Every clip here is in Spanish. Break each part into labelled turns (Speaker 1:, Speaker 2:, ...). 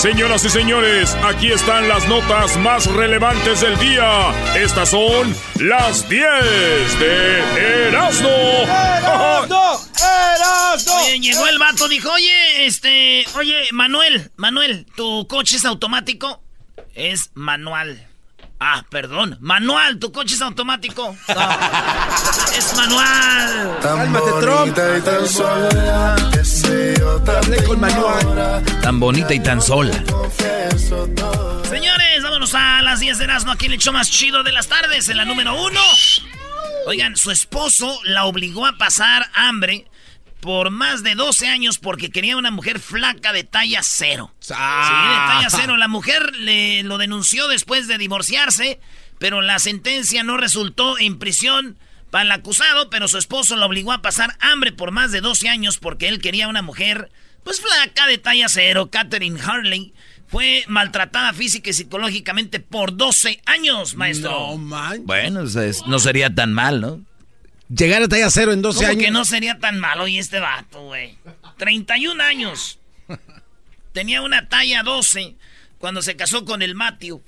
Speaker 1: Señoras y señores, aquí están las notas más relevantes del día. Estas son las 10 de Erasmo.
Speaker 2: ¡Erasmo! ¡Erasmo!
Speaker 3: Oye, llegó el vato, dijo, oye, este, oye, Manuel, Manuel, ¿tu coche es automático? Es manual. Ah, perdón. Manual, tu coche es automático. es manual.
Speaker 2: Cálmate, Trump. Hablé con manual.
Speaker 4: Tan bonita y tan sola.
Speaker 3: Señores, vámonos a las 10 de Erasmo. Aquí el hecho más chido de las tardes, en la número uno. Oigan, su esposo la obligó a pasar hambre por más de 12 años porque quería una mujer flaca de talla cero. Sí, de talla cero. La mujer le lo denunció después de divorciarse, pero la sentencia no resultó en prisión para el acusado, pero su esposo la obligó a pasar hambre por más de 12 años porque él quería una mujer, pues flaca de talla cero. Catherine Harley fue maltratada física y psicológicamente por 12 años, maestro.
Speaker 2: No, man.
Speaker 4: Bueno, no sería tan mal, ¿no?
Speaker 2: Llegar a talla cero en 12
Speaker 3: ¿Cómo
Speaker 2: años.
Speaker 3: que no sería tan malo y este vato, güey? 31 años. Tenía una talla 12 cuando se casó con el Matthew.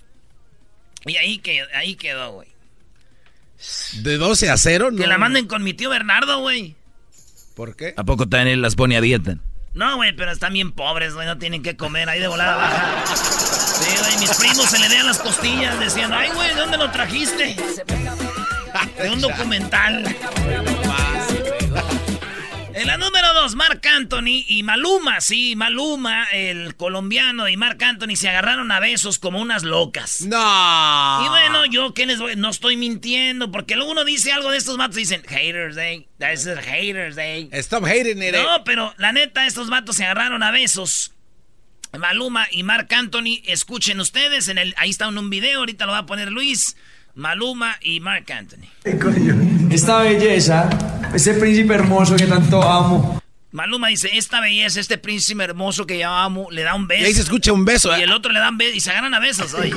Speaker 3: Y ahí, que, ahí quedó, güey.
Speaker 2: ¿De 12 a 0? No.
Speaker 3: Que la manden con mi tío Bernardo, güey.
Speaker 2: ¿Por qué?
Speaker 4: ¿A poco también él las pone a dieta?
Speaker 3: No, güey, pero están bien pobres, güey, no tienen que comer ahí de volada baja. Sí, güey, mis primos se le vean las costillas, decían, ay, güey, ¿de dónde lo trajiste? De un documental. En la número dos, Marc Anthony y Maluma, sí, Maluma, el colombiano y Marc Anthony se agarraron a besos como unas locas.
Speaker 2: No.
Speaker 3: Y bueno, yo qué les voy, no estoy mintiendo, porque luego uno dice algo de estos vatos y dicen, haters, eh, that's the haters, eh.
Speaker 2: Stop hating it. eh.
Speaker 3: No, pero la neta, estos vatos se agarraron a besos. Maluma y Marc Anthony, escuchen ustedes, en el, ahí está en un video, ahorita lo va a poner Luis. Maluma y Marc Anthony.
Speaker 5: Esta belleza, ese príncipe hermoso que tanto amo.
Speaker 3: Maluma dice, esta belleza, este príncipe hermoso que yo amo, le da un beso.
Speaker 2: Y ahí se escucha un beso.
Speaker 3: Y
Speaker 2: ¿eh?
Speaker 3: el otro le dan beso y se agarran a besos. Oye,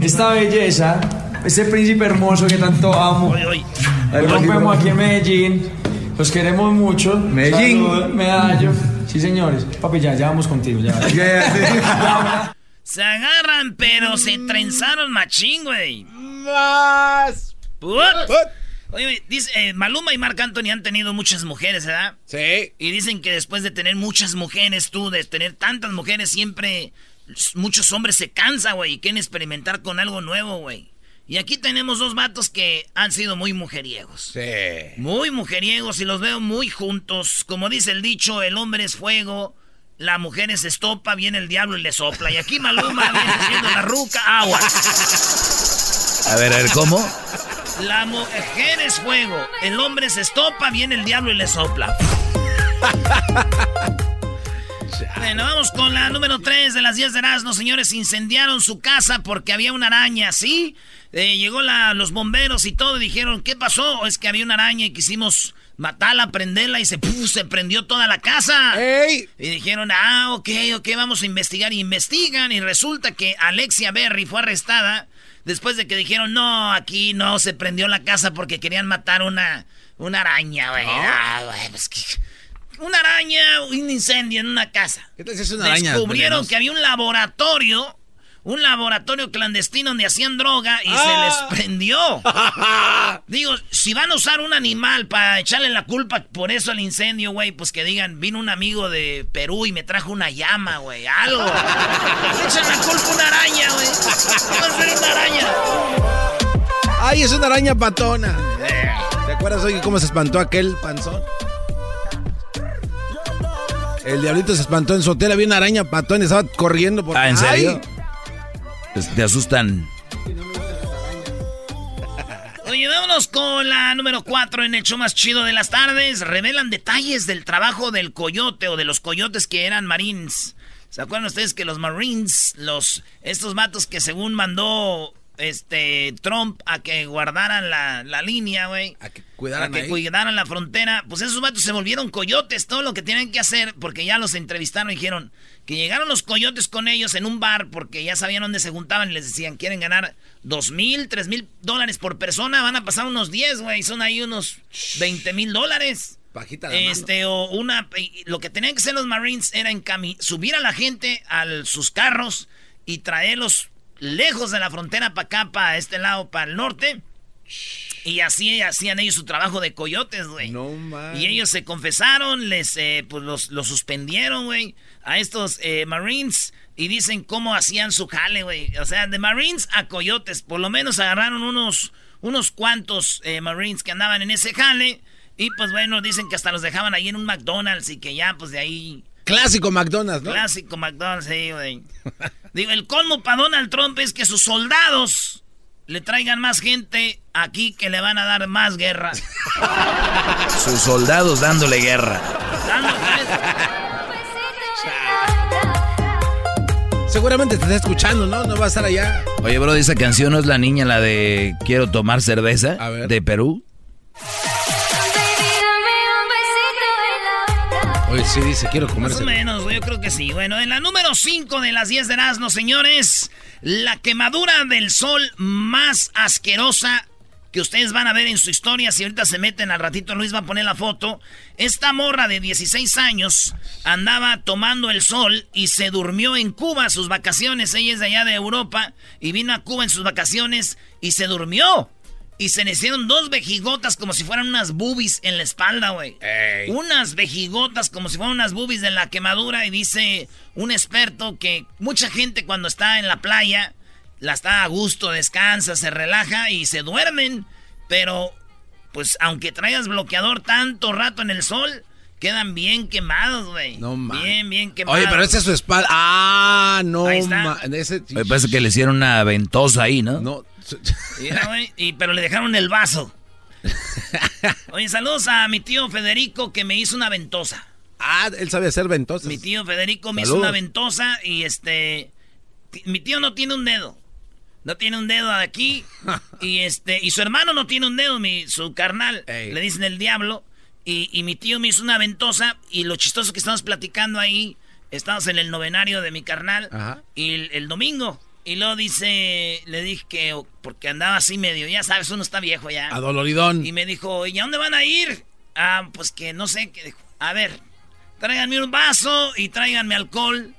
Speaker 5: Esta belleza, ese príncipe hermoso que tanto amo.
Speaker 3: oye, oye.
Speaker 5: Ahí rompemos aquí en Medellín. Los queremos mucho.
Speaker 2: Medellín.
Speaker 5: Medallo. Sí, señores. Papi, ya, ya vamos contigo. Ya.
Speaker 3: Se agarran, pero se trenzaron machín, güey.
Speaker 2: Más.
Speaker 3: Put. Oye, dice, eh, Maluma y Marc Anthony han tenido muchas mujeres, ¿verdad?
Speaker 2: Sí.
Speaker 3: Y dicen que después de tener muchas mujeres, tú, de tener tantas mujeres, siempre muchos hombres se cansan, güey, y quieren experimentar con algo nuevo, güey. Y aquí tenemos dos vatos que han sido muy mujeriegos.
Speaker 2: Sí.
Speaker 3: Muy mujeriegos y los veo muy juntos. Como dice el dicho, el hombre es fuego, la mujer es estopa, viene el diablo y le sopla. Y aquí Maluma viene siendo la ruca agua.
Speaker 4: A ver, a ver, ¿cómo?
Speaker 3: La mujer es fuego, el hombre se estopa, viene el diablo y le sopla. Bueno, vamos con la número 3 de las 10 de Erasmo. Señores, incendiaron su casa porque había una araña, ¿sí? Eh, llegó la, los bomberos y todo y dijeron, ¿qué pasó? Es que había una araña y quisimos matarla, prenderla y se, ¡puf! se prendió toda la casa.
Speaker 2: ¡Ey!
Speaker 3: Y dijeron, ah, ok, ok, vamos a investigar. Y investigan y resulta que Alexia Berry fue arrestada después de que dijeron, no, aquí no se prendió la casa porque querían matar una, una araña, güey. Ah, güey, pues que- una araña, un incendio en una casa.
Speaker 2: ¿Qué tal si es una
Speaker 3: Descubrieron que había un laboratorio, un laboratorio clandestino donde hacían droga y
Speaker 2: Ah.
Speaker 3: se les prendió. Digo, si van a usar un animal para echarle la culpa por eso al incendio, güey, pues que digan, vino un amigo de Perú y me trajo una llama, güey, algo. Echan la culpa a una araña, güey. Va a ser una araña.
Speaker 2: ¡Ay, es una araña patona! ¿Te acuerdas, oye, cómo se espantó aquel panzón? El diablito se espantó en su hotel, había una araña patona y estaba corriendo por...
Speaker 4: Ah, ¿en serio?
Speaker 2: ¡Ay!
Speaker 4: Pues, Te asustan.
Speaker 3: Oye, vámonos con la número 4 en el show más chido de las tardes. Revelan detalles del trabajo del coyote o de los coyotes que eran marines. ¿Se acuerdan ustedes que los marines, los estos matos que según mandó este Trump a que guardaran la, la línea, güey?
Speaker 2: A que cuidaran
Speaker 3: a que
Speaker 2: ahí.
Speaker 3: cuidaran la frontera. Pues esos vatos se volvieron coyotes. Todo lo que tienen que hacer, porque ya los entrevistaron y dijeron que llegaron los coyotes con ellos en un bar porque ya sabían dónde se juntaban y les decían, quieren ganar dos mil, tres mil dólares por persona, van a pasar unos 10, güey. Son ahí unos 20 mil dólares.
Speaker 2: Bajita la mano.
Speaker 3: Este, o una. Lo que tenían que hacer los Marines era encami- subir a la gente a sus carros y traerlos lejos de la frontera para acá, para este lado, para el norte. Y así hacían ellos su trabajo de coyotes, güey.
Speaker 2: No man.
Speaker 3: Y ellos se confesaron, les, eh, pues los, los suspendieron, güey, a estos eh, Marines. Y dicen cómo hacían su jale, güey. O sea, de Marines a coyotes. Por lo menos agarraron unos, unos cuantos eh, Marines que andaban en ese jale. Y pues bueno, dicen que hasta los dejaban ahí en un McDonald's y que ya, pues de ahí.
Speaker 2: Clásico McDonald's, ¿no?
Speaker 3: Clásico McDonald's, sí, güey. Digo, el colmo para Donald Trump es que sus soldados le traigan más gente aquí que le van a dar más guerra.
Speaker 4: Sus soldados dándole guerra.
Speaker 2: Seguramente te está escuchando, ¿no? No va a estar allá.
Speaker 4: Oye, bro, esa canción no es la niña, la de Quiero tomar cerveza
Speaker 2: A ver.
Speaker 4: de Perú.
Speaker 2: Oye, sí dice, quiero
Speaker 3: Más
Speaker 2: comerse.
Speaker 3: o menos, yo creo que sí. Bueno, en la número 5 de las 10 de Erasmo, señores, la quemadura del sol más asquerosa que ustedes van a ver en su historia. Si ahorita se meten al ratito, Luis va a poner la foto. Esta morra de 16 años andaba tomando el sol y se durmió en Cuba sus vacaciones. Ella es de allá de Europa y vino a Cuba en sus vacaciones y se durmió. Y se le hicieron dos vejigotas como si fueran unas boobies en la espalda, güey. Unas vejigotas como si fueran unas boobies de la quemadura. Y dice un experto que mucha gente cuando está en la playa, la está a gusto, descansa, se relaja y se duermen. Pero, pues, aunque traigas bloqueador tanto rato en el sol, quedan bien quemados, güey.
Speaker 2: No man.
Speaker 3: Bien, bien quemados.
Speaker 2: Oye, pero esa es su espalda. Ah, no,
Speaker 3: Ahí está.
Speaker 2: ma- ese-
Speaker 4: Me parece que le hicieron una ventosa ahí, ¿no?
Speaker 2: No. Su-
Speaker 3: Mira, güey, y, pero le dejaron el vaso. Oye, saludos a mi tío Federico que me hizo una ventosa.
Speaker 2: Ah, él sabe hacer ventosas.
Speaker 3: Mi tío Federico me hizo una ventosa y este. Mi tío no tiene un dedo. No tiene un dedo aquí. y este. Y su hermano no tiene un dedo, mi, su carnal.
Speaker 2: Ey.
Speaker 3: Le dicen el diablo. Y, y mi tío me hizo una ventosa. Y lo chistoso que estamos platicando ahí. Estamos en el novenario de mi carnal.
Speaker 2: Ajá.
Speaker 3: Y el, el domingo. Y luego dice. Le dije que. Porque andaba así medio. Ya sabes, uno está viejo ya.
Speaker 2: Adoloridón.
Speaker 3: Y me dijo, ¿y a dónde van a ir? Ah, pues que no sé. qué dijo. A ver, tráiganme un vaso y tráiganme alcohol.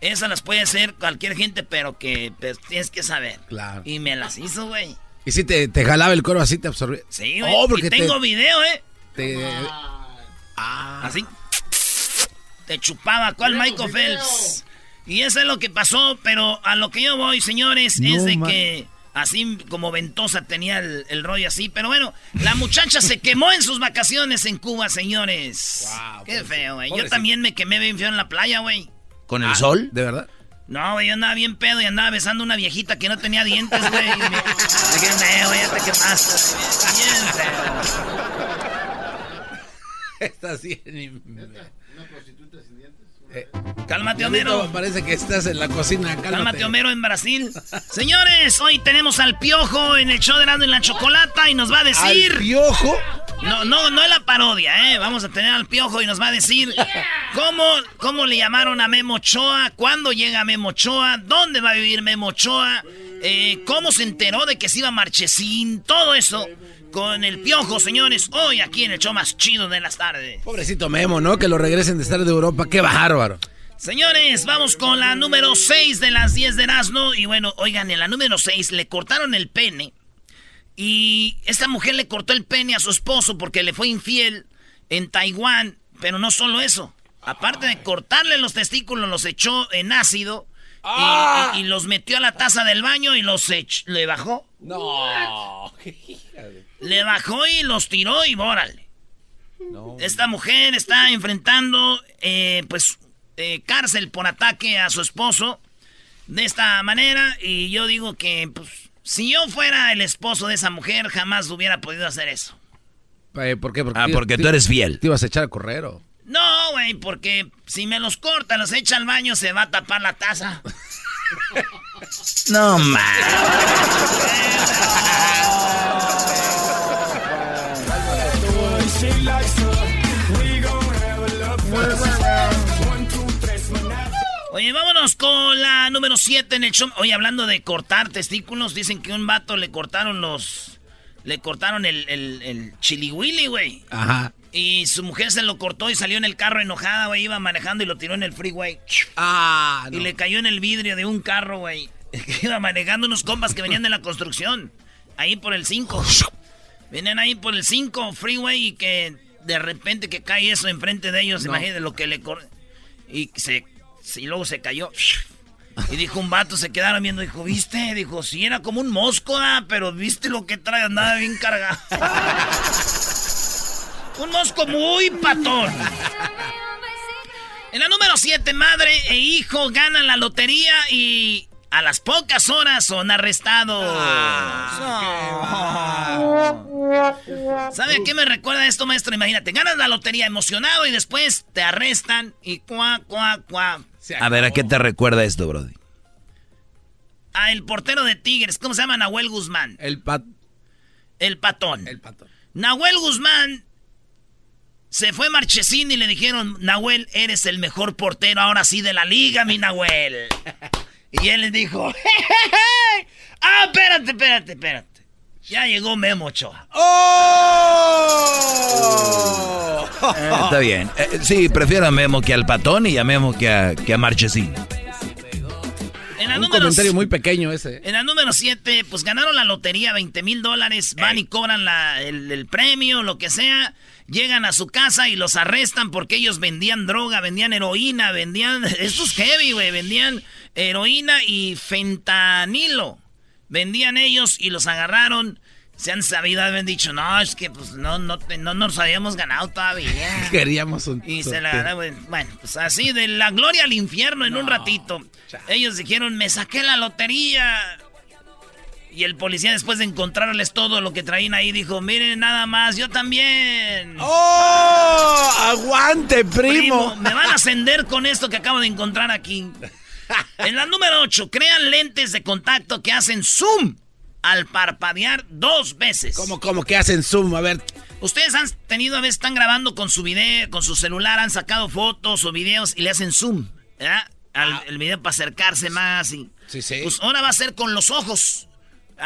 Speaker 3: Esas las puede hacer cualquier gente, pero que pues, tienes que saber.
Speaker 2: Claro.
Speaker 3: Y me las hizo, güey.
Speaker 2: Y si te, te jalaba el cuero así, te absorbía.
Speaker 3: Sí, güey.
Speaker 2: Oh, porque
Speaker 3: y tengo
Speaker 2: te,
Speaker 3: video, ¿eh?
Speaker 2: te-
Speaker 3: Así. Te chupaba, ¿cuál Michael Phelps? Y eso es lo que pasó, pero a lo que yo voy, señores,
Speaker 2: No,
Speaker 3: es de
Speaker 2: man.
Speaker 3: que así como ventosa tenía el, el rollo así. Pero bueno, la muchacha se quemó en sus vacaciones en Cuba, señores.
Speaker 2: Wow,
Speaker 3: Qué feo, güey. Yo también me quemé bien feo en la playa, güey.
Speaker 4: ¿Con el
Speaker 2: Ah,
Speaker 4: sol?
Speaker 2: ¿De verdad?
Speaker 3: No, güey, yo andaba bien pedo y andaba besando a una viejita que no tenía dientes, güey. Y me, me quedé feo, güey, ya te quemaste. Bien feo.
Speaker 2: Estás bien.
Speaker 3: Cálmate, Homero.
Speaker 2: Parece que estás en la cocina. Cálmate.
Speaker 3: Cálmate, Homero, en Brasil. Señores, hoy tenemos al Piojo en el show de Erasmo y la Chocolata y nos va a
Speaker 2: ¿Al
Speaker 3: decir...
Speaker 2: piojo?
Speaker 3: No, no, no es la parodia, ¿eh? Vamos a tener al Piojo y nos va a decir cómo, cómo le llamaron a Memo Ochoa, cuándo llega Memo Ochoa, dónde va a vivir Memo Ochoa, Eh, ¿Cómo se enteró de que se iba a Marchesín? Todo eso con el piojo, señores. Hoy aquí en el show más chido de las tardes.
Speaker 2: Pobrecito Memo, ¿no? Que lo regresen de estar de Europa. ¡Qué bárbaro!
Speaker 3: Señores, vamos con la número 6 de las 10 de Erasmo. Y bueno, oigan, en la número 6 le cortaron el pene. Y esta mujer le cortó el pene a su esposo porque le fue infiel en Taiwán. Pero no solo eso. Aparte de cortarle los testículos, los echó en ácido. Y, los metió a la taza del baño y los echó. ¿Le bajó?
Speaker 2: No.
Speaker 3: Le bajó y los tiró y bórale. Esta mujer está enfrentando, eh, pues, eh, cárcel por ataque a su esposo de esta manera. Y yo digo que, pues, si yo fuera el esposo de esa mujer, jamás hubiera podido hacer eso.
Speaker 2: Eh, ¿Por qué?
Speaker 4: Porque ah, porque tú eres fiel.
Speaker 2: Te ibas a echar a correr o...
Speaker 3: No, güey, porque si me los corta, los echa al baño, se va a tapar la taza.
Speaker 4: no, man.
Speaker 3: Oye, vámonos con la número 7 en el show. Oye, hablando de cortar testículos, dicen que un vato le cortaron los. Le cortaron el, el, el chiliwili, güey.
Speaker 2: Ajá.
Speaker 3: Y su mujer se lo cortó y salió en el carro enojada, güey. Iba manejando y lo tiró en el freeway.
Speaker 2: Ah,
Speaker 3: Y le cayó en el vidrio de un carro, güey. Iba manejando unos compas que venían de la construcción. Ahí por el 5. Venían ahí por el 5 freeway y que de repente que cae eso enfrente de ellos. Imagínate lo que le cortó. Y se, y luego se cayó. Y dijo un vato, se quedaron viendo, dijo, ¿viste? Dijo, sí, era como un mosco, pero ¿viste lo que trae? Andaba bien cargado. Un mosco muy patón. En la número 7, madre e hijo ganan la lotería y a las pocas horas son arrestados. ¿Sabe a qué me recuerda esto, maestro? Imagínate, ganas la lotería emocionado y después te arrestan y cuá, cuá, cuá.
Speaker 4: A ver, ¿a qué te recuerda esto, Brody?
Speaker 3: A el portero de Tigres, ¿cómo se llama? Nahuel Guzmán.
Speaker 2: El pat...
Speaker 3: El patón.
Speaker 2: El patón.
Speaker 3: Nahuel Guzmán se fue Marchesín y le dijeron, Nahuel, eres el mejor portero ahora sí de la liga, mi Nahuel. y él le dijo, ah, espérate, espérate, espérate. Ya llegó Memo Ochoa.
Speaker 2: ¡Oh!
Speaker 4: está bien. Eh, sí, prefiero a Memo que al Patón y a Memo que a, que a Marchesín.
Speaker 2: Un comentario muy pequeño ese.
Speaker 3: En la número 7, pues ganaron la lotería, 20 mil dólares, van y cobran el, el premio, lo que sea llegan a su casa y los arrestan porque ellos vendían droga, vendían heroína, vendían... Esto es heavy, güey. Vendían heroína y fentanilo. Vendían ellos y los agarraron. Se han sabido, habían dicho, no, es que pues no, no, no nos habíamos ganado todavía.
Speaker 2: Queríamos un...
Speaker 3: Y se la Bueno, pues así, de la gloria al infierno en un ratito. Ellos dijeron, me saqué la lotería. Y el policía después de encontrarles todo lo que traían ahí dijo, miren nada más, yo también.
Speaker 2: ¡Oh! ¡Aguante, primo!
Speaker 3: me van a ascender con esto que acabo de encontrar aquí. En la número 8, crean lentes de contacto que hacen zoom al parpadear dos veces.
Speaker 2: ¿Cómo, cómo que hacen zoom? A ver.
Speaker 3: Ustedes han tenido, a veces están grabando con su video, con su celular, han sacado fotos o videos y le hacen zoom, ¿verdad? Al, ah. el video para acercarse más y...
Speaker 2: Sí, sí.
Speaker 3: Pues ahora va a ser con los ojos.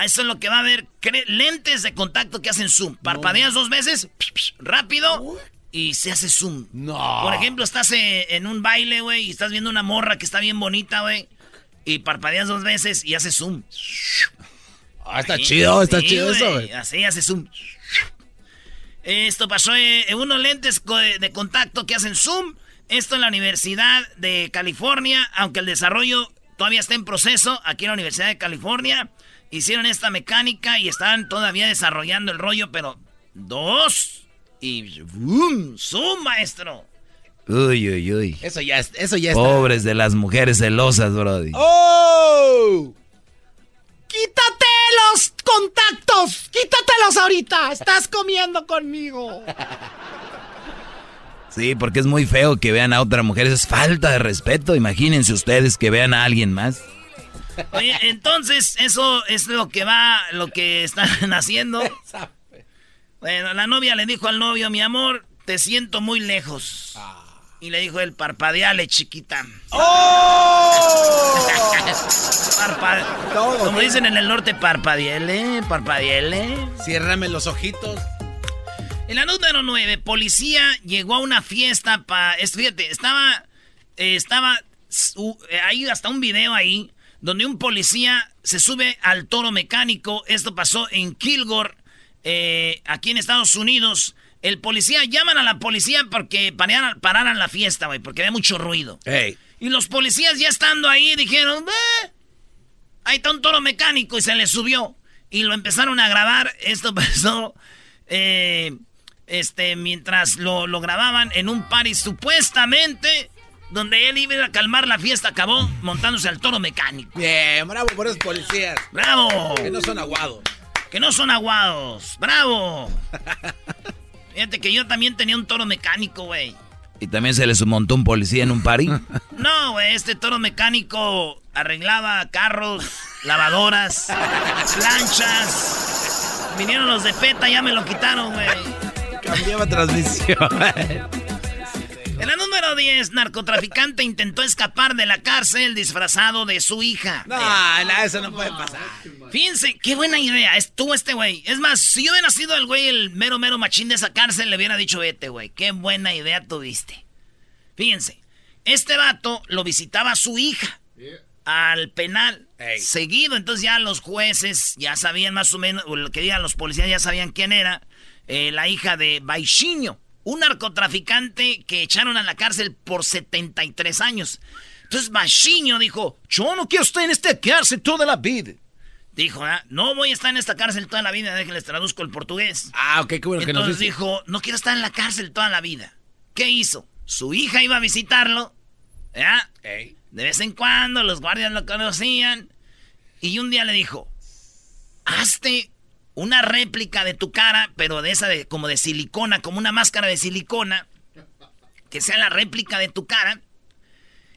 Speaker 3: Eso es lo que va a haber. Lentes de contacto que hacen zoom. Parpadeas dos veces, rápido, y se hace zoom.
Speaker 2: No.
Speaker 3: Por ejemplo, estás eh, en un baile, güey, y estás viendo una morra que está bien bonita, güey. Y parpadeas dos veces y hace zoom.
Speaker 2: Ah, está chido, está chido eso, güey.
Speaker 3: Así hace zoom. Esto pasó eh, en unos lentes de contacto que hacen zoom. Esto en la Universidad de California, aunque el desarrollo todavía está en proceso, aquí en la Universidad de California hicieron esta mecánica y estaban todavía desarrollando el rollo, pero dos y ¡boom! ¡Zoom, maestro!
Speaker 4: Uy, uy, uy.
Speaker 2: Eso ya, eso ya está.
Speaker 4: Pobres de las mujeres celosas, Brody.
Speaker 2: ¡Oh!
Speaker 3: ¡Quítate los contactos! ¡Quítatelos ahorita! ¡Estás comiendo conmigo!
Speaker 4: Sí, porque es muy feo que vean a otra mujer. es falta de respeto. Imagínense ustedes que vean a alguien más.
Speaker 3: Oye, entonces, eso es lo que va, lo que están haciendo. Bueno, la novia le dijo al novio, mi amor, te siento muy lejos. Y le dijo el parpadeale, chiquita. ¡Oh! Como dicen en el norte, parpadeale, parpadeale.
Speaker 2: Ciérrame los ojitos.
Speaker 3: En la número 9, policía llegó a una fiesta para... Fíjate, estaba... Eh, estaba... hay hasta un video ahí donde un policía se sube al toro mecánico. Esto pasó en Kilgore, eh, aquí en Estados Unidos. El policía, llaman a la policía porque pararan, pararan la fiesta, güey, porque había mucho ruido. Y los policías ya estando ahí dijeron, eh, ahí está un toro mecánico y se le subió. Y lo empezaron a grabar. Esto pasó, eh, este, mientras lo, lo grababan en un party supuestamente donde él iba a calmar la fiesta, acabó montándose al toro mecánico.
Speaker 2: Bien, bravo por esos policías.
Speaker 3: ¡Bravo!
Speaker 2: Que no son aguados.
Speaker 3: Que no son aguados. ¡Bravo! Fíjate que yo también tenía un toro mecánico, güey.
Speaker 4: ¿Y también se les montó un policía en un party?
Speaker 3: No, güey, este toro mecánico arreglaba carros, lavadoras, planchas. Vinieron los de PETA, ya me lo quitaron, güey.
Speaker 2: Cambiaba transmisión.
Speaker 3: En la número 10, narcotraficante intentó escapar de la cárcel disfrazado de su hija.
Speaker 2: No, no eso no puede pasar.
Speaker 3: Fíjense, qué buena idea estuvo este güey. Es más, si yo hubiera sido el güey, el mero mero machín de esa cárcel, le hubiera dicho, vete, güey, qué buena idea tuviste. Fíjense, este vato lo visitaba a su hija al penal seguido. Entonces ya los jueces ya sabían más o menos, o lo que digan los policías ya sabían quién era eh, la hija de Baixinho un narcotraficante que echaron a la cárcel por 73 años. Entonces Bachiño dijo, yo no quiero estar en esta cárcel toda la vida. Dijo, ah, no voy a estar en esta cárcel toda la vida, déjenles traduzco el portugués.
Speaker 2: Ah, ok, qué bueno que
Speaker 3: Entonces dijo, no quiero estar en la cárcel toda la vida. ¿Qué hizo? Su hija iba a visitarlo. De vez en cuando los guardias lo conocían. Y un día le dijo, hazte una réplica de tu cara, pero de esa de como de silicona, como una máscara de silicona, que sea la réplica de tu cara,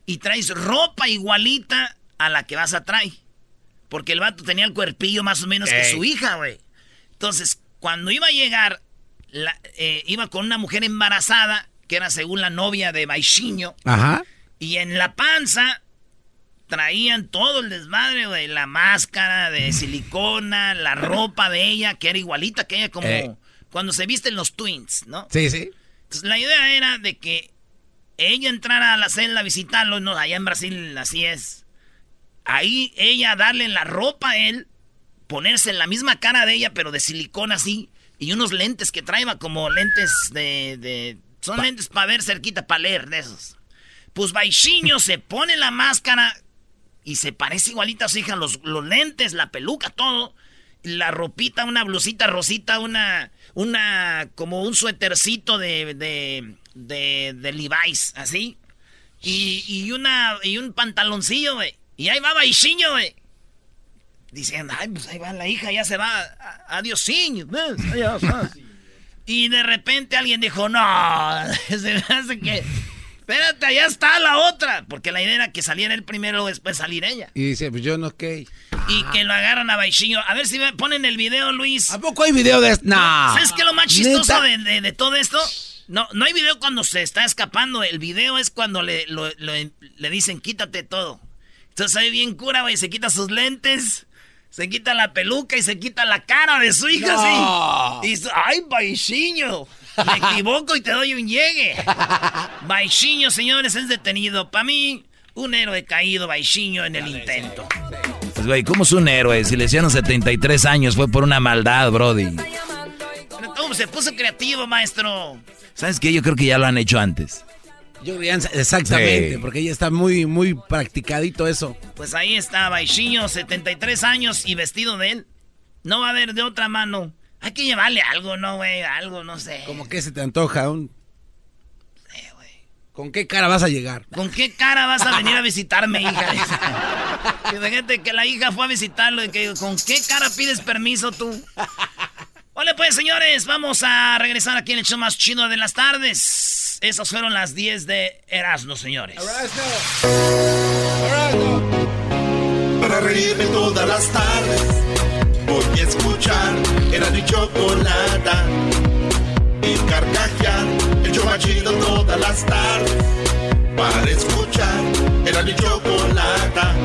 Speaker 3: y traes ropa igualita a la que vas a traer. Porque el vato tenía el cuerpillo más o menos que su hija, güey. Entonces, cuando iba a llegar, eh, iba con una mujer embarazada, que era según la novia de Baixinho.
Speaker 2: Ajá.
Speaker 3: Y en la panza traían todo el desmadre, güey. La máscara de silicona, la ropa de ella, que era igualita que ella, como eh. cuando se visten los twins, ¿no?
Speaker 2: Sí, sí.
Speaker 3: Entonces la idea era de que ella entrara a la celda a visitarlo, no, allá en Brasil así es. Ahí ella darle la ropa a él, ponerse la misma cara de ella, pero de silicona así, y unos lentes que traía como lentes de... de son lentes para ver cerquita, para leer de esos. Pues Baixinho se pone la máscara y se parece igualita a su hija, los, los lentes, la peluca, todo. La ropita, una blusita rosita, una, una, como un suétercito de, de, de, de Levi's, así. Y, y, una, y un pantaloncillo, güey. Y ahí va Baixinho, güey. Diciendo, ay, pues ahí va la hija, ya se va. Adiós, Y de repente alguien dijo, no, se me hace que espérate, allá está la otra. Porque la idea era que saliera él primero, después salir ella.
Speaker 2: Y dice, pues yo no qué.
Speaker 3: Y que lo agarran a Baixillo. A ver si me ponen el video, Luis.
Speaker 2: ¿A poco hay video de esto? No.
Speaker 3: ¿Sabes qué es lo más chistoso de, todo esto? No, no hay video cuando se está escapando. El video es cuando le, le dicen, quítate todo. Entonces ahí bien cura, güey, se quita sus lentes. Se quita la peluca y se quita la cara de su hija, sí. Y dice, ¡ay, Baixinho! Me equivoco y te doy un llegue. Baixinho, señores, es detenido. Para mí, un héroe caído, Baixinho, en el intento.
Speaker 4: Pues, güey, ¿cómo es un héroe? Si le hicieron 73 años, fue por una maldad, Brody.
Speaker 3: Pero se puso creativo, maestro.
Speaker 4: ¿Sabes qué? Yo creo que ya lo han hecho antes.
Speaker 2: Yo exactamente, porque ya está muy, muy practicadito eso.
Speaker 3: Pues ahí está, Baixinho, 73 años y vestido de él. No va a haber de otra mano. Hay que llevarle algo, ¿no, güey? Algo, no sé.
Speaker 2: ¿Cómo que se te antoja? Un... Sí, güey. ¿Con qué cara vas a llegar?
Speaker 3: ¿Con qué cara vas a venir a visitarme, hija? Fíjate que la hija fue a visitarlo y que ¿con qué cara pides permiso tú? Hola pues, señores, vamos a regresar aquí en el show más chido de las tardes. Esas fueron las 10 de Erasmo, señores. Erasmo.
Speaker 6: Erasmo. Para reírme todas las tardes, voy a escuchar. Era mi chocolata. Y carcajear. El chomachido todas las tardes. Para escuchar. Era mi chocolata.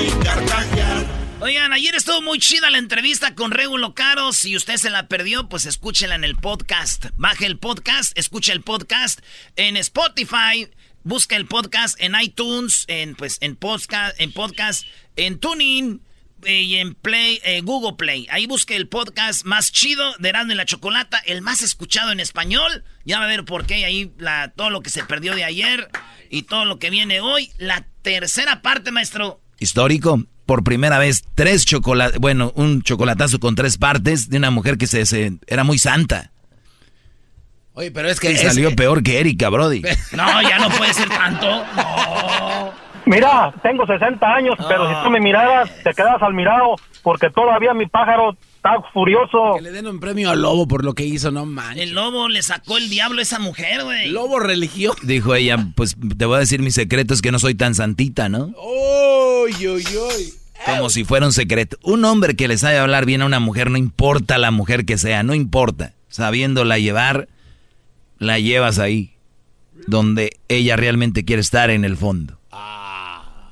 Speaker 6: Y carcajear.
Speaker 3: Oigan, ayer estuvo muy chida la entrevista con Regulo Caro. Si usted se la perdió, pues escúchela en el podcast. Baje el podcast, escucha el podcast en Spotify. Busca el podcast en iTunes, en pues en podcast, en podcast, en Tuning, y en Play, eh, Google Play. Ahí busque el podcast más chido de Erasmo y la Chocolata, el más escuchado en español. Ya va a ver por qué ahí la, todo lo que se perdió de ayer y todo lo que viene hoy. La tercera parte, maestro.
Speaker 4: Histórico. Por primera vez, tres chocolates, bueno, un chocolatazo con tres partes de una mujer que se, era muy santa.
Speaker 2: Oye, pero es que...
Speaker 4: Y salió peor que Erika, Brody.
Speaker 3: No, ya no puede ser tanto. No.
Speaker 7: Mira, tengo 60 años, pero si tú me miraras, te quedas al mirado, porque todavía mi pájaro está furioso.
Speaker 2: Que le den un premio al lobo por lo que hizo, no manches.
Speaker 3: El lobo le sacó el diablo a esa mujer, güey.
Speaker 2: Lobo religioso.
Speaker 4: Dijo ella, pues te voy a decir mis secretos que no soy tan santita, ¿no?
Speaker 2: Uy, uy, uy.
Speaker 4: Como si fuera un secreto. Un hombre que le sabe hablar bien a una mujer, no importa la mujer que sea, no importa. Sabiéndola llevar, la llevas ahí, donde ella realmente quiere estar en el fondo.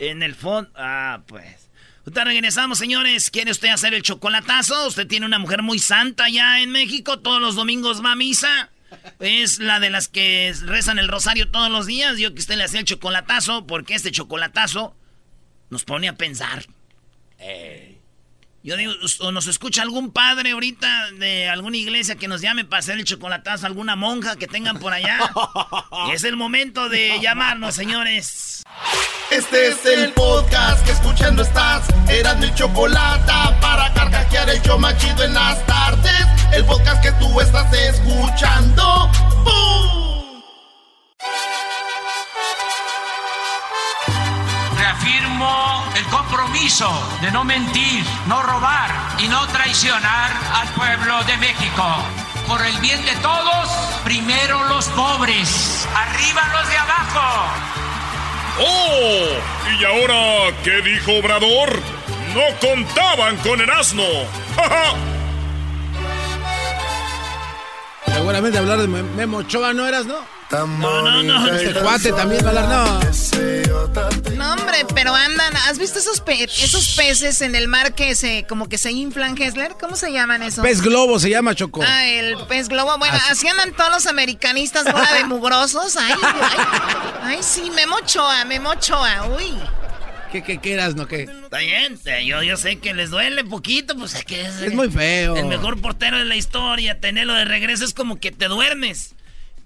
Speaker 3: En el fondo. Ah, pues. Ahorita regresamos, señores. ¿Quiere usted hacer el chocolatazo? Usted tiene una mujer muy santa ya en México. Todos los domingos va a misa. Es la de las que rezan el rosario todos los días. Yo que usted le hacía el chocolatazo, porque este chocolatazo nos pone a pensar. Yo digo, o nos escucha algún padre ahorita de alguna iglesia que nos llame para hacer el chocolatazo, alguna monja que tengan por allá. y es el momento de llamarnos, señores.
Speaker 6: Este es el podcast que escuchando estás. Eran mi chocolate para carcajear el yo machido en las tardes. El podcast que tú estás escuchando. ¡Bum!
Speaker 8: El compromiso de no mentir, no robar y no traicionar al pueblo de México. Por el bien de todos, primero los pobres, arriba los de abajo.
Speaker 1: ¡Oh! ¿Y ahora qué dijo Obrador? No contaban con el asno. ¡Ja, ja!
Speaker 2: Seguramente hablar de Memo Ochoa no eras, ¿no?
Speaker 3: No, no, no.
Speaker 2: Este cuate también va a hablar, no.
Speaker 9: No, hombre, pero andan. ¿Has visto esos, pe- esos peces en el mar que se como que se inflan, Hessler? ¿Cómo se llaman esos?
Speaker 2: Pez globo se llama Choco.
Speaker 9: Ah, el pez globo. Bueno, así andan todos los americanistas, bola de mugrosos. Ay, ay, ay, sí, Memo Ochoa, Memo Ochoa, uy.
Speaker 2: ¿Qué, qué, qué eras, no qué?
Speaker 3: Está bien, yo, yo sé que les duele poquito, pues es que es,
Speaker 2: Es muy feo.
Speaker 3: el mejor portero de la historia. Tenerlo de regreso es como que te duermes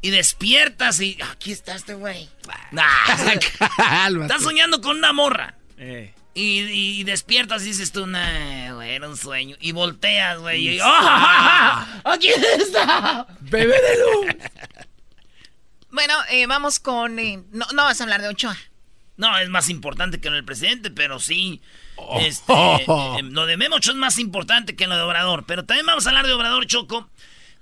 Speaker 3: y despiertas y aquí está este güey. Nah, estás soñando con una morra.
Speaker 2: Eh.
Speaker 3: Y, y despiertas y dices tú, nah, güey, era un sueño. Y volteas, güey. Y, ¡Ah! ¡Aquí está!
Speaker 2: Bebé de luz.
Speaker 9: Bueno, eh, vamos con. eh, no, no vas a hablar de Ochoa.
Speaker 3: No, es más importante que lo del presidente, pero sí.
Speaker 2: Oh.
Speaker 3: Este, eh, lo de Memo Ochoa es más importante que lo de Obrador. Pero también vamos a hablar de Obrador Choco.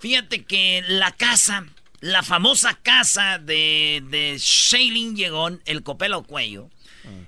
Speaker 3: Fíjate que la casa, la famosa casa de, de Shailene Llegón, el Copelo Cuello.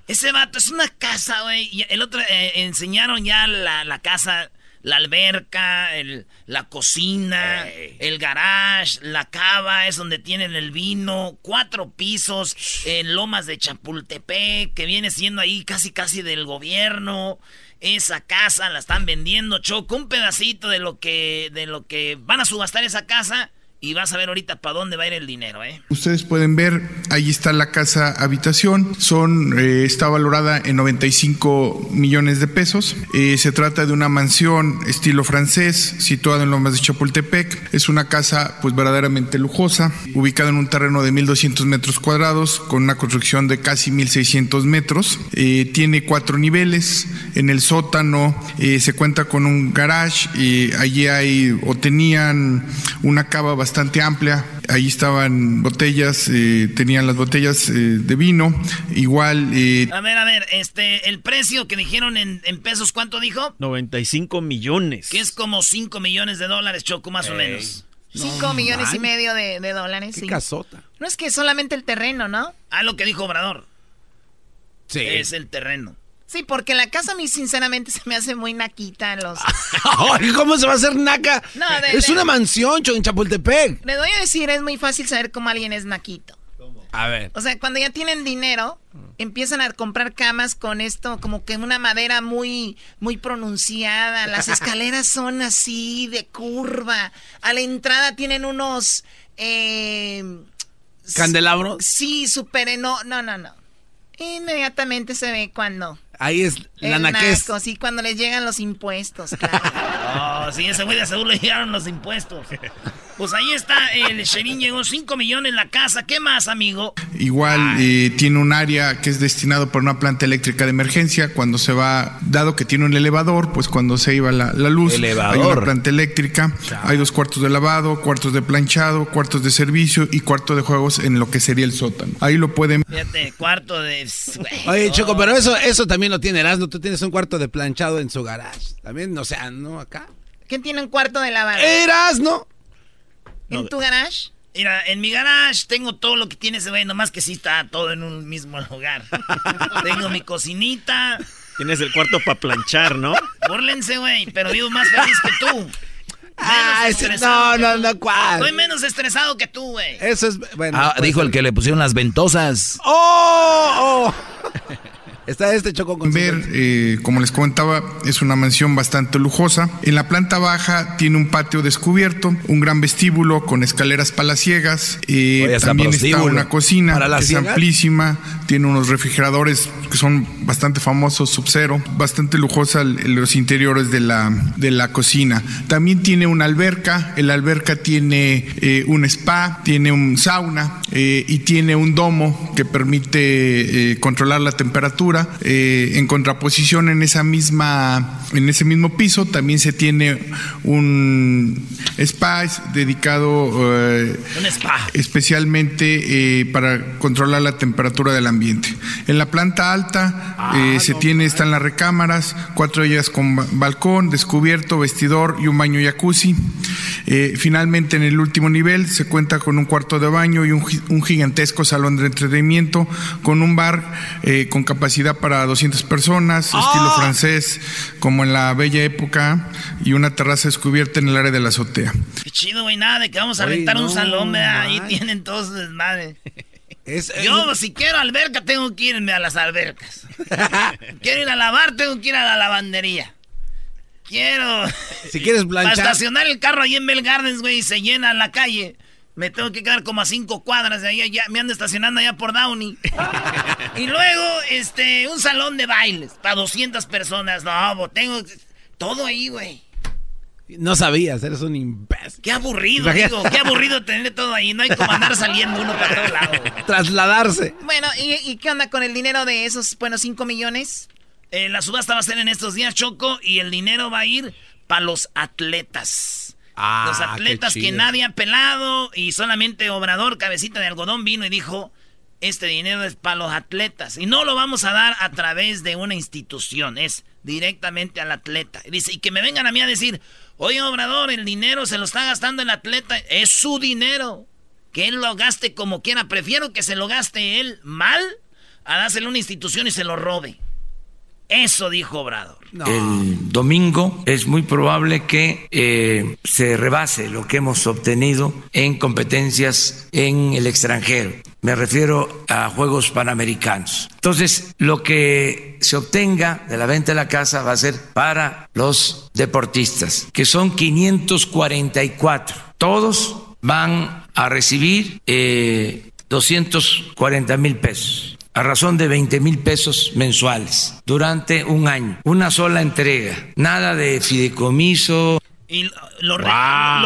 Speaker 3: Ese vato es una casa, güey. El otro, eh, enseñaron ya la, la casa, la alberca, el, la cocina, el garage, la cava, es donde tienen el vino, cuatro pisos en Lomas de Chapultepec, que viene siendo ahí casi casi del gobierno. Esa casa la están vendiendo, Choco, un pedacito de lo que, de lo que van a subastar esa casa. Y vas a ver ahorita para dónde va a ir el dinero, ¿eh?
Speaker 10: Ustedes pueden ver, ahí está la casa habitación, son, eh, está valorada en 95 millones de pesos. Eh, se trata de una mansión estilo francés, situada en Lomas de Chapultepec. Es una casa pues verdaderamente lujosa, ubicada en un terreno de 1.200 metros cuadrados, con una construcción de casi 1.600 metros. Eh, tiene cuatro niveles, en el sótano se cuenta con un garage, y allí hay o tenían una cava amplia. Ahí estaban botellas, eh, tenían las botellas eh, de vino. Igual, eh,
Speaker 3: A ver, a ver, este, el precio que dijeron en, en pesos, ¿cuánto dijo?
Speaker 11: 95 millones.
Speaker 3: Que es como 5 millones de dólares, Choco, más o menos.
Speaker 9: Cinco millones y medio de, de dólares.
Speaker 2: Qué
Speaker 9: sí.
Speaker 2: casota.
Speaker 9: No es que solamente el terreno, ¿no?
Speaker 3: Ah, lo que dijo Obrador.
Speaker 2: Sí.
Speaker 3: Es el terreno.
Speaker 9: Sí, porque la casa a mí sinceramente se me hace muy naquita los...
Speaker 2: ¿Cómo se va a hacer naca?
Speaker 9: No, de-
Speaker 2: es
Speaker 9: de-
Speaker 2: una mansión, en Chapultepec.
Speaker 9: Le voy a decir, es muy fácil saber cómo alguien es naquito.
Speaker 2: A ver.
Speaker 9: O sea, cuando ya tienen dinero, empiezan a comprar camas con esto, como que una madera muy, muy pronunciada. Las escaleras son así, de curva. A la entrada tienen unos... Eh,
Speaker 2: ¿Candelabros?
Speaker 9: Sí, súper... No, no, no, no. Inmediatamente se ve cuando...
Speaker 2: Ahí es la naquez.
Speaker 9: Sí, cuando les llegan los impuestos, claro.
Speaker 3: oh, sí, ese güey de seguro le llegaron los impuestos. Pues ahí está, el Sherin llegó 5 millones en la casa. ¿Qué más, amigo?
Speaker 10: Igual eh, tiene un área que es destinado para una planta eléctrica de emergencia. Cuando se va, dado que tiene un elevador, pues cuando se iba la, luz, hay una planta eléctrica. Hay dos cuartos de lavado, cuartos de planchado, cuartos de servicio y cuarto de juegos en lo que sería el sótano. Ahí lo pueden.
Speaker 3: Fíjate, cuarto de.
Speaker 2: Oye, Choco, pero eso, eso también lo tiene Erasmo. Tú tienes un cuarto de planchado en su garage. También, o sea, ¿no? Acá.
Speaker 9: ¿Quién tiene un cuarto de lavado?
Speaker 2: Erasmo.
Speaker 9: ¿En tu garage?
Speaker 3: Mira, en mi garage tengo todo lo que tiene ese güey, nomás que sí está todo en un mismo lugar. tengo mi cocinita.
Speaker 11: Tienes el cuarto para planchar, ¿no?
Speaker 3: Búrlense, güey, pero vivo más feliz que tú.
Speaker 2: Ah, no, no, no, ¿cuál?
Speaker 3: Estoy menos estresado que tú, güey.
Speaker 2: Eso es, bueno.
Speaker 4: Ah, dijo el que le pusieron las ventosas.
Speaker 2: ¡Oh! oh. Está este choco con
Speaker 10: Ver, eh, como les comentaba, es una mansión bastante lujosa. En la planta baja tiene un patio descubierto, un gran vestíbulo con escaleras palaciegas. Eh, también está una cocina que es amplísima, tiene unos refrigeradores que son bastante famosos, Sub-Zero, bastante lujosa los interiores de la, de la cocina. También tiene una alberca, el alberca tiene eh, un spa, tiene un sauna y tiene un domo que permite controlar la temperatura eh, en contraposición en esa misma, en ese mismo piso también se tiene un spa dedicado
Speaker 3: eh,
Speaker 10: especialmente eh, para controlar la temperatura del ambiente. En la planta alta ah, se tiene, están las recámaras, cuatro de ellas con balcón, descubierto, vestidor y un baño jacuzzi. finalmente en el último nivel se cuenta con un cuarto de baño y un, un gigantesco salón de entretenimiento con un bar con capacidad para 200 personas, ¡Ah! estilo francés, como en la bella época, y una terraza descubierta en el área de la azotea.
Speaker 3: Qué chido, güey, nada de que vamos a rentar un salón, ahí tienen todos desmadre. Es, Yo, si quiero alberca, tengo que irme a las albercas. quiero ir a lavar, tengo que ir a la lavandería. Quiero.
Speaker 2: Si quieres planchar.
Speaker 3: Para estacionar el carro ahí en Bell Gardens, güey, y se llena la calle. Me tengo que quedar como a cinco cuadras de ahí, ya, me ando estacionando allá por Downey. y luego, este, un salón de bailes para 200 personas. No, tengo todo ahí, güey.
Speaker 2: No sabías, eres un imbécil.
Speaker 3: Qué aburrido, digo, qué aburrido tener todo ahí. No hay como andar saliendo uno para todos lados.
Speaker 2: Trasladarse.
Speaker 9: Bueno, ¿y, qué onda con el dinero de esos, bueno, 5 millones?
Speaker 3: Eh, la subasta va a ser en estos días, Choco, y el dinero va a ir para los atletas. Ah, los atletas que nadie ha pelado y solamente Obrador, cabecita de algodón, vino y dijo, este dinero es para los atletas y no lo vamos a dar a través de una institución, es directamente al atleta. Y dice, y que me vengan a mí a decir, oye Obrador, el dinero se lo está gastando el atleta, es su dinero, que él lo gaste como quiera, prefiero que se lo gaste él mal a dárselo a una institución y se lo robe. Eso dijo Obrador.
Speaker 12: El domingo es muy probable que eh, se rebase lo que hemos obtenido en competencias en el extranjero. Me refiero a Juegos Panamericanos. Entonces, lo que se obtenga de la venta de la casa va a ser para los deportistas, que son 544. Todos van a recibir eh, 240 mil pesos a razón de 20 mil pesos mensuales durante un año. Una sola entrega. Nada de fideicomiso.
Speaker 3: Y lo,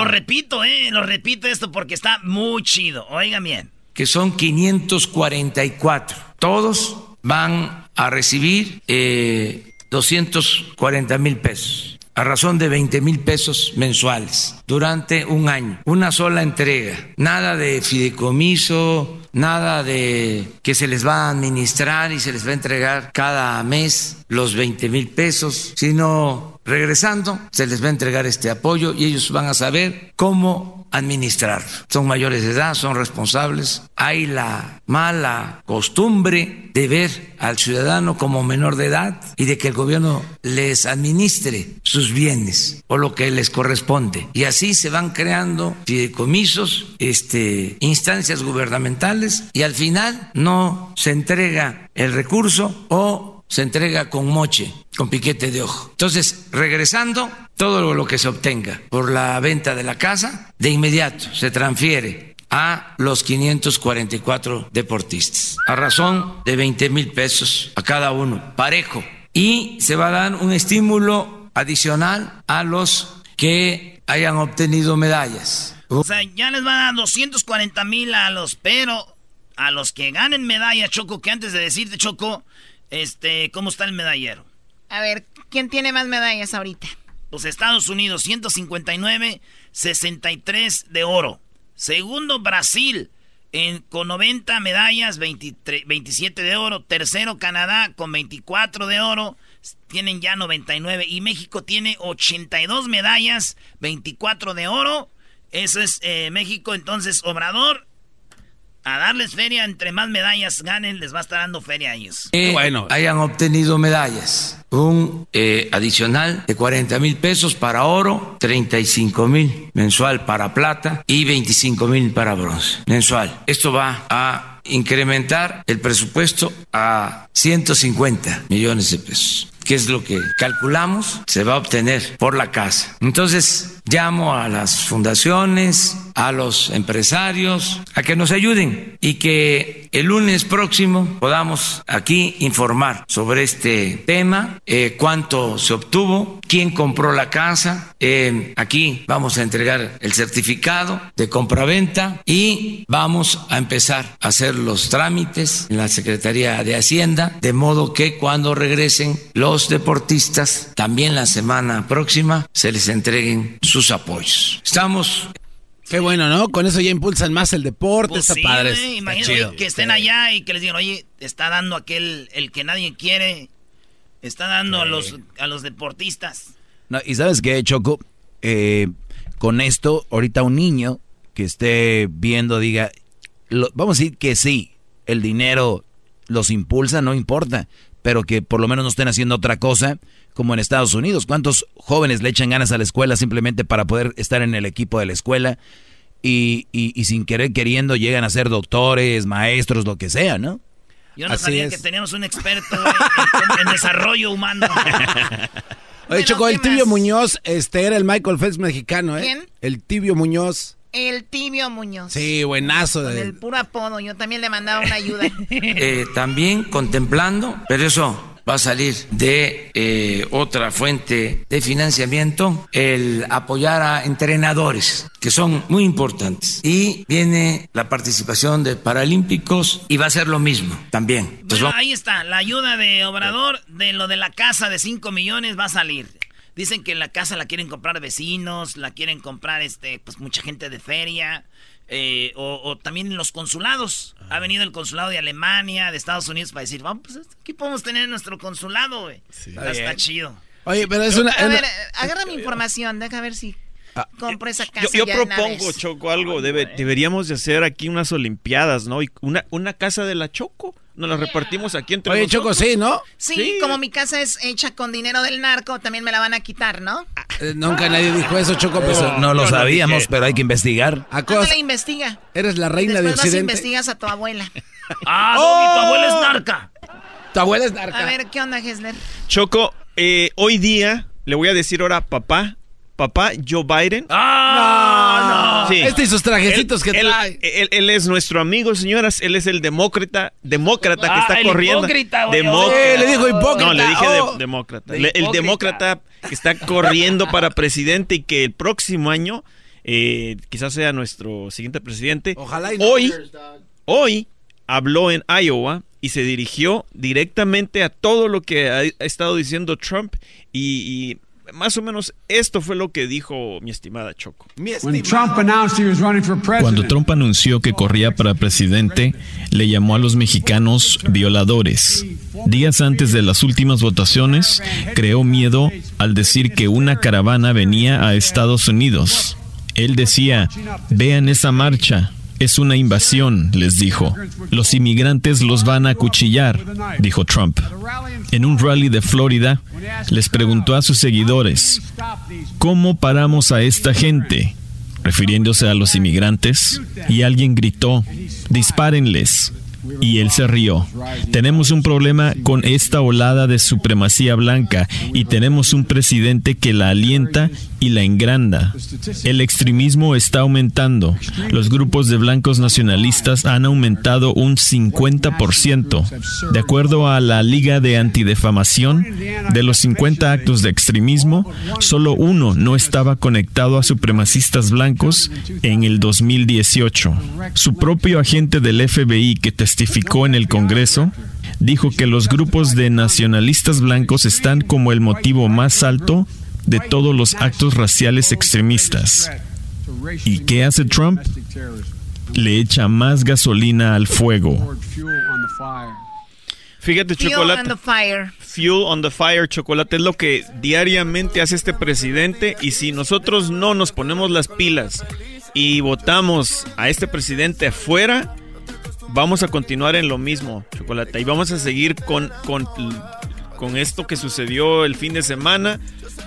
Speaker 3: repito, eh, lo repito esto porque está muy chido. Oigan bien.
Speaker 12: Que son 544. Todos van a recibir eh, 240 mil pesos a razón de 20 mil pesos mensuales durante un año. Una sola entrega. Nada de fideicomiso, nada de que se les va a administrar y se les va a entregar cada mes los 20 mil pesos, sino regresando se les va a entregar este apoyo y ellos van a saber cómo administrar. Son mayores de edad, son responsables. Hay la mala costumbre de ver al ciudadano como menor de edad y de que el gobierno les administre sus bienes o lo que les corresponde. Y así se van creando fideicomisos, este, instancias gubernamentales y al final no se entrega el recurso o se entrega con moche, con piquete de ojo. Entonces, regresando, todo lo que se obtenga por la venta de la casa, de inmediato se transfiere a los 544 deportistas, a razón de 20 mil pesos a cada uno, parejo. Y se va a dar un estímulo adicional a los que hayan obtenido medallas.
Speaker 3: O sea, ya les va a dar 240 mil a los, pero a los que ganen medalla, Choco, que antes de decirte, Choco, este, ¿cómo está el medallero?
Speaker 9: A ver, ¿quién tiene más medallas ahorita?
Speaker 3: Pues Estados Unidos, 159, 63 de oro. Segundo, Brasil, con 90 medallas, 27 de oro. Tercero, Canadá, con 24 de oro. Tienen ya 99. Y México tiene 82 medallas, 24 de oro. Eso es eh, México. Entonces, Obrador a darles feria, entre más medallas ganen, les va a estar dando feria a ellos.
Speaker 12: bueno. Hayan obtenido medallas. Un eh, adicional de 40 mil pesos para oro, 35 mil mensual para plata y 25 mil para bronce mensual. Esto va a incrementar el presupuesto a 150 millones de pesos que es lo que calculamos se va a obtener por la casa. Entonces, llamo a las fundaciones, a los empresarios, a que nos ayuden y que el lunes próximo podamos aquí informar sobre este tema, eh, cuánto se obtuvo, quién compró la casa. Eh, aquí vamos a entregar el certificado de compraventa y vamos a empezar a hacer los trámites en la Secretaría de Hacienda, de modo que cuando regresen los deportistas, también la semana próxima, se les entreguen sus apoyos. Estamos
Speaker 2: Qué bueno, ¿no? Con eso ya impulsan más el deporte, pues está padre.
Speaker 3: Imagínate que estén allá y que les digan, oye, está dando aquel, el que nadie quiere, está dando a, los, a los deportistas.
Speaker 4: No, y sabes qué, Choco, eh, con esto, ahorita un niño que esté viendo diga, vamos a decir que sí, el dinero los impulsa, no importa, pero que por lo menos no estén haciendo otra cosa como en Estados Unidos. ¿Cuántos jóvenes le echan ganas a la escuela simplemente para poder estar en el equipo de la escuela y, y, sin querer queriendo llegan a ser doctores, maestros, lo que sea, ¿no?
Speaker 3: Yo no sabía que teníamos un experto en, desarrollo humano.
Speaker 2: Oye, Choco, el Tibio Muñoz este era el Michael Phelps mexicano, ¿eh?
Speaker 9: ¿Quién?
Speaker 2: El Tibio Muñoz.
Speaker 9: El Tibio Muñoz.
Speaker 2: Sí, buenazo.
Speaker 9: Con el puro apodo, yo también le mandaba una ayuda.
Speaker 12: Eh, también contemplando, pero eso va a salir de eh, otra fuente de financiamiento, el apoyar a entrenadores, que son muy importantes. Y viene la participación de Paralímpicos y va a ser lo mismo también.
Speaker 3: ahí está, la ayuda de Obrador de lo de la casa de 5 millones va a salir. Dicen que la casa la quieren comprar vecinos, la quieren comprar este, pues mucha gente de feria. Eh, o, también los consulados. Ha venido el consulado de Alemania, de Estados Unidos, para decir, vamos, pues aquí podemos tener nuestro consulado, güey. Está, chido.
Speaker 2: Oye, pero es una...
Speaker 9: A ver, agarra mi información, deja ver si ah, compro esa casa.
Speaker 11: Yo, propongo, Choco, algo. deberíamos de hacer aquí unas olimpiadas, ¿no? Y una, una casa de la Choco. Nos la repartimos aquí entre
Speaker 2: Oye, Choco, sí, ¿no?
Speaker 9: Sí, como mi casa es hecha con dinero del narco, también me la van a quitar, ¿no?
Speaker 2: Eh, nunca nadie dijo eso, Choco. Pues,
Speaker 4: no, lo sabíamos, pero hay que investigar.
Speaker 9: ¿A no la investiga?
Speaker 2: Eres la reina de Occidente.
Speaker 9: investigas a tu abuela.
Speaker 3: ah, tu abuela es narca.
Speaker 2: Tu abuela es narca.
Speaker 9: A ver, ¿qué onda, Hesler?
Speaker 11: Choco, eh, hoy día le voy a decir ahora a papá papá Joe Biden.
Speaker 3: ¡Ah!
Speaker 2: No. Este y sus trajecitos que trae.
Speaker 11: Él, es nuestro amigo, señoras. Él es el demócrata, demócrata que ah, está
Speaker 3: el
Speaker 11: corriendo.
Speaker 3: Hipócrita,
Speaker 2: demócrata. le dijo hipócrita.
Speaker 11: No, le dije oh. demócrata. el demócrata que está corriendo para presidente y que el próximo año eh, quizás sea nuestro siguiente presidente.
Speaker 2: Ojalá y
Speaker 11: hoy, hoy habló en Iowa y se dirigió directamente a todo lo que ha, estado diciendo Trump y más o menos esto fue lo que dijo mi estimada Choco.
Speaker 13: Cuando Trump anunció que corría para presidente, le llamó a los mexicanos violadores. Días antes de las últimas votaciones, creó miedo al decir que una caravana venía a Estados Unidos. Él decía, vean esa marcha, es una invasión, les dijo. Los inmigrantes los van a acuchillar, dijo Trump. En un rally de Florida, les preguntó a sus seguidores, ¿cómo paramos a esta gente? refiriéndose a los inmigrantes, y alguien gritó, dispárenles. Y él se rió. Tenemos un problema con esta olada de supremacía blanca y tenemos un presidente que la alienta y la engranda. El extremismo está aumentando. Los grupos de blancos nacionalistas han aumentado un 50%. De acuerdo a la Liga de Antidefamación, de los 50 actos de extremismo, solo uno no estaba conectado a supremacistas blancos en el 2018. Su propio agente del FBI que testificó en el Congreso dijo que los grupos de nacionalistas blancos están como el motivo más alto de todos los actos raciales extremistas. ¿Y qué hace Trump? Le echa más gasolina al fuego.
Speaker 11: Fíjate, chocolate.
Speaker 9: Fuel on the fire.
Speaker 11: Fuel on the fire, chocolate, es lo que diariamente hace este presidente. Y si nosotros no nos ponemos las pilas y votamos a este presidente afuera, vamos a continuar en lo mismo, chocolate. Y vamos a seguir con, con, con esto que sucedió el fin de semana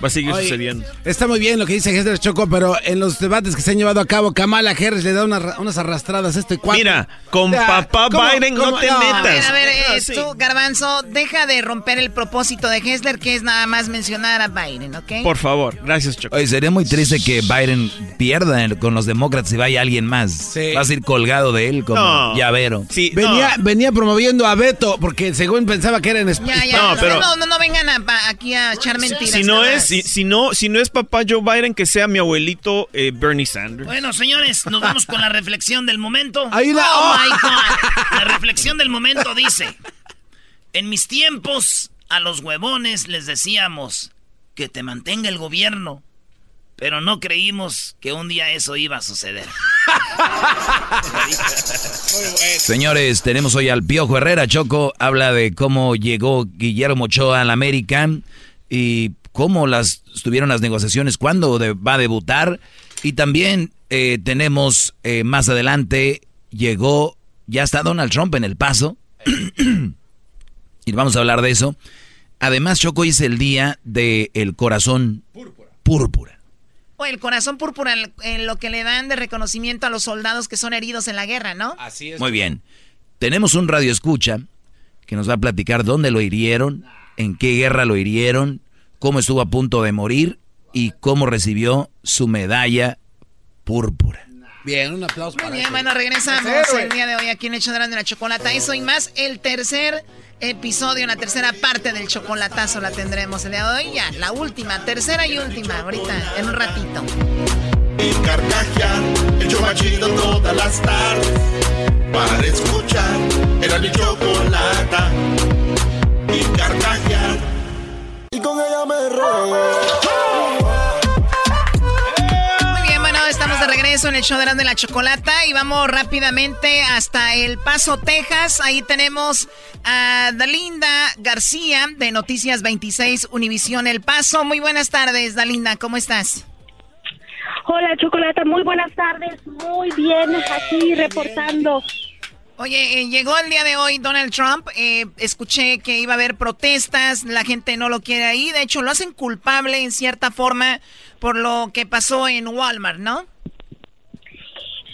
Speaker 11: va a seguir sucediendo.
Speaker 2: Está muy bien lo que dice Hester Choco, pero en los debates que se han llevado a cabo, Kamala Harris le da unas arrastradas a este cuadro.
Speaker 11: Mira, con papá Biden no te metas.
Speaker 9: A ver, a ver, tú, Garbanzo, deja de romper el propósito de Hessler, que es nada más mencionar a Biden, ¿ok?
Speaker 11: Por favor, gracias, Choco.
Speaker 4: Oye, sería muy triste que Biden pierda con los demócratas y vaya alguien más. Vas a ir colgado de él como llavero.
Speaker 2: Sí, venía, venía promoviendo a Beto, porque según pensaba que era en España.
Speaker 9: No, pero, no, no, vengan aquí a echar mentiras.
Speaker 11: Si no es si, no, si no es papá Joe Biden, que sea mi abuelito eh, Bernie Sanders.
Speaker 3: Bueno, señores, nos vamos con la reflexión del momento.
Speaker 2: Ahí la...
Speaker 3: Oh, my God. La reflexión del momento dice: En mis tiempos, a los huevones les decíamos que te mantenga el gobierno. Pero no creímos que un día eso iba a suceder.
Speaker 4: Señores, tenemos hoy al Piojo Herrera. Choco habla de cómo llegó Guillermo Ochoa al América y cómo las estuvieron las negociaciones, cuándo va a debutar. Y también eh, tenemos eh, más adelante, llegó, ya está Donald Trump en el paso. y vamos a hablar de eso. Además, Choco es el día del el corazón púrpura. púrpura.
Speaker 9: O el corazón púrpura, en lo que le dan de reconocimiento a los soldados que son heridos en la guerra, ¿no?
Speaker 4: Así es. Muy bien. Tenemos un radio escucha que nos va a platicar dónde lo hirieron, en qué guerra lo hirieron, cómo estuvo a punto de morir y cómo recibió su medalla púrpura.
Speaker 2: Bien, un aplauso.
Speaker 9: Muy bien, bueno, regresamos el día de hoy aquí en Hecho de la Chocolata. Eso y más, el tercer episodio, la tercera parte del chocolatazo la tendremos el día de hoy. Ya, la última, tercera y última, ahorita, en un ratito.
Speaker 6: Y carcajear, el chomachito todas las tardes. Para escuchar, era mi chocolata. Y carcajear me
Speaker 9: Muy bien, bueno, estamos de regreso en el show de la chocolata y vamos rápidamente hasta El Paso, Texas. Ahí tenemos a Dalinda García de Noticias 26 Univisión El Paso. Muy buenas tardes, Dalinda, ¿cómo estás?
Speaker 14: Hola, Chocolata, muy buenas tardes. Muy bien, aquí reportando.
Speaker 9: Oye, eh, llegó el día de hoy Donald Trump. Eh, escuché que iba a haber protestas, la gente no lo quiere ahí. De hecho, lo hacen culpable en cierta forma por lo que pasó en Walmart, ¿no?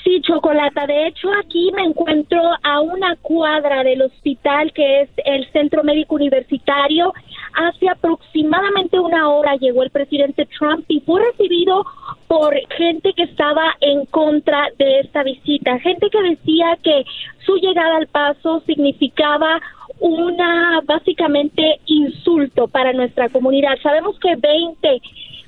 Speaker 14: Sí, Chocolata. De hecho, aquí me encuentro a una cuadra del hospital que es el Centro Médico Universitario. Hace aproximadamente una hora llegó el presidente Trump y fue recibido por gente que estaba en contra de esta visita, gente que decía que su llegada al paso significaba una básicamente insulto para nuestra comunidad. Sabemos que 20,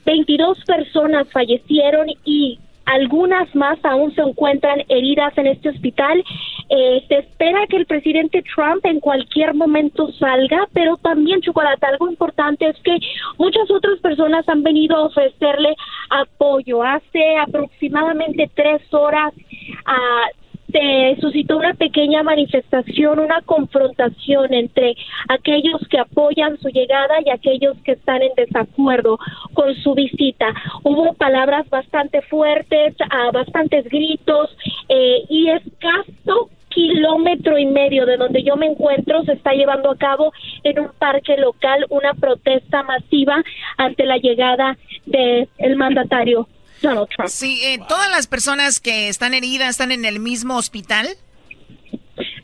Speaker 14: 22 personas fallecieron y algunas más aún se encuentran heridas en este hospital. Eh, se espera que el presidente Trump en cualquier momento salga, pero también, Chocolate, algo importante es que muchas otras personas han venido a ofrecerle apoyo. Hace aproximadamente tres horas, uh, se suscitó una pequeña manifestación, una confrontación entre aquellos que apoyan su llegada y aquellos que están en desacuerdo con su visita. Hubo palabras bastante fuertes, uh, bastantes gritos eh, y escaso kilómetro y medio de donde yo me encuentro se está llevando a cabo en un parque local una protesta masiva ante la llegada del el mandatario Donald Trump.
Speaker 9: Sí, eh, todas las personas que están heridas están en el mismo hospital.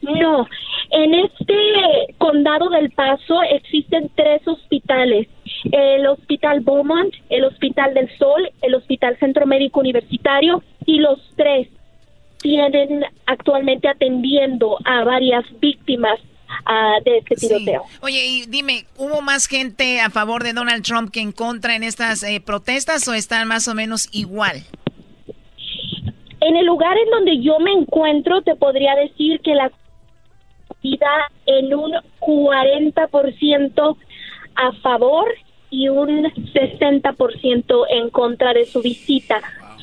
Speaker 14: No, en este condado del Paso existen tres hospitales. El Hospital Beaumont, el Hospital del Sol, el Hospital Centro Médico Universitario y los tres tienen actualmente atendiendo a varias víctimas uh, de este tiroteo.
Speaker 9: Oye, y dime, ¿hubo más gente a favor de Donald Trump que en contra en estas eh, protestas o están más o menos igual?
Speaker 14: En el lugar en donde yo me encuentro, te podría decir que la vida en un 40% a favor y un 60% en contra de su visita.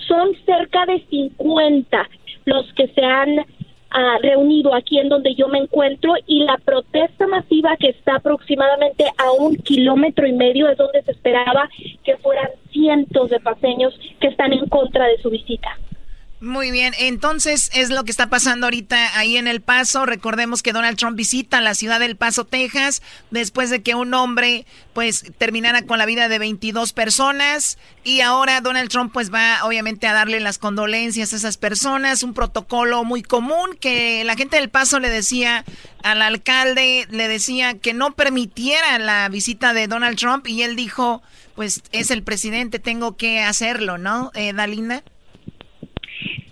Speaker 14: Son cerca de 50 los que se han uh, reunido aquí en donde yo me encuentro y la protesta masiva que está aproximadamente a un kilómetro y medio es donde se esperaba que fueran cientos de paseños que están en contra de su visita.
Speaker 9: Muy bien, entonces es lo que está pasando ahorita ahí en El Paso. Recordemos que Donald Trump visita la ciudad del Paso, Texas, después de que un hombre pues terminara con la vida de 22 personas y ahora Donald Trump pues va obviamente a darle las condolencias a esas personas, un protocolo muy común que la gente del Paso le decía al alcalde, le decía que no permitiera la visita de Donald Trump y él dijo, pues es el presidente, tengo que hacerlo, ¿no, eh, Dalina?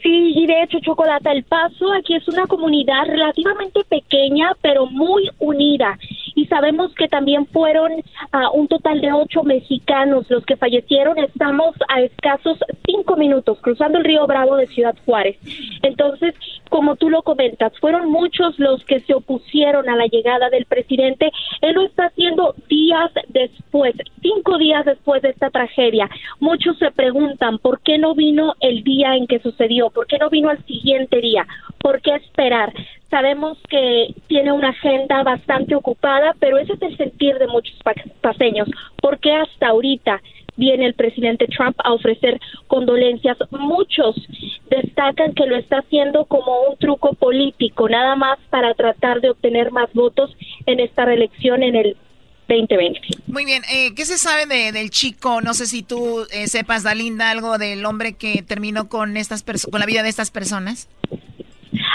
Speaker 14: Sí, y de hecho, Chocolata El Paso aquí es una comunidad relativamente pequeña, pero muy unida. Y sabemos que también fueron uh, un total de ocho mexicanos los que fallecieron. Estamos a escasos cinco minutos cruzando el río Bravo de Ciudad Juárez. Entonces, como tú lo comentas, fueron muchos los que se opusieron a la llegada del presidente. Él lo está haciendo días después, cinco días después de esta tragedia. Muchos se preguntan por qué no vino el día en que sucedió ¿Por qué no vino al siguiente día? ¿Por qué esperar? Sabemos que tiene una agenda bastante ocupada, pero ese es el sentir de muchos paseños. ¿Por qué hasta ahorita viene el presidente Trump a ofrecer condolencias? Muchos destacan que lo está haciendo como un truco político, nada más para tratar de obtener más votos en esta reelección en el 2020.
Speaker 9: Muy bien, eh, ¿qué se sabe de, del chico? No sé si tú eh, sepas, Dalinda, algo del hombre que terminó con, estas con la vida de estas personas.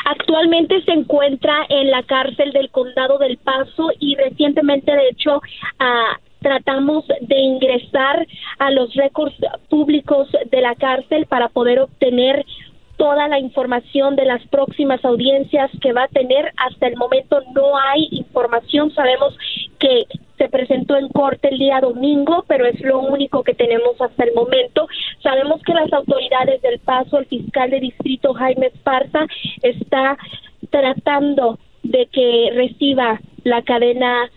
Speaker 14: Actualmente se encuentra en la cárcel del condado del Paso y recientemente, de hecho, ah, tratamos de ingresar a los récords públicos de la cárcel para poder obtener toda la información de las próximas audiencias que va a tener. Hasta el momento no hay información. Sabemos que se presentó en corte el día domingo, pero es lo único que tenemos hasta el momento. Sabemos que las autoridades del Paso, el fiscal de distrito Jaime Esparza, está tratando de que reciba la cadena,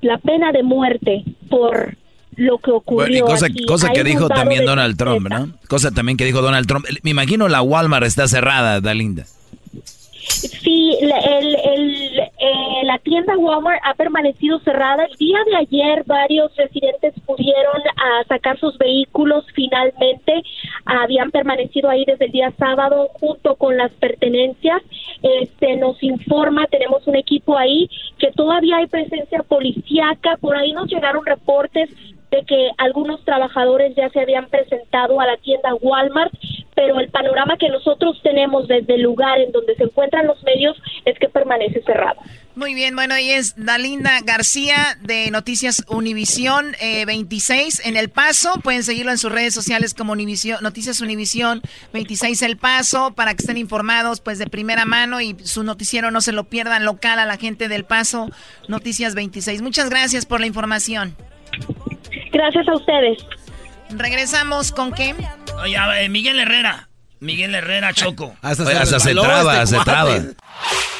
Speaker 14: la pena de muerte por lo que ocurrió.
Speaker 4: cosa, cosa que dijo también Donald Trump, ¿no? Cosa también que dijo Donald Trump. Me imagino la Walmart está cerrada, Dalinda.
Speaker 14: Sí, el, el, eh, la tienda Walmart ha permanecido cerrada. El día de ayer varios residentes pudieron uh, sacar sus vehículos finalmente. habían permanecido ahí desde el día sábado junto con las pertenencias. Este nos informa, tenemos un equipo ahí que todavía hay presencia policíaca. Por ahí nos llegaron reportes de que algunos trabajadores ya se habían presentado a la tienda Walmart, pero el panorama que nosotros tenemos desde el lugar en donde se encuentran los medios es que permanece cerrado.
Speaker 9: Muy bien, bueno, ahí es Dalinda García de Noticias Univisión 26 eh, en El Paso. Pueden seguirlo en sus redes sociales como Univisión, Noticias Univisión 26 El Paso para que estén informados pues de primera mano y su noticiero no se lo pierdan local a la gente del Paso Noticias 26. Muchas gracias por la información.
Speaker 14: Gracias a ustedes.
Speaker 9: Regresamos con qué?
Speaker 3: Oye, eh, Miguel Herrera. Miguel Herrera Choco.
Speaker 4: hasta, se, traba, este se traba.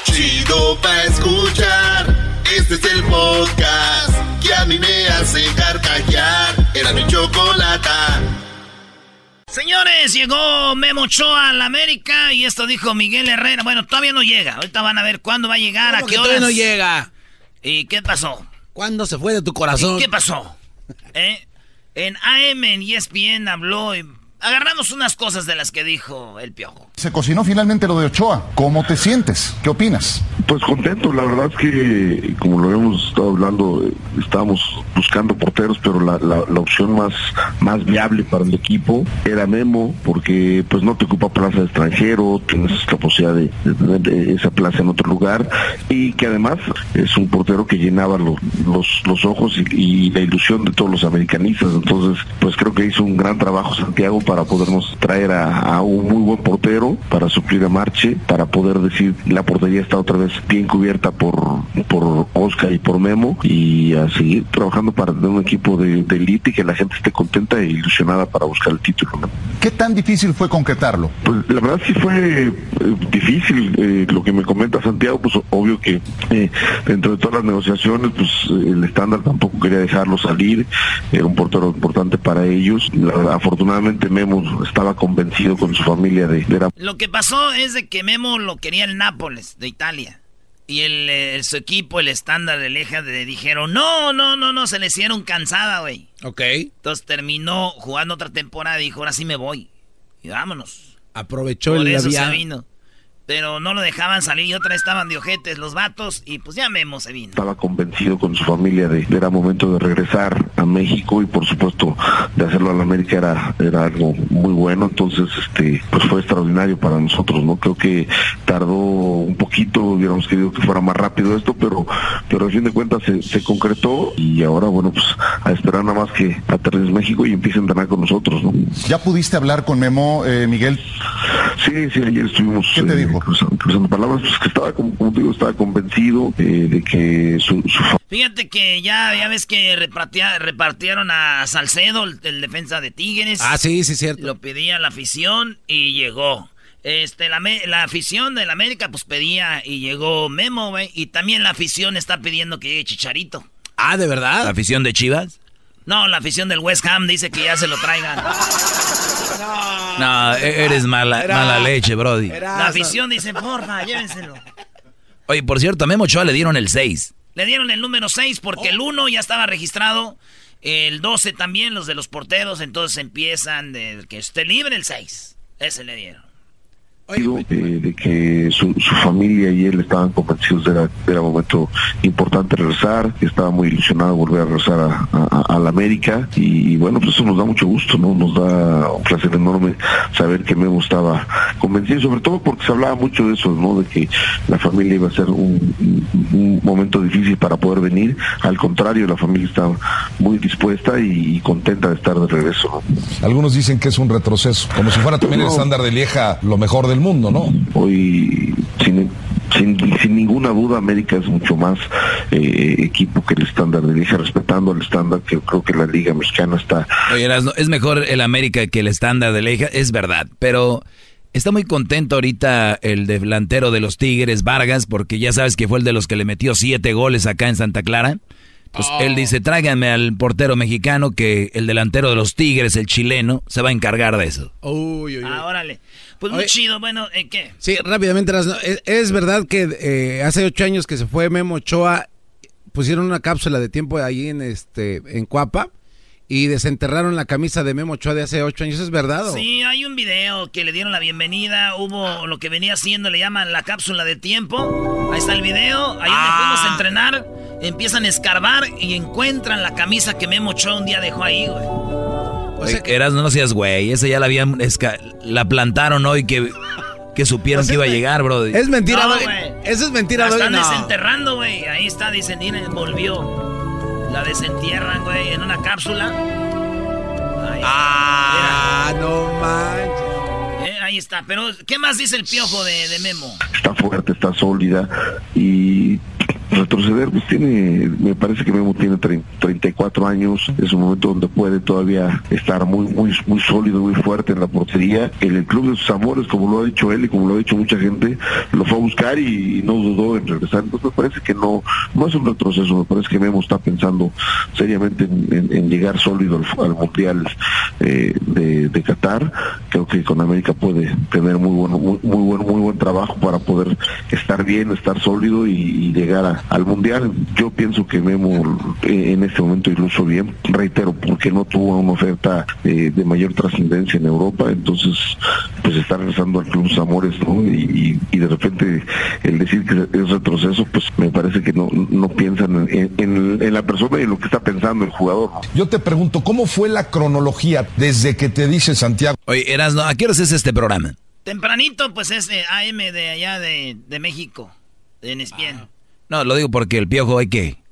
Speaker 6: Chido pa escuchar. Este es el podcast que a mí me hace carcajear. Era mi chocolata.
Speaker 3: Señores, llegó Memo Ochoa a la América y esto dijo Miguel Herrera. Bueno, todavía no llega. Ahorita van a ver cuándo va a llegar, a qué
Speaker 2: que
Speaker 3: horas.
Speaker 2: todavía no llega?
Speaker 3: ¿Y qué pasó?
Speaker 2: ¿Cuándo se fue de tu corazón?
Speaker 3: ¿Y qué pasó? ¿Eh? En AM, en ESPN habló y agarramos unas cosas de las que dijo el piojo.
Speaker 15: Se cocinó finalmente lo de Ochoa. ¿Cómo te sientes? ¿Qué opinas?
Speaker 16: Pues contento, la verdad es que, como lo hemos estado hablando, estábamos buscando porteros, pero la, la- la opción más, más viable para el equipo era Memo, porque pues no te ocupa plaza de extranjero, tienes la posibilidad de, de tener esa plaza en otro lugar, y que además es un portero que llenaba lo- los, los ojos y, y la ilusión de todos los americanistas. Entonces, pues creo que hizo un gran trabajo Santiago para podernos traer a, a un muy buen portero, para suplir a Marche, para poder decir la portería está otra vez bien cubierta por, por Oscar y por Memo y a seguir trabajando para tener un equipo de, de elite y que la gente esté contenta e ilusionada para buscar el título. ¿no?
Speaker 15: ¿Qué tan difícil fue concretarlo?
Speaker 16: Pues la verdad sí fue eh, difícil eh, lo que me comenta Santiago, pues obvio que eh, dentro de todas las negociaciones, pues el estándar tampoco quería dejarlo salir, era un portero importante para ellos. La afortunadamente Memo estaba convencido con su familia de, de la
Speaker 3: Lo que pasó es de que Memo lo quería el Nápoles de Italia. Y el, eh, su equipo, el estándar de Leja, le dijeron, no, no, no, no, se le hicieron cansada, güey.
Speaker 2: Ok.
Speaker 3: Entonces terminó jugando otra temporada y dijo, ahora sí me voy. Y vámonos.
Speaker 2: Aprovechó
Speaker 3: Por
Speaker 2: el
Speaker 3: eso se vino. Pero no lo dejaban salir y otra vez estaban de ojetes los vatos y pues ya Memo se vino.
Speaker 16: estaba convencido con su familia de que era momento de regresar a México y por supuesto de hacerlo a la América era, era algo muy bueno, entonces este pues fue extraordinario para nosotros, ¿no? Creo que tardó un poquito, hubiéramos querido que fuera más rápido esto, pero pero al fin de cuentas se, se concretó y ahora bueno pues a esperar nada más que aterrice México y empiece a entrenar con nosotros, ¿no?
Speaker 15: ¿Ya pudiste hablar con Memo, eh, Miguel?
Speaker 16: Sí, sí, ayer estuvimos
Speaker 15: ¿Qué te
Speaker 16: eh,
Speaker 15: dijo?
Speaker 16: Cruzando, cruzando palabras, pues que estaba como, como te digo, estaba convencido eh, de que su, su
Speaker 3: Fíjate que ya, ya ves que repartia- repartieron a Salcedo, el, el defensa de Tigres.
Speaker 2: Ah, sí, sí, cierto.
Speaker 3: Lo pedía la afición y llegó. Este, la, la afición del América pues pedía y llegó Memo, güey. Y también la afición está pidiendo que llegue Chicharito.
Speaker 2: Ah, ¿de verdad?
Speaker 4: ¿La afición de Chivas?
Speaker 3: No, la afición del West Ham dice que ya se lo traigan.
Speaker 4: No, e- eres mala,
Speaker 3: Era-
Speaker 4: mala leche, Brody.
Speaker 3: La afición dice, porfa, llévenselo.
Speaker 4: Oye, por cierto, a Memo Ochoa le dieron el 6.
Speaker 3: Le dieron el número 6 porque el 1 ya estaba registrado. El 12 también, los de los porteros. Entonces empiezan de que esté libre el 6. Ese le dieron.
Speaker 16: Eh, de que su, su familia y él estaban convencidos de era, era momento importante regresar, que estaba muy ilusionado de volver a regresar a, a- a la América y, bueno, pues eso nos da mucho gusto, ¿no? Nos da un placer enorme saber que Memo estaba convencido, sobre todo porque se hablaba mucho de eso, ¿no? De que la familia iba a ser un, momento difícil para poder venir, al contrario, la familia estaba muy dispuesta y, contenta de estar de regreso, ¿no?
Speaker 17: Algunos dicen que es un retroceso, como si fuera también el estándar de Lieja lo mejor del mundo, ¿no?
Speaker 16: Hoy, sin, sin, sin ninguna duda, América es mucho más eh, equipo que el estándar de liga, respetando el estándar que creo que la Liga Mexicana está.
Speaker 4: Oye, es mejor el América que el estándar de Leja, es verdad, pero está muy contento ahorita el delantero de los Tigres, Vargas, porque ya sabes que fue el de los que le metió siete goles acá en Santa Clara. Pues él dice, tráiganme al portero mexicano que el delantero de los Tigres, el chileno, se va a encargar de eso.
Speaker 2: Uy, uy, uy.
Speaker 3: Ah, órale. Pues muy
Speaker 2: Oye.
Speaker 3: chido. Bueno, ¿eh, ¿qué?
Speaker 2: Sí, rápidamente, es, es verdad que eh, hace ocho años que se fue Memo Ochoa, pusieron una cápsula de tiempo ahí en este en Cuapa y desenterraron la camisa de Memo Ochoa de hace ocho años, ¿es verdad? o?
Speaker 3: Sí, hay un video que le dieron la bienvenida. Hubo lo que venía haciendo, le llaman la cápsula de tiempo. Ahí está el video. Ahí donde fuimos a entrenar. Empiezan a escarbar y encuentran la camisa que Memo Ochoa un día dejó ahí, güey.
Speaker 4: Oye, Erasmo, no seas güey, esa ya la habían, esca- la plantaron hoy que, que supieron que iba a llegar, bro.
Speaker 2: Es mentira,
Speaker 3: No, güey.
Speaker 2: Eso es mentira,
Speaker 3: La
Speaker 2: Doggy.
Speaker 3: están
Speaker 2: No.
Speaker 3: desenterrando, güey. Ahí está, dicen, volvió. La desentierran, güey, en una cápsula. Ahí,
Speaker 2: Ah, no manches.
Speaker 3: Eh, ahí está. Pero, ¿qué más dice el piojo de, de Memo?
Speaker 16: Está fuerte, está sólida y retroceder, pues tiene, me parece que Memo tiene 34 años, es un momento donde puede todavía estar muy, muy, muy sólido, muy fuerte en la portería. En el club de sus amores, como lo ha dicho él y como lo ha dicho mucha gente, lo fue a buscar y, no dudó en regresar. Entonces me parece que no, no es un retroceso, me parece que Memo está pensando seriamente en, llegar sólido al, Mundial eh, de, Qatar. Creo que con América puede tener muy bueno, muy, muy buen, muy buen trabajo para poder estar bien, estar sólido y, llegar al Mundial. Yo pienso que Memo eh, en este momento iluso bien, reitero, porque no tuvo una oferta eh, de mayor trascendencia en Europa, entonces pues está regresando al Club Zamores, ¿no? Y, de repente el decir que es retroceso, pues me parece que no, no piensan en, la persona y en lo que está pensando el jugador.
Speaker 17: Yo te pregunto, ¿cómo fue la cronología desde que te dice Santiago?
Speaker 4: Oye, Erasno, ¿a qué hora es este programa?
Speaker 3: Tempranito, pues es de AM de allá de, México, en Espien. Ah.
Speaker 4: No, lo digo porque el piojo hay que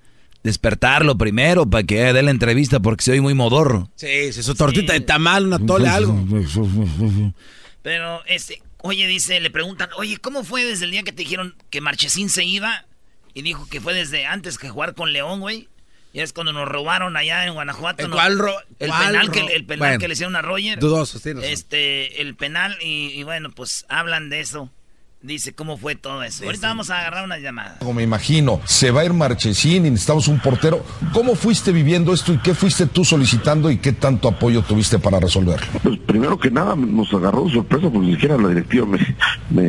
Speaker 4: despertarlo primero para que dé la entrevista porque soy muy modorro.
Speaker 2: Sí, sí su tortita de tamal, una tole, algo.
Speaker 3: Pero, este, oye, dice, le preguntan, oye, ¿cómo fue desde el día que te dijeron que Marchesín se iba? Y dijo que fue desde antes que jugar con León, güey. Y es cuando nos robaron allá en Guanajuato. ¿El,
Speaker 2: cuál
Speaker 3: el penal, que, el penal que le hicieron a Roger.
Speaker 2: Dudoso,
Speaker 3: Este, el penal, y bueno, pues hablan de eso. Dice cómo fue todo eso. Ahorita vamos a agarrar una llamada.
Speaker 17: Como me imagino, se va a ir Marchesín y necesitamos un portero. ¿Cómo fuiste viviendo esto y qué fuiste tú solicitando y qué tanto apoyo tuviste para resolverlo?
Speaker 16: Pues primero que nada nos agarró de sorpresa porque ni siquiera la directiva me,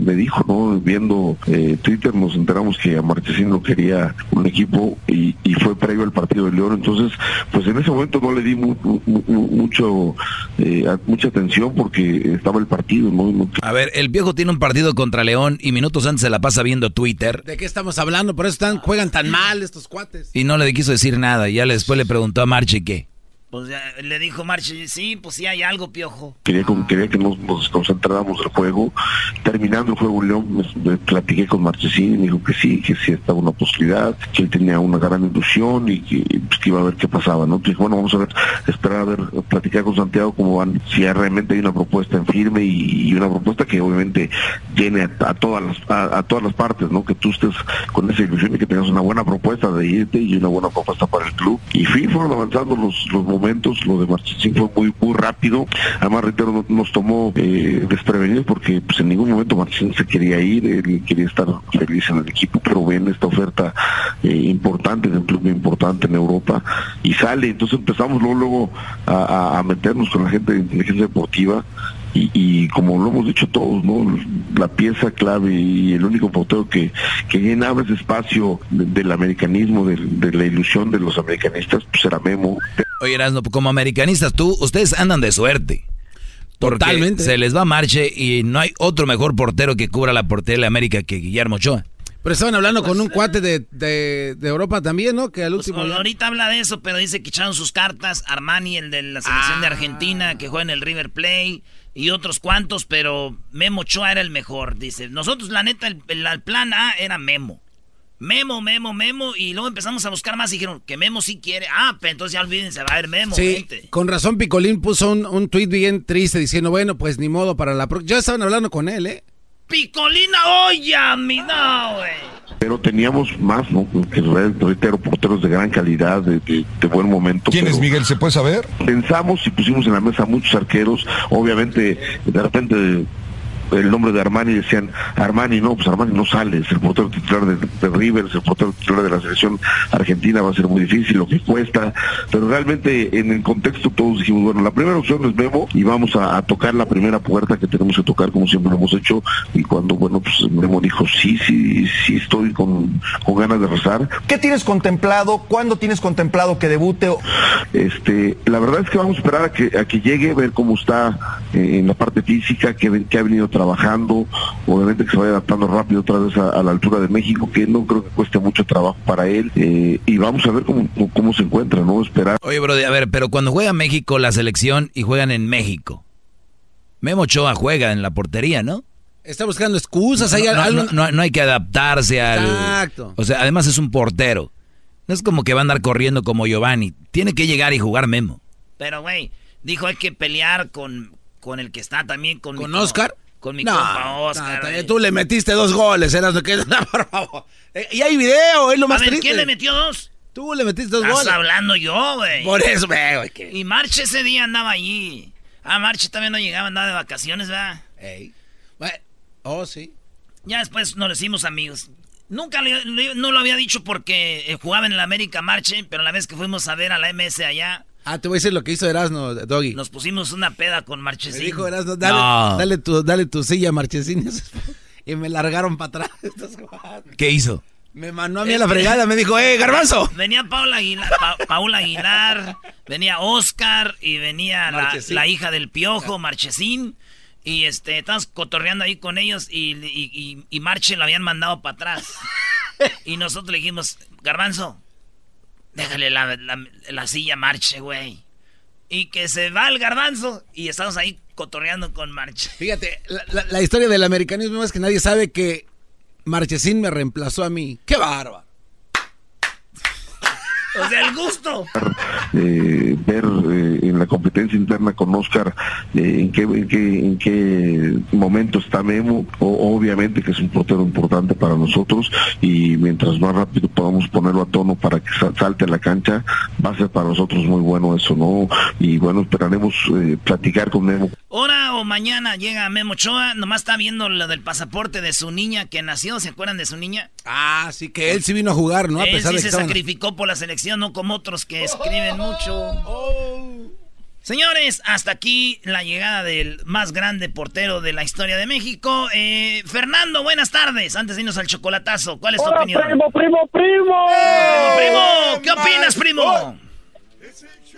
Speaker 16: me, dijo, ¿no? Viendo eh, Twitter nos enteramos que a Marchesín lo quería un equipo y, fue previo al partido de León. Entonces, pues en ese momento no le di mucho eh, mucha atención porque estaba el partido, ¿no?
Speaker 4: A ver, el viejo tiene un partido contra León y minutos antes se la pasa viendo Twitter.
Speaker 2: ¿De qué estamos hablando? Por eso están, juegan tan mal estos cuates.
Speaker 4: Y no le quiso decir nada. Ya después le preguntó a Marche qué.
Speaker 3: Pues le dijo Marche, sí, pues sí hay algo, piojo.
Speaker 16: Quería, quería que nos, concentráramos el juego. Terminando el juego León, me, platiqué con Marchesín y me dijo que sí, que sí estaba una posibilidad, que él tenía una gran ilusión y pues, que, iba a ver qué pasaba, ¿no? Dije, bueno, vamos a ver, esperar a ver, platicar con Santiago cómo van, si realmente hay una propuesta en firme y, una propuesta que obviamente llene a, todas las a, todas las partes, ¿no? Que tú estés con esa ilusión y que tengas una buena propuesta de irte y una buena propuesta para el club. Y fin, fueron avanzando los, los momentos, lo de Marchesín fue muy muy rápido, además reitero, nos tomó eh, desprevenidos porque pues en ningún momento Marchesín se quería ir, él quería estar feliz en el equipo, pero ven esta oferta eh, importante de un club importante en Europa y sale, entonces empezamos luego, luego a, meternos con la gente de inteligencia deportiva y, como lo hemos dicho todos, ¿no? La pieza clave y el único portero que, que llenaba ese espacio del americanismo, de, la ilusión de los americanistas, pues era Memo.
Speaker 4: Oye, Erasno, como americanistas, tú, ustedes andan de suerte. Totalmente. Se les va a marche y no hay otro mejor portero que cubra la portería de América que Guillermo Ochoa.
Speaker 2: Pero estaban hablando con un cuate de, Europa también, ¿no? Que al pues, último.
Speaker 3: ahorita habla de eso, pero dice que echaron sus cartas. Armani, el de la selección de ah. Argentina, que juega en el River Plate, y otros cuantos, pero Memo Ochoa era el mejor. Dice, nosotros, la neta, el plan A era Memo. Memo, Memo, Memo, y luego empezamos a buscar más y dijeron que Memo sí quiere. Ah, pero entonces ya olvídense, va a haber Memo.
Speaker 2: Sí, con razón Picolín puso un, un tweet bien triste diciendo, bueno, pues ni modo para la próxima. Ya estaban hablando con él, ¿eh?
Speaker 3: Picolina, oye, mi no, güey.
Speaker 16: Pero teníamos más, ¿no? Que reitero, porteros de gran calidad, de, de, buen momento.
Speaker 17: ¿Quién es Miguel? ¿Se puede saber?
Speaker 16: Pensamos y pusimos en la mesa muchos arqueros. Obviamente, de repente el nombre de Armani decían Armani no, pues Armani no sale, es el portero titular de, River, es el portero titular de la selección argentina, va a ser muy difícil, lo que cuesta, pero realmente en el contexto todos dijimos, bueno, la primera opción es Memo y vamos a, tocar la primera puerta que tenemos que tocar como siempre lo hemos hecho y cuando, bueno, pues Memo dijo, sí, sí, sí estoy con, ganas de rezar.
Speaker 2: ¿Qué tienes contemplado? ¿Cuándo tienes contemplado que debute?
Speaker 16: Este, la verdad es que vamos a esperar a que, a que llegue, ver cómo está eh, en la parte física, que, que ha venido trabajando, obviamente que se vaya adaptando rápido otra vez a, la altura de México, que no creo que cueste mucho trabajo para él, eh, y vamos a ver cómo, cómo se encuentra, ¿no? Esperar.
Speaker 4: Oye, bro, a ver, pero cuando juega México la selección y juegan en México, Memo Ochoa juega en la portería, ¿no?
Speaker 2: Está buscando excusas.
Speaker 4: No, no, hay que adaptarse al... Exacto. O sea, además es un portero. No es como que va a andar corriendo como Giovanni. Tiene que llegar y jugar Memo.
Speaker 3: Pero, güey, dijo hay que pelear con, con el que está también con...
Speaker 2: ¿Con Oscar?
Speaker 3: Con mi
Speaker 2: No,
Speaker 3: compa Oscar.
Speaker 2: no, tú le metiste dos goles, eras lo que... No, por favor. Eh, y hay video, es lo más
Speaker 3: A ver,
Speaker 2: triste.
Speaker 3: ¿quién le metió dos?
Speaker 2: Tú le metiste dos
Speaker 3: Estás
Speaker 2: goles.
Speaker 3: hablando yo, güey.
Speaker 2: Por eso, güey, que-
Speaker 3: Y Marche ese día andaba allí. Ah, Marche también no llegaba, andaba de vacaciones, ¿verdad?
Speaker 2: Ey. Bueno, oh, sí.
Speaker 3: Ya después nos hicimos amigos. Nunca le- le- no lo había dicho porque eh, jugaba en el América Marche, pero la vez que fuimos a ver a la MS allá,
Speaker 2: Ah, te voy a decir lo que hizo Erasno, Doggy.
Speaker 3: nos pusimos una peda con
Speaker 2: Me
Speaker 3: Marchesín.
Speaker 2: dijo Erasno, dale,
Speaker 4: No.
Speaker 2: dale, tu, dale tu silla, Marchesín. Y me largaron para atrás.
Speaker 4: ¿Qué hizo?
Speaker 2: Me mandó a mí a la fregada, me dijo, ¡eh, garbanzo!
Speaker 3: Venía Paula Aguilar, Pa- Paula Aguilar, venía Oscar y venía la, la hija del Piojo, Marchesín. Y este, estábamos cotorreando ahí con ellos y, y, y- y Marche lo habían mandado para atrás. Y nosotros le dijimos, Garbanzo, déjale la, la- la silla Marche, güey. Y que se va el garbanzo. Y estamos ahí cotorreando con Marche.
Speaker 2: Fíjate, la, la- la historia del americanismo es que nadie sabe que Marchesín me reemplazó a mí. ¡Qué bárbaro!
Speaker 3: O gusto.
Speaker 16: eh, ver eh, en la competencia interna con Oscar eh, en, qué, en, qué, en qué momento está Memo. O- obviamente que es un portero importante para nosotros y mientras más rápido podamos ponerlo a tono para que sal- salte a la cancha, va a ser para nosotros muy bueno eso, ¿no? Y bueno, esperaremos eh, platicar con Memo.
Speaker 3: Ahora o mañana llega Memo Ochoa, nomás está viendo lo del pasaporte de su niña que nació, ¿se acuerdan de su niña?
Speaker 2: Ah, sí, que él sí vino a jugar, ¿no? A
Speaker 3: Él
Speaker 2: pesar
Speaker 3: sí
Speaker 2: de que
Speaker 3: se
Speaker 2: estaban-
Speaker 3: sacrificó por la selección, no como otros que escriben mucho. Señores, hasta aquí la llegada del más grande portero de la historia de México. Eh, Fernando, buenas tardes. Antes de irnos al chocolatazo, ¿cuál es tu
Speaker 7: Hola,
Speaker 3: opinión?
Speaker 7: primo, primo, primo.
Speaker 3: primo, ¿qué opinas, primo?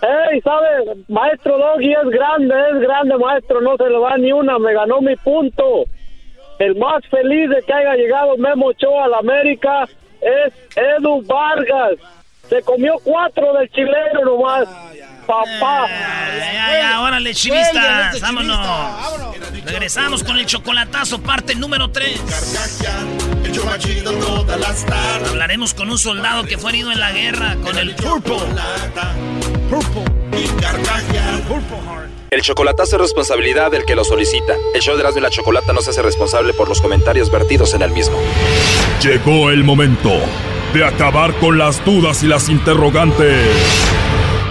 Speaker 7: Ey, ¿sabes? Maestro Doggy es grande, es grande, maestro. No se le va ni una. Me ganó mi punto. El más feliz de que haya llegado Memo Ochoa a la América es Edu Vargas. Se comió cuatro del chileno nomás. Papá.
Speaker 3: Ya, ya, ya, órale, chivistas, vámonos. Regresamos con el chocolatazo, parte número 3.
Speaker 6: El show más chido todas las tardes.
Speaker 3: Hablaremos con un soldado que fue herido en la guerra, con el Purple.
Speaker 6: Y carcajear.
Speaker 18: El chocolatazo es responsabilidad del que lo solicita. El show de Erasmo y la Chocolata no se hace responsable por los comentarios vertidos en el mismo.
Speaker 1: Llegó el momento de acabar con las dudas y las interrogantes.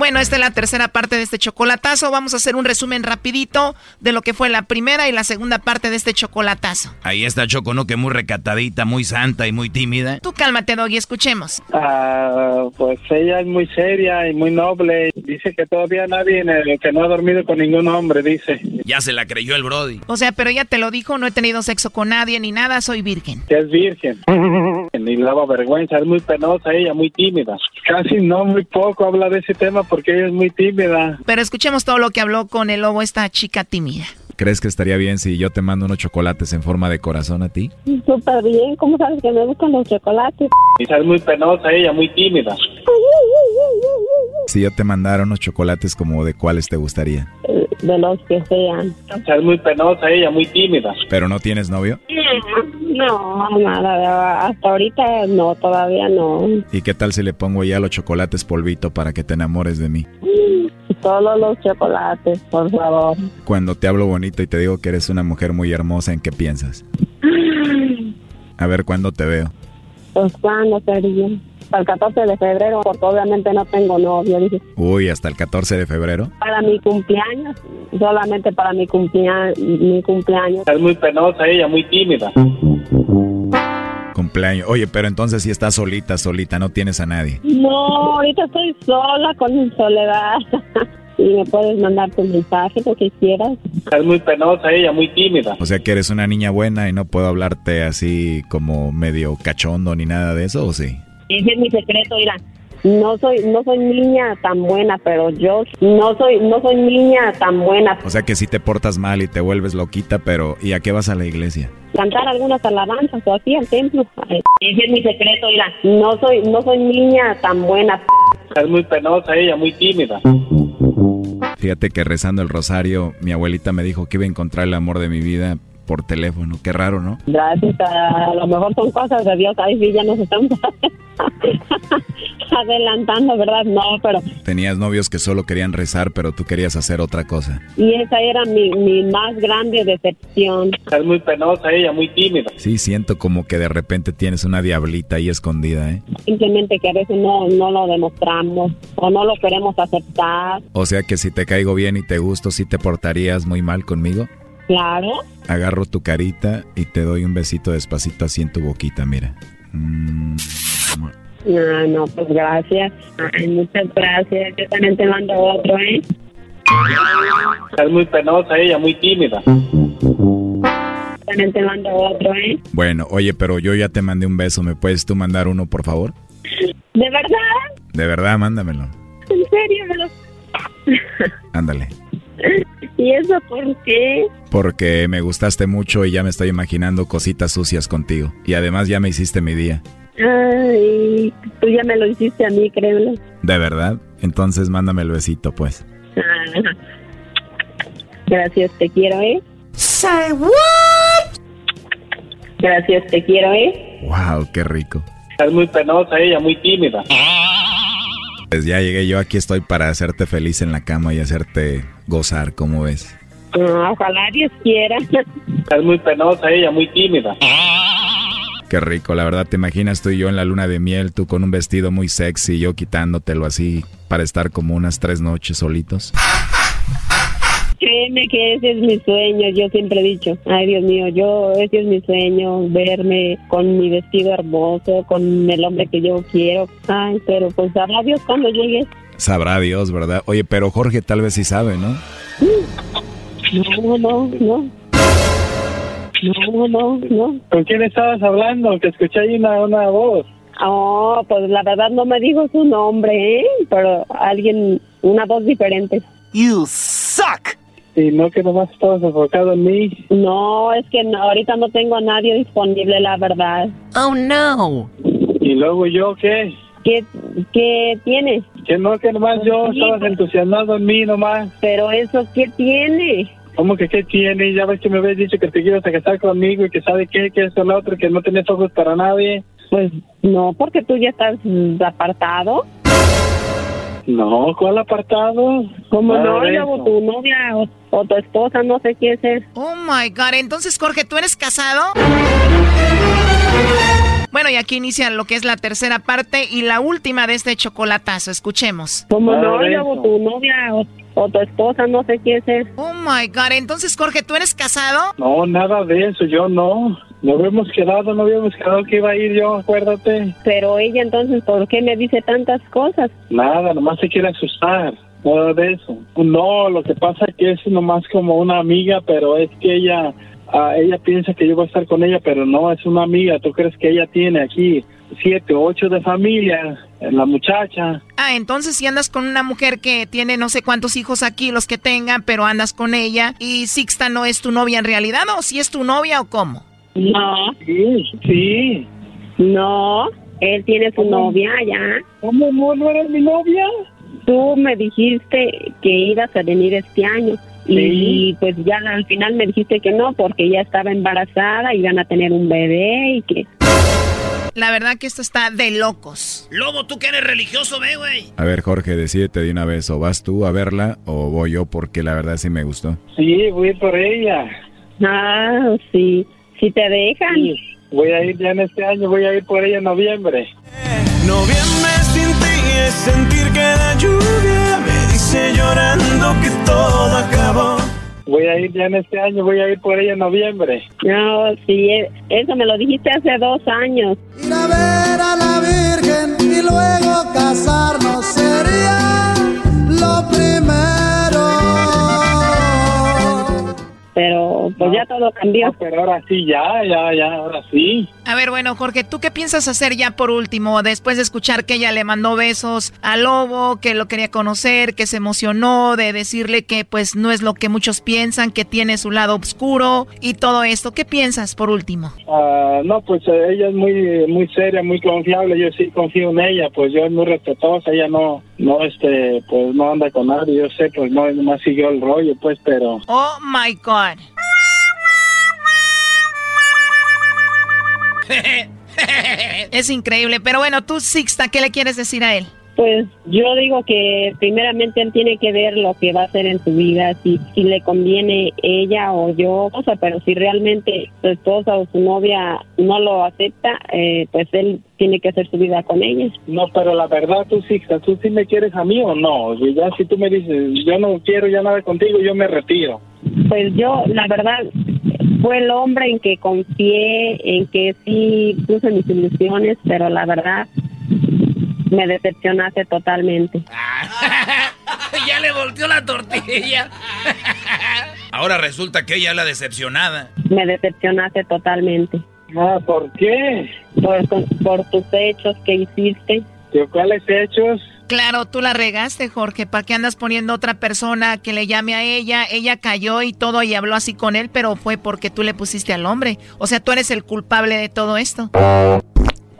Speaker 9: Bueno, esta es la tercera parte de este chocolatazo. Vamos a hacer un resumen rapidito de lo que fue la primera y la segunda parte de este chocolatazo.
Speaker 4: Ahí está Choco, ¿no? Que muy recatadita, muy santa y muy tímida.
Speaker 9: Tú cálmate, Doggy, escuchemos.
Speaker 19: Ah, pues ella es muy seria y muy noble. Dice que todavía nadie, eh, que no ha dormido con ningún hombre, dice.
Speaker 4: Ya se la creyó el Brody.
Speaker 9: O sea, pero ella te lo dijo, no he tenido sexo con nadie ni nada, soy virgen.
Speaker 19: Que es virgen. Ni le daba vergüenza, es muy penosa ella, muy tímida. Casi no, muy poco habla de ese tema porque ella es muy tímida.
Speaker 9: Pero escuchemos todo lo que habló con el lobo esta chica tímida.
Speaker 20: ¿Crees que estaría bien si yo te mando unos chocolates en forma de corazón a ti?
Speaker 14: Súper bien, ¿cómo sabes que me gustan los chocolates?
Speaker 19: Quizás es muy penosa ella, muy tímida.
Speaker 20: Si yo te mandara unos chocolates como de cuáles te gustaría.
Speaker 14: De los que sean.
Speaker 19: Es muy penosa ella, muy tímida.
Speaker 20: ¿Pero no tienes novio?
Speaker 14: No, nada, hasta ahorita no, todavía no.
Speaker 20: ¿Y qué tal si le pongo ya los chocolates polvito para que te enamores de mí?
Speaker 14: Solo los chocolates, por favor.
Speaker 20: Cuando te hablo bonito y te digo que eres una mujer muy hermosa, ¿en qué piensas? A ver, ¿cuándo te veo?
Speaker 14: Pues cuándo sería? Hasta el 14 de febrero, porque obviamente no tengo novio. Dije,
Speaker 20: Uy, hasta el 14 de febrero.
Speaker 14: para mi cumpleaños, solamente para mi, cumplea mi cumpleaños.
Speaker 19: Es muy penosa ella, muy tímida.
Speaker 20: Cumpleaños. Oye, pero entonces si estás solita, solita, no tienes a nadie.
Speaker 14: No, ahorita estoy sola con mi soledad. y me puedes mandar tu mensaje, lo que quieras.
Speaker 19: Es muy penosa ella, muy tímida.
Speaker 20: O sea que eres una niña buena y no puedo hablarte así como medio cachondo ni nada de eso, ¿o sí?
Speaker 14: Ese es mi secreto, mira. No soy, no soy niña tan buena, pero yo no soy, no soy niña tan buena.
Speaker 20: O sea que si te portas mal y te vuelves loquita, pero ¿y a qué vas a la iglesia?
Speaker 14: Cantar algunas alabanzas o así al templo. Ese es mi secreto, mira. No soy, no soy niña tan buena.
Speaker 19: Es muy penosa ella, muy tímida.
Speaker 20: Fíjate que rezando el rosario, mi abuelita me dijo que iba a encontrar el amor de mi vida por teléfono. Qué raro, ¿no?
Speaker 21: Gracias, a lo mejor son cosas de Dios. Ay, sí, ya nos estamos adelantando, ¿verdad? No, pero...
Speaker 20: Tenías novios que solo querían rezar, pero tú querías hacer otra cosa.
Speaker 21: Y esa era mi, mi más grande decepción.
Speaker 19: Es muy penosa ella, muy tímida.
Speaker 20: Sí, siento como que de repente tienes una diablita ahí escondida, ¿eh?
Speaker 21: Simplemente que a veces no, no lo demostramos o no lo queremos aceptar.
Speaker 20: O sea que si te caigo bien y te gusto, ¿sí te portarías muy mal conmigo?
Speaker 21: Claro.
Speaker 20: Agarro tu carita y te doy un besito despacito así en tu boquita, mira. Mm.
Speaker 21: No, no, pues gracias. Ay, muchas gracias. Yo también te mando otro, ¿eh?
Speaker 19: Es muy penosa ella, muy tímida.
Speaker 21: También te mando otro, ¿eh?
Speaker 20: Bueno, oye, pero yo ya te mandé un beso. ¿Me puedes tú mandar uno, por favor?
Speaker 21: ¿De verdad?
Speaker 20: De verdad, mándamelo.
Speaker 21: ¿En serio? Me lo...
Speaker 20: Ándale.
Speaker 21: ¿Y eso por qué?
Speaker 20: Porque me gustaste mucho y ya me estoy imaginando cositas sucias contigo. Y además ya me hiciste mi día.
Speaker 21: Ay, tú ya me lo hiciste a mí, créelo.
Speaker 20: ¿De verdad? Entonces mándame el besito, pues.
Speaker 21: Ah, Gracias, te quiero, ¿eh?
Speaker 6: Say what?
Speaker 21: Gracias, te quiero, ¿eh?
Speaker 20: Wow, qué rico.
Speaker 19: Es muy penosa ella, muy tímida.
Speaker 20: Pues ya llegué yo, aquí estoy para hacerte feliz en la cama y hacerte gozar, ¿cómo ves?
Speaker 21: Ah, ojalá Dios quiera.
Speaker 19: Es muy penosa ella, muy tímida.
Speaker 20: Qué rico, la verdad, ¿te imaginas tú y yo en la luna de miel, tú con un vestido muy sexy, yo quitándotelo así para estar como unas tres noches solitos?
Speaker 21: Créeme que ese es mi sueño, yo siempre he dicho. Ay, Dios mío, yo, ese es mi sueño, verme con mi vestido hermoso, con el hombre que yo quiero. Ay, pero pues sabrá Dios cuando llegue.
Speaker 20: Sabrá Dios, ¿verdad? Oye, pero Jorge tal vez sí sabe, ¿no?
Speaker 21: No, no, no. No, no, no.
Speaker 19: ¿Con quién estabas hablando? Que escuché ahí una, una voz.
Speaker 21: Oh, pues la verdad no me dijo su nombre, ¿eh? Pero alguien, una voz diferente.
Speaker 6: You suck.
Speaker 19: Y no que nomás estabas enfocado en mí.
Speaker 21: No, es que no- ahorita no tengo a nadie disponible, la verdad.
Speaker 6: Oh no.
Speaker 19: ¿Y luego yo qué?
Speaker 21: ¿Qué, qué tiene?
Speaker 19: Que no, que nomás yo estabas entusiasmado en mí nomás.
Speaker 21: Pero eso, ¿qué tiene?
Speaker 19: ¿Cómo que qué tiene? Ya ves que me habías dicho que te ibas a casar conmigo y que sabe qué, que esto, lo otro, que no tenés ojos para nadie.
Speaker 21: Pues no, porque tú ya estás apartado.
Speaker 19: No, ¿cuál apartado?
Speaker 21: Como no,
Speaker 19: eso.
Speaker 21: tu novia o, o tu esposa, no sé quién es.
Speaker 9: Oh my God. Entonces, Jorge, ¿tú eres casado? Bueno, y aquí inicia lo que es la tercera parte y la última de este chocolatazo. Escuchemos.
Speaker 21: Como no,
Speaker 19: eso.
Speaker 21: tu novia o, o tu esposa, no sé quién es.
Speaker 9: Oh my God. Entonces, Jorge, ¿tú eres casado?
Speaker 19: No, nada de eso, yo no. No habíamos quedado, no habíamos quedado que iba a ir yo, acuérdate.
Speaker 21: Pero ella entonces, ¿por qué me dice tantas cosas?
Speaker 19: Nada, nomás se quiere asustar. Nada de eso. No, lo que pasa es que es nomás como una amiga, pero es que ella, ah, ella piensa que yo voy a estar con ella, pero no, es una amiga. ¿Tú crees que ella tiene aquí siete, ocho de familia? La muchacha.
Speaker 9: Ah, entonces si andas con una mujer que tiene no sé cuántos hijos aquí, los que tenga, pero andas con ella y Sixta no es tu novia en realidad, o si es tu novia o cómo.
Speaker 21: No.
Speaker 19: Sí, sí.
Speaker 21: No, él tiene su novia ya.
Speaker 19: ¿Cómo no, no eres mi novia?
Speaker 21: Tú me dijiste que ibas a venir este año. Y
Speaker 19: Sí.
Speaker 21: pues ya al final me dijiste que no, porque ya estaba embarazada, iban a tener un bebé y que...
Speaker 9: La verdad que esto está de locos.
Speaker 3: Lobo, tú que eres religioso, ve, güey.
Speaker 20: A ver, Jorge, decídete de una vez, o vas tú a verla o voy yo porque la verdad sí me gustó.
Speaker 19: Sí, voy por ella.
Speaker 21: Ah, sí, si te dejan.
Speaker 19: Sí, voy a ir ya en este año, voy a ir por ella en noviembre.
Speaker 22: Noviembre sin ti es sentir que la lluvia me dice llorando que todo acabó.
Speaker 19: Voy a ir ya en este año, voy a ir por ella en noviembre.
Speaker 21: No, sí, e- eso me lo dijiste hace dos años.
Speaker 22: Ir a ver a la Virgen y luego casarnos sería lo primero.
Speaker 21: Pero pues ya todo cambió.
Speaker 19: pero ahora sí, ya, ya, ya, ahora sí.
Speaker 9: A ver, bueno, Jorge, ¿tú qué piensas hacer ya por último, después de escuchar que ella le mandó besos al lobo, que lo quería conocer, que se emocionó de decirle que pues no es lo que muchos piensan, que tiene su lado oscuro y todo esto? ¿Qué piensas por último?
Speaker 19: Ah, no, pues eh, ella es muy muy seria, muy confiable, yo sí confío en ella, pues yo es muy respetuosa, ella no, no, este, pues no anda con nadie, yo sé, pues no, más siguió el rollo, pues, pero...
Speaker 9: Oh, my God. es increíble, pero bueno, tú, Sixta, ¿qué le quieres decir a él?
Speaker 21: Pues yo digo que primeramente él tiene que ver lo que va a hacer en su vida, si, si le conviene ella o yo, o sea, pero si realmente su esposa o su novia no lo acepta, eh, pues él tiene que hacer su vida con ella.
Speaker 19: No, pero la verdad, tú sí, tú sí me quieres a mí o no. Ya si tú me dices, yo no quiero ya nada contigo, yo me retiro.
Speaker 21: Pues yo, la verdad, fue el hombre en que confié, en que sí puse mis ilusiones, pero la verdad me decepcionaste totalmente.
Speaker 3: ya le volteó la tortilla. Ahora resulta que ella es la decepcionada.
Speaker 21: Me decepcionaste totalmente.
Speaker 19: Ah, ¿por qué?
Speaker 21: Por, por tus hechos que hiciste.
Speaker 19: ¿De cuáles hechos?
Speaker 9: Claro, tú la regaste, Jorge. ¿Para qué andas poniendo otra persona que le llame a ella? Ella cayó y todo y habló así con él, pero fue porque tú le pusiste al hombre. O sea, tú eres el culpable de todo esto.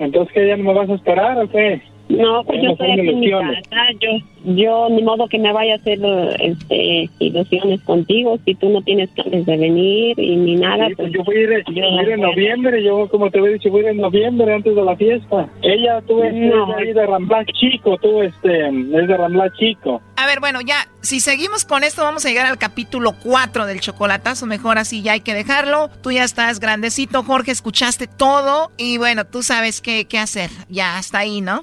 Speaker 19: Entonces, ¿qué ya no me vas a esperar o qué?
Speaker 21: No, pues yo estoy aquí en mi casa. Yo, yo ni modo que me vaya a hacer este, ilusiones contigo si tú no tienes planes de venir y ni nada.
Speaker 19: pues, pues yo voy a ir, en noviembre. Yo, como te he dicho, voy a ir en noviembre antes de la fiesta. Ella, tú es de Rambla Chico, tú este, es de Rambla Chico.
Speaker 9: A ver, bueno, ya, si seguimos con esto, vamos a llegar al capítulo 4 del chocolatazo. Mejor así ya hay que dejarlo. Tú ya estás grandecito, Jorge, escuchaste todo y bueno, tú sabes qué, qué hacer. Ya, hasta ahí, ¿no?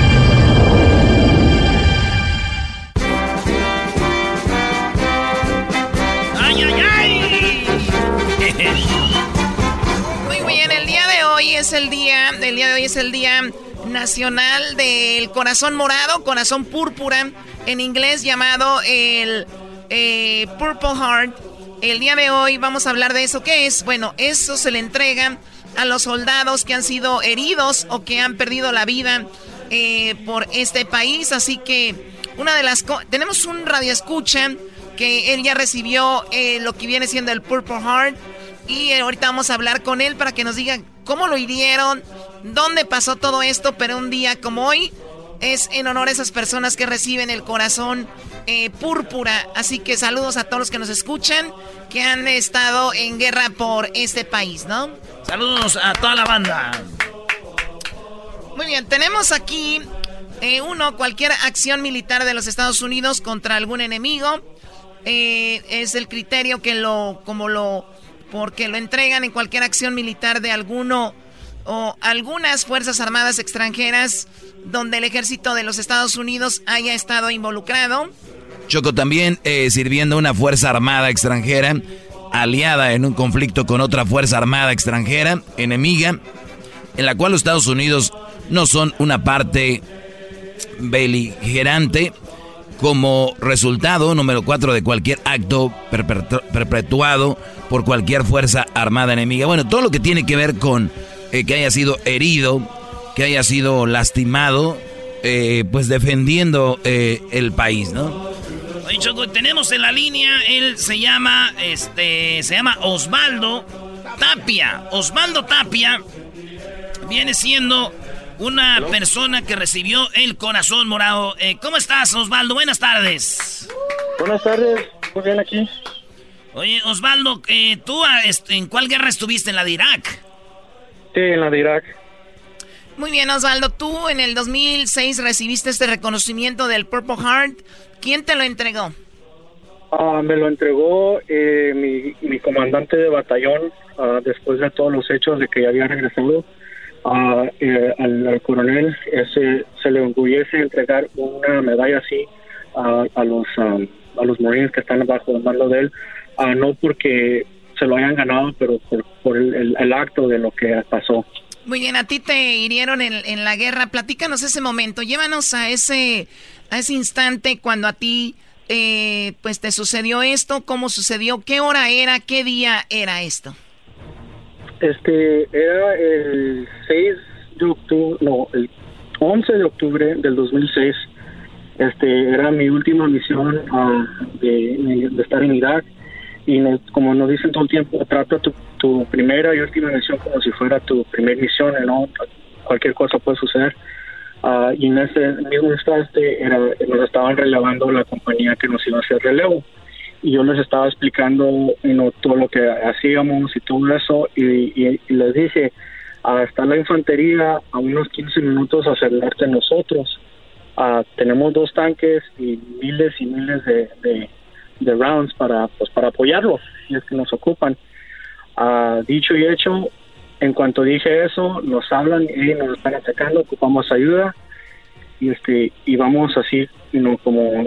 Speaker 9: es el día, el día de hoy es el día nacional del corazón morado, corazón púrpura, en inglés llamado el eh, Purple Heart. El día de hoy vamos a hablar de eso. ¿Qué es? Bueno, eso se le entrega a los soldados que han sido heridos o que han perdido la vida eh, por este país. Así que una de las tenemos un radio escucha que él ya recibió eh, lo que viene siendo el Purple Heart y ahorita vamos a hablar con él para que nos diga cómo lo hirieron, dónde pasó todo esto, pero un día como hoy es en honor a esas personas que reciben el corazón eh, púrpura. Así que saludos a todos los que nos escuchan, que han estado en guerra por este país, ¿no?
Speaker 3: Saludos a toda la banda.
Speaker 9: Muy bien, tenemos aquí eh, uno, cualquier acción militar de los Estados Unidos contra algún enemigo. Eh, es el criterio que lo, como lo porque lo entregan en cualquier acción militar de alguno o algunas Fuerzas Armadas extranjeras donde el ejército de los Estados Unidos haya estado involucrado.
Speaker 4: Choco también eh, sirviendo una Fuerza Armada extranjera aliada en un conflicto con otra Fuerza Armada extranjera enemiga, en la cual los Estados Unidos no son una parte beligerante como resultado número cuatro de cualquier acto perpetuado por cualquier fuerza armada enemiga. Bueno, todo lo que tiene que ver con eh, que haya sido herido, que haya sido lastimado, eh, pues defendiendo eh, el país, ¿no?
Speaker 3: Tenemos en la línea, él se llama, este, se llama Osvaldo Tapia. Osvaldo Tapia viene siendo una persona que recibió el corazón morado. Eh, ¿Cómo estás, Osvaldo? Buenas tardes.
Speaker 19: Buenas tardes, muy bien aquí.
Speaker 3: Oye, Osvaldo, eh, ¿tú ah, en cuál guerra estuviste? ¿En la de Irak?
Speaker 19: Sí, en la de Irak.
Speaker 9: Muy bien, Osvaldo, tú en el 2006 recibiste este reconocimiento del Purple Heart. ¿Quién te lo entregó?
Speaker 19: Ah, me lo entregó eh, mi, comandante de batallón ah, después de todos los hechos de que ya había regresado
Speaker 23: ah, eh, al, coronel ese, se le orgullece entregar una medalla así a, a los ah, a los marines que están bajo el mando de él, ah, no porque se lo hayan ganado, pero por, por el, el- el acto de lo que pasó.
Speaker 9: Muy bien, a ti te hirieron en, en la guerra. Platícanos ese momento. Llévanos a ese, a ese instante cuando a ti, eh, pues te sucedió esto, cómo sucedió, qué hora era, qué día era esto.
Speaker 23: Este era el 6 de octubre, no, el 11 de octubre del 2006. Este era mi última misión ah, de, estar en Irak y como nos dicen todo el tiempo, trata tu, tu primera y última misión como si fuera tu primera misión, ¿no? Cualquier cosa puede suceder. Ah, y en ese mismo instante era, nos estaban relevando la compañía que nos iba a hacer relevo y yo les estaba explicando todo lo que hacíamos y todo eso y, les dije ah, está la infantería a unos 15 minutos hacia el nosotros. Ah, tenemos dos tanques y miles y miles de, rounds para pues para apoyarlos si es que nos ocupan. Ah, dicho y hecho en cuanto dije eso nos hablan y nos están atacando ocupamos ayuda y este y vamos así como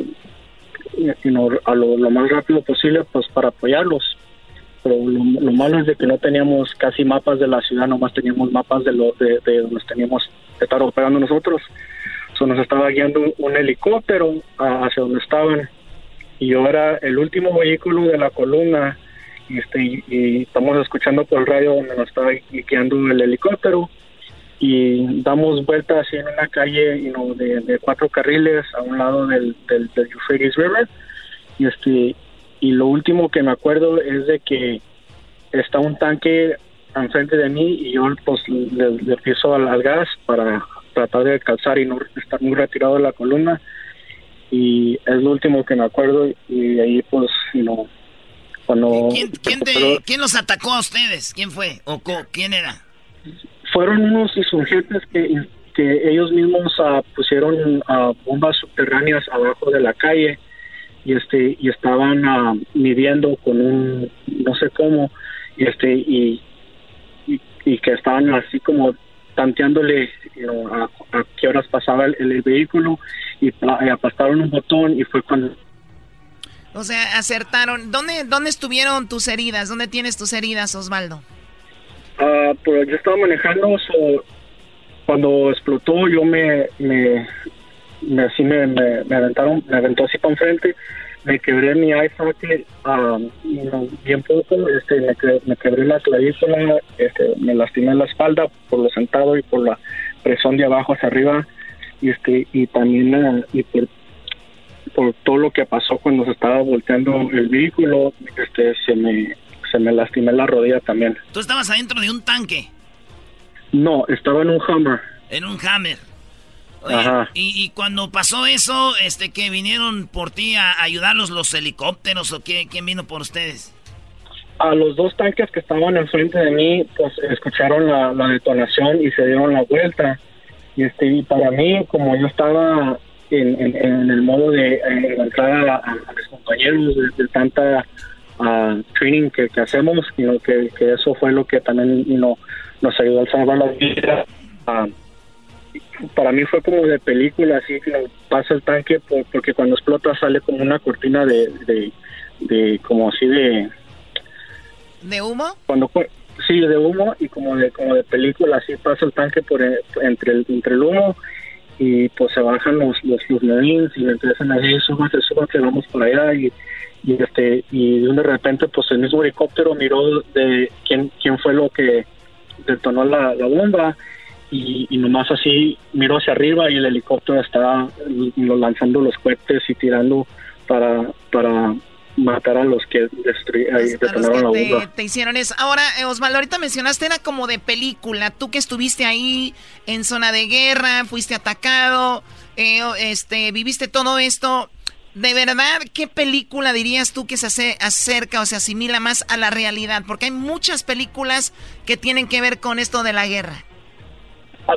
Speaker 23: you know, a lo, más rápido posible pues para apoyarlos. Pero lo, lo malo es de que no teníamos casi mapas de la ciudad nomás teníamos mapas de lo de, de donde teníamos que estar operando nosotros. So, nos estaba guiando un, helicóptero hacia donde estaban. Y yo era el último vehículo de la columna este, y estamos escuchando por el radio donde nos estaba guiando el helicóptero y damos vuelta así en una calle you know, de, de cuatro carriles a un lado del, del, del Euphrates River y este y lo último que me acuerdo es de que está un tanque enfrente de mí y yo pues le, le empiezo al, al gas para tratar de calzar y no estar muy retirado de la columna y es lo último que me acuerdo y ahí pues you know, cuando
Speaker 3: ¿Quién, te- quién los atacó a ustedes? ¿Quién fue? ¿O co- quién era?
Speaker 23: Fueron unos insurgentes que, que ellos mismos ah, pusieron ah, bombas subterráneas abajo de la calle y este y estaban ah, midiendo con un no sé cómo y este y, y, que estaban así como tanteándole a, a qué horas pasaba el, el vehículo y, y un botón y fue cuando
Speaker 9: O sea, acertaron. ¿Dónde, ¿Dónde estuvieron tus heridas? ¿Dónde tienes tus heridas, Osvaldo?
Speaker 23: Ah, pero yo estaba manejando, cuando explotó yo me, me, me así me, me, aventaron, me aventó así para enfrente, me quebré mi eye socket, no, bien poco, este, me, que- me quebré la clavícula, este, me lastimé la espalda por lo sentado y por la presión de abajo hacia arriba, y este, y también ah, y por, por todo lo que pasó cuando se estaba volteando el vehículo, este, se me, se me lastimé la rodilla también.
Speaker 3: Tú estabas adentro de un tanque,
Speaker 23: No, estaba en un Hummer.
Speaker 3: en un Hammer. Oye,
Speaker 23: Ajá.
Speaker 3: Y, y cuando pasó eso, este, que vinieron por ti a ayudarlos los helicópteros o qué, quién vino por ustedes?
Speaker 23: A los dos tanques que estaban enfrente de mí, pues escucharon la, la detonación y se dieron la vuelta. Y este, y para mí, como yo estaba en, en- en el modo de eh, entrar a, a- a mis compañeros de, de tanta ah, training que, que hacemos, sino que, que eso fue lo que también you know, nos ayudó a salvar la vida. Ah, para mí fue como de película, así que pasa el tanque por- porque cuando explota sale como una cortina de, de, de como así de
Speaker 9: ¿De humo?
Speaker 23: cuando sí de humo y como de como de película así pasa el tanque por e- entre el entre el humo y pues se bajan los los, los marines y empiezan a decir súbate súbate vamos por allá y y este y de repente pues el mismo helicóptero miró de quién quién fue lo que detonó la, la bomba y, y nomás así miró hacia arriba y el helicóptero está lo- lanzando los cohetes y tirando para para matar a los que ahí detonaron la
Speaker 9: Te, hicieron eso. Ahora, eh, Osvaldo, ahorita mencionaste, era como de película. Tú que estuviste ahí en zona de guerra, fuiste atacado, eh, este, viviste todo esto. De verdad, ¿qué película dirías tú que se hace, acerca o se asimila más a la realidad? Porque hay muchas películas que tienen que ver con esto de la guerra.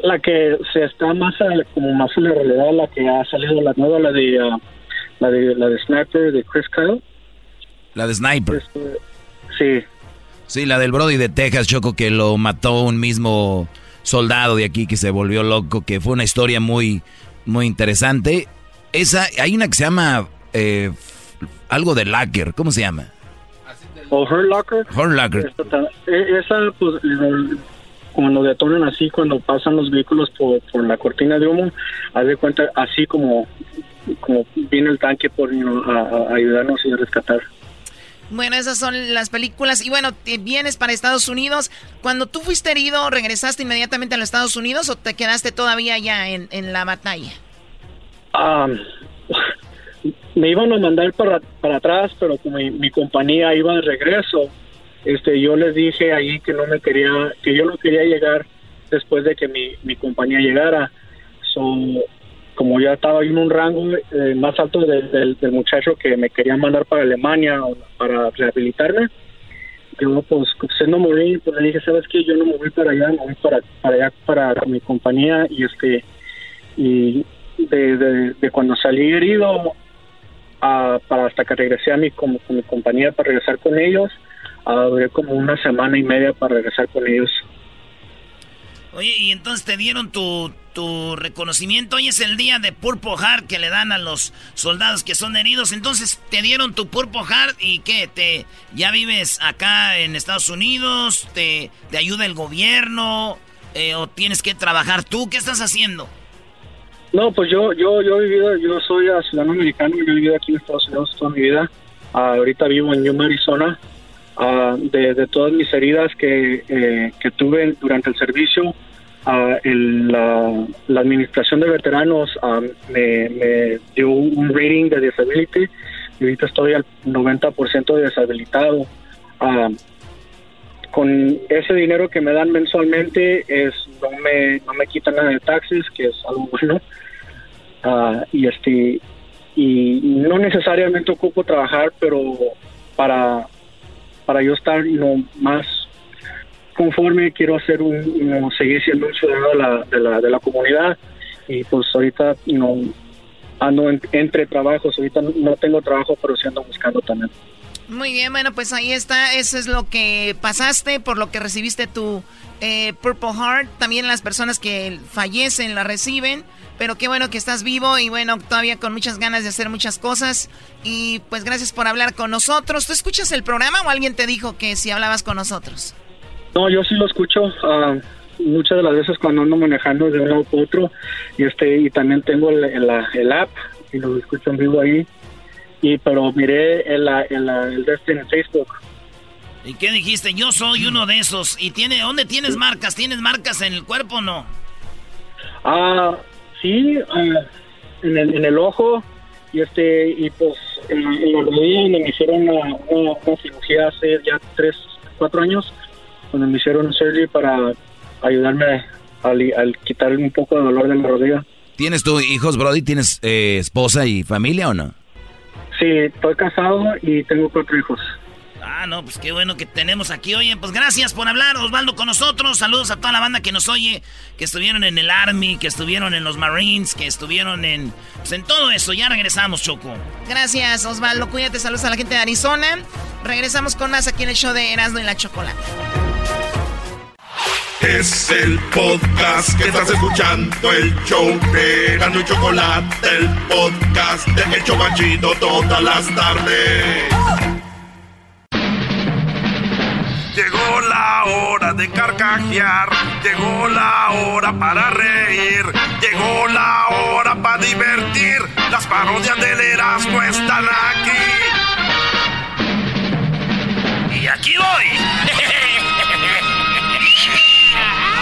Speaker 23: La que se está más a- como más en la realidad, la que ha salido la nueva, la de ah, la de la de Sniper de Chris Kyle.
Speaker 4: La de Sniper.
Speaker 23: Sí.
Speaker 4: Sí, la del Brody de Texas, Choco, que lo mató un mismo soldado de aquí que se volvió loco, que fue una historia muy, muy interesante. Esa, hay una que se llama eh, algo de Locker, ¿cómo se llama?
Speaker 23: ¿O Her Locker?
Speaker 4: Her Locker.
Speaker 23: E, esa, pues, cuando detonan así, cuando pasan los vehículos por, por la cortina de humo, haz de cuenta, así como, como viene el tanque por a, ayudarnos y a rescatar.
Speaker 9: Bueno, esas son las películas. Y bueno, vienes para Estados Unidos. Cuando tú fuiste herido, ¿regresaste inmediatamente a los Estados Unidos o te quedaste todavía allá en, en la batalla?
Speaker 23: Ah me iban a mandar para, para atrás, pero como mi, compañía iba de regreso, este, yo les dije ahí que no me quería, que yo no quería llegar después de que mi, mi compañía llegara. So, como ya estaba en un rango eh, más alto del, del, muchacho que me quería mandar para Alemania para rehabilitarme, yo pues siendo morir, pues le dije, ¿sabes qué? Yo no me voy para allá, voy para, para allá para mi compañía y este y de, de cuando salí herido para hasta que regresé a mi, como, con mi compañía para regresar con ellos. Duré como una semana y media para regresar con ellos.
Speaker 3: Oye, y entonces te dieron tu, tu reconocimiento. Hoy es el día de Purple Heart que le dan a los soldados que son heridos. Entonces te dieron tu Purple Heart y ¿qué? Te, ¿Ya vives acá en Estados Unidos? ¿Te, te ayuda el gobierno? Eh, ¿O tienes que trabajar tú? ¿Qué estás haciendo?
Speaker 23: No, pues yo, yo, yo he vivido, yo soy ciudadano americano, yo he vivido aquí en Estados Unidos toda mi vida. Ah, ahorita vivo en Yuma, Arizona. Ah, de, todas mis heridas que, eh, que tuve durante el servicio, uh, la, administración de veteranos me, dio un rating de disability y ahorita estoy al 90% de deshabilitado. con ese dinero que me dan mensualmente es no me no me quitan nada de taxes que es algo bueno Ah, y este y no necesariamente ocupo trabajar pero para para yo estar no más conforme quiero hacer un seguir siendo un ciudadano de la, de la, de la comunidad. Y pues ahorita no ando entre trabajos ahorita no tengo trabajo pero sí ando buscando también.
Speaker 9: Muy bien bueno pues ahí está eso es lo que pasaste por lo que recibiste tu eh, Purple Heart también las personas que fallecen la reciben pero qué bueno que estás vivo y bueno, todavía con muchas ganas de hacer muchas cosas. Y pues gracias por hablar con nosotros. ¿Tú escuchas el programa o alguien te dijo que si hablabas con nosotros?
Speaker 23: No, yo sí lo escucho. Ah, muchas de las veces cuando ando manejando de un lado a otro. Y, este, y también tengo el, el, app y lo escucho en vivo ahí. Y pero miré el, el, el de este en Facebook.
Speaker 3: ¿Y qué dijiste? Yo soy uno de esos. ¿Y tiene dónde tienes marcas? ¿Tienes marcas en el cuerpo o no?
Speaker 23: Ah, sí, ah, en, el, en el ojo y este y pues en, la rodilla me hicieron una, cirugía hace ya tres, cuatro años, cuando me hicieron surgery para ayudarme al, quitar un poco de dolor de la rodilla.
Speaker 4: ¿Tienes tú hijos, Brody? ¿Tienes eh, esposa y familia o no?
Speaker 23: Sí, estoy casado y tengo cuatro hijos.
Speaker 3: Ah, no, pues qué bueno que tenemos aquí. Oye, pues gracias por hablar, Osvaldo, con nosotros. Saludos a toda la banda que nos oye, que estuvieron en el Army, que estuvieron en los Marines, que estuvieron en, pues, en todo eso. Ya regresamos, Choco.
Speaker 9: Gracias, Osvaldo. Cuídate, saludos a la gente de Arizona. Regresamos con más aquí en el show de Erasmo y la Chocolate.
Speaker 6: Es el podcast que estás escuchando, el show de Erasmo y Chocolate, el podcast de El todas las tardes. Llegó la hora de carcajear, llegó la hora para reír, llegó la hora para divertir. Las parodias del Erasmo están aquí.
Speaker 3: Y aquí voy.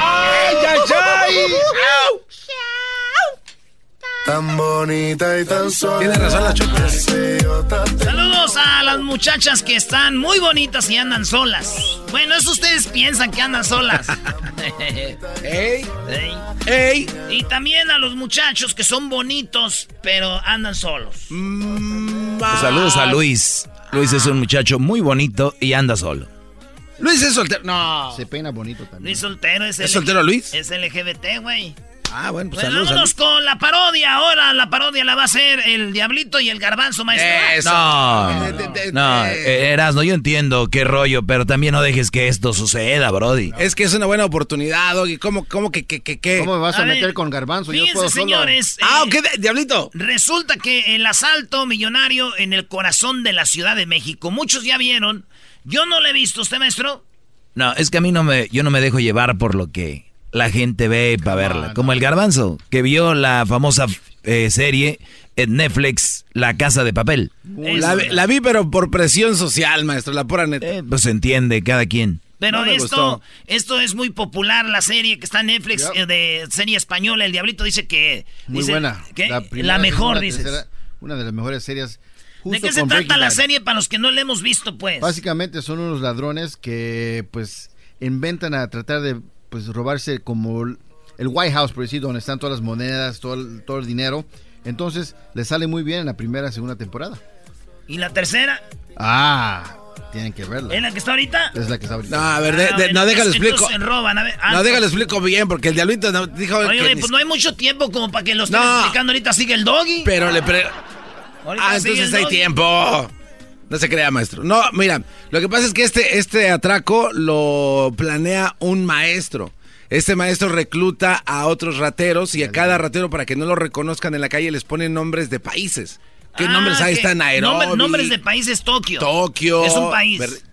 Speaker 6: ¡Ay, ay, ay! Tan bonita y tan sola.
Speaker 2: Tiene razón la choca.
Speaker 3: Saludos a las muchachas que están muy bonitas y andan solas. Bueno, eso ustedes piensan que andan solas.
Speaker 2: ¡Ey!
Speaker 3: ¡Ey! Y también a los muchachos que son bonitos, pero andan solos.
Speaker 4: Mm, pues saludos a Luis. Luis es un muchacho muy bonito y anda solo.
Speaker 2: Luis es soltero.
Speaker 3: No.
Speaker 2: Se peina bonito también.
Speaker 3: Luis soltero es,
Speaker 2: ¿Es soltero Luis?
Speaker 3: Es LGBT, güey.
Speaker 2: Ah, bueno, pues
Speaker 3: Bueno,
Speaker 2: saludos.
Speaker 3: vámonos con la parodia. Ahora la parodia la va a hacer el Diablito y el Garbanzo, maestro.
Speaker 4: No, no, eh, Erasno, yo entiendo qué rollo, pero también no dejes que esto suceda, Brody.
Speaker 2: Es que es una buena oportunidad, Doggy. ¿Cómo, cómo que, que, que, qué?
Speaker 24: ¿Cómo me vas a,
Speaker 3: A ver,
Speaker 24: meter con garbanzo? Yo
Speaker 3: Fíjense,
Speaker 24: puedo solo.
Speaker 3: señores.
Speaker 2: Ah,
Speaker 3: eh,
Speaker 2: ¿qué, de- Diablito?
Speaker 3: Resulta que el asalto millonario en el corazón de la Ciudad de México, muchos ya vieron. Yo no lo he visto, ¿usted, maestro?
Speaker 4: No, es que a mí no me, yo no me dejo llevar por lo que la gente ve para verla. Como el garbanzo, que vio la famosa eh, serie en Netflix, La Casa de Papel.
Speaker 2: La, vi- la vi, pero por presión social, maestro, la pura neta.
Speaker 4: Eh, pues se entiende cada quien.
Speaker 3: Pero
Speaker 2: No
Speaker 3: esto,
Speaker 2: gustó.
Speaker 3: esto es muy popular, la serie que está en Netflix, eh, de serie española. El Diablito dice que...
Speaker 24: Muy
Speaker 3: dice
Speaker 24: buena.
Speaker 3: La,
Speaker 24: primera,
Speaker 3: mejor, dices.
Speaker 24: tercera, una de las mejores series.
Speaker 3: ¿De qué se trata
Speaker 24: Breaking
Speaker 3: la
Speaker 24: Bad.
Speaker 3: serie para los que no la hemos visto, pues?
Speaker 24: Básicamente son unos ladrones que pues inventan a tratar de pues robarse como el White House, por decir, donde están todas las monedas, todo el, todo el dinero. Entonces les sale muy bien en la primera y segunda temporada.
Speaker 3: ¿Y la tercera?
Speaker 24: Ah, tienen que verla.
Speaker 3: ¿Es la que está ahorita?
Speaker 24: Es la que está ahorita.
Speaker 2: No, a ver, de-
Speaker 3: Ah,
Speaker 2: de-
Speaker 3: bueno,
Speaker 2: no,
Speaker 3: entonces-
Speaker 2: explico.
Speaker 3: entonces roban, a ver, ah,
Speaker 2: No, déjalo explico bien, porque el Diablito no- dijo
Speaker 3: Oye,
Speaker 2: que
Speaker 3: oye,
Speaker 2: ni-
Speaker 3: pues no hay mucho tiempo como para que lo estén
Speaker 2: No.
Speaker 3: explicando ahorita. Sigue el doggy.
Speaker 2: Pero le pre...
Speaker 3: Ahorita
Speaker 2: Ah, entonces hay tiempo. No se crea, maestro. No, mira, lo que pasa es que este, este atraco lo planea un maestro. Este maestro recluta a otros rateros y a cada ratero para que no lo reconozcan en la calle les ponen nombres de países. ¿Qué
Speaker 3: Ah,
Speaker 2: nombres hay?
Speaker 3: que-
Speaker 2: Está Nairobi.
Speaker 3: nombre- nombres de países Tokio.
Speaker 2: Tokio.
Speaker 3: Es un país.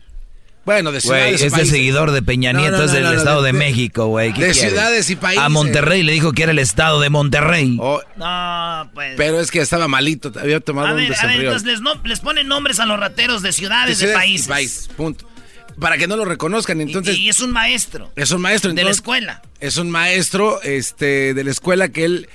Speaker 2: Bueno, de ciudades y
Speaker 4: es de seguidor de Peña
Speaker 2: No,
Speaker 4: Nieto,
Speaker 2: no,
Speaker 4: es del
Speaker 2: no, no,
Speaker 4: Estado de,
Speaker 2: de-
Speaker 4: México, güey. ¿Qué
Speaker 2: de
Speaker 4: quieres?
Speaker 2: ciudades y países.
Speaker 4: A Monterrey le dijo que era el Estado de Monterrey.
Speaker 3: No, pues.
Speaker 2: Pero es que estaba malito, había tomado
Speaker 3: a
Speaker 2: un
Speaker 3: ver, a ver, entonces les, no- les ponen nombres a los rateros de ciudades, de,
Speaker 2: ciudades y
Speaker 3: países.
Speaker 2: países, punto. Para que no lo reconozcan, entonces...
Speaker 3: y es un maestro.
Speaker 2: Es un maestro.
Speaker 3: De la
Speaker 2: entonces,
Speaker 3: escuela.
Speaker 2: Es un maestro este, de la escuela que él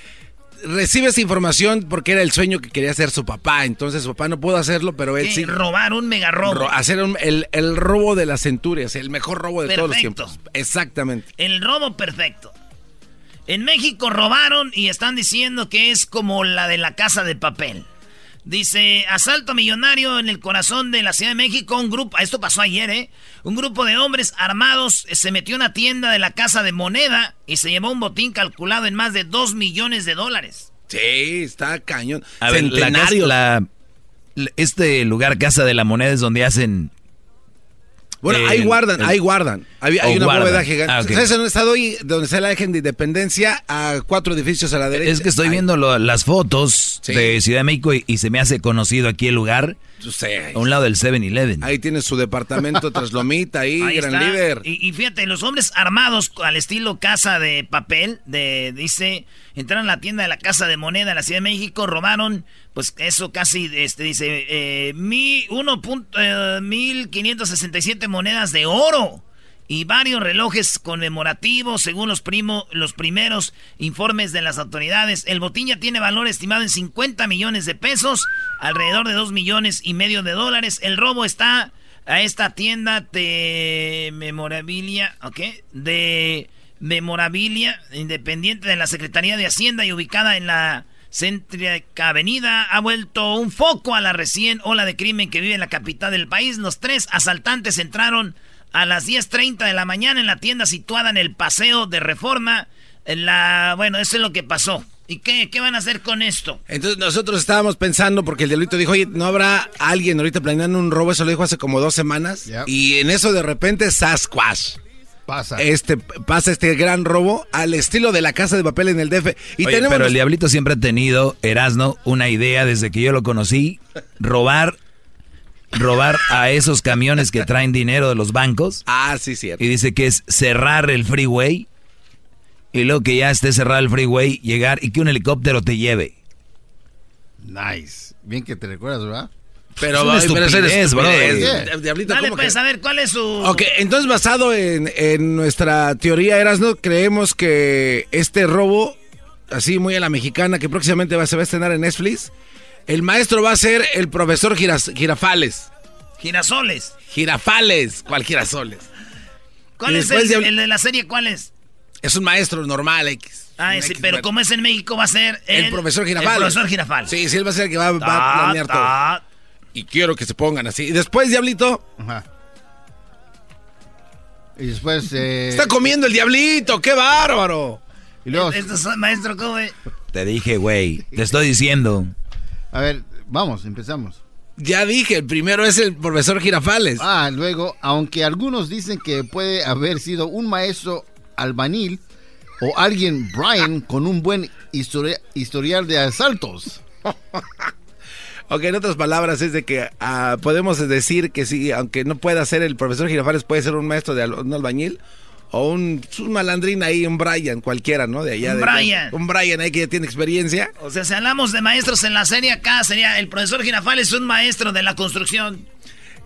Speaker 2: recibe esa información porque era el sueño que quería hacer su papá. Entonces su papá no pudo hacerlo, pero él sí.
Speaker 3: Robar un mega robo.
Speaker 2: ro- hacer un- el, el robo de las centurias, el mejor robo de todos los tiempos. Exactamente.
Speaker 3: El robo perfecto. En México robaron y están diciendo que es como la de la casa de papel. Dice, asalto millonario en el corazón de la Ciudad de México. Un grupo, esto pasó ayer, ¿eh? Un grupo de hombres armados eh, se metió en una tienda de la casa de moneda y se llevó un botín calculado en más de 2 millones de dólares.
Speaker 2: Sí, está cañón.
Speaker 4: A ver, la, casa-
Speaker 2: Centenarios.
Speaker 4: la- la- este lugar Casa de la Moneda es donde hacen...
Speaker 2: Bueno,
Speaker 4: el-
Speaker 2: ahí guardan,
Speaker 4: el-
Speaker 2: ahí guardan. Hay, hay una
Speaker 4: guardan.
Speaker 2: bóveda gigante.
Speaker 4: Ah, ok.
Speaker 2: ¿Sabes en dónde está hoy? Donde está la Eje de Independencia, a cuatro edificios a la derecha.
Speaker 4: Es que estoy viendo lo- las fotos
Speaker 2: Sí.
Speaker 4: de Ciudad de México y, y se me hace conocido aquí el lugar.
Speaker 2: Sí.
Speaker 4: A un lado del 7-Eleven.
Speaker 2: Ahí tiene su departamento tras Lomita, ahí,
Speaker 3: Ahí
Speaker 2: gran
Speaker 3: está.
Speaker 2: líder.
Speaker 3: Y, y fíjate, los hombres armados al estilo casa de papel, de, dice, entraron a la tienda de la casa de moneda en la Ciudad de México, robaron, pues eso casi, este, dice, eh, mi, uno punto, eh, 1567 monedas de oro y varios relojes conmemorativos, según los, primo, los primeros informes de las autoridades. El botín ya tiene valor estimado en 50 millones de pesos, alrededor de 2 millones y medio de dólares. El robo está a esta tienda de memorabilia, ¿ok? De memorabilia independiente de la Secretaría de Hacienda y ubicada en la céntrica avenida ha vuelto un foco a la recién ola de crimen que vive en la capital del país. Los tres asaltantes entraron a las 10.30 de la mañana en la tienda situada en el Paseo de Reforma. En la, bueno, eso es lo que pasó. ¿Y qué, qué van a hacer con esto?
Speaker 2: Entonces nosotros estábamos pensando, porque el diablito dijo, oye, ¿no habrá alguien ahorita planeando un robo? Eso lo dijo hace como dos semanas. Y en eso de repente, Sasquatch.
Speaker 24: Pasa.
Speaker 2: Este, pasa este gran robo al estilo de la casa de papel en el DF. Y
Speaker 4: Oye,
Speaker 2: tenemos
Speaker 4: pero el Diablito siempre ha tenido, Erasno, una idea desde que yo lo conocí, robar, robar a esos camiones que traen dinero de los bancos.
Speaker 2: Ah, sí, cierto.
Speaker 4: Y dice que es cerrar el freeway y luego que ya esté cerrado el freeway, llegar y que un helicóptero te lleve.
Speaker 24: Nice. Bien que te recuerdas, ¿verdad?
Speaker 2: Pero,
Speaker 4: Es una
Speaker 2: ay,
Speaker 4: estupidez,
Speaker 2: estupidez.
Speaker 4: bro.
Speaker 2: Di- Diablito,
Speaker 3: Dale,
Speaker 2: ¿cómo
Speaker 3: pues,
Speaker 2: que-
Speaker 3: a ver, ¿cuál es su...?
Speaker 2: Ok, entonces basado en, en nuestra teoría, Erasno, creemos que este robo, así muy a la mexicana, que próximamente va, se va a estrenar en Netflix, el maestro va a ser el profesor Giras- Girafales.
Speaker 3: Girasoles.
Speaker 2: Girafales, cual girasoles.
Speaker 3: ¿Cuál
Speaker 2: Y
Speaker 3: es el,
Speaker 2: de-
Speaker 3: el de la serie? ¿Cuál es?
Speaker 2: Es un maestro normal, X.
Speaker 3: Ah,
Speaker 2: X,
Speaker 3: pero como es en México va a ser
Speaker 2: El, profesor Girafales.
Speaker 3: El profesor Girafales.
Speaker 2: Sí, sí, él va a ser el que va, va a planear
Speaker 3: ta.
Speaker 2: todo. Y quiero que se pongan así. Y después, Diablito,
Speaker 24: Ajá. Y después. eh,
Speaker 2: está comiendo el Diablito, qué bárbaro.
Speaker 24: Y luego,
Speaker 3: Esto es maestro, ¿cómo es?
Speaker 4: Te dije, güey. Te estoy diciendo.
Speaker 24: a ver, vamos, empezamos.
Speaker 2: Ya dije, el primero es el profesor Girafales.
Speaker 24: Ah, luego, aunque algunos dicen que puede haber sido un maestro albanil o alguien, Brian, con un buen historia- historial de asaltos.
Speaker 2: Ok, en otras palabras es de que ah, podemos decir que sí, aunque no pueda ser el profesor Girafales, puede ser un maestro de al- un albañil o un, un malandrín ahí, un Brian, cualquiera, ¿no? De allá.
Speaker 3: Un
Speaker 2: de-
Speaker 3: Brian.
Speaker 2: Un Brian ahí que ya tiene experiencia.
Speaker 3: O sea, si hablamos de maestros en la serie acá, sería el profesor Girafales un maestro de la construcción.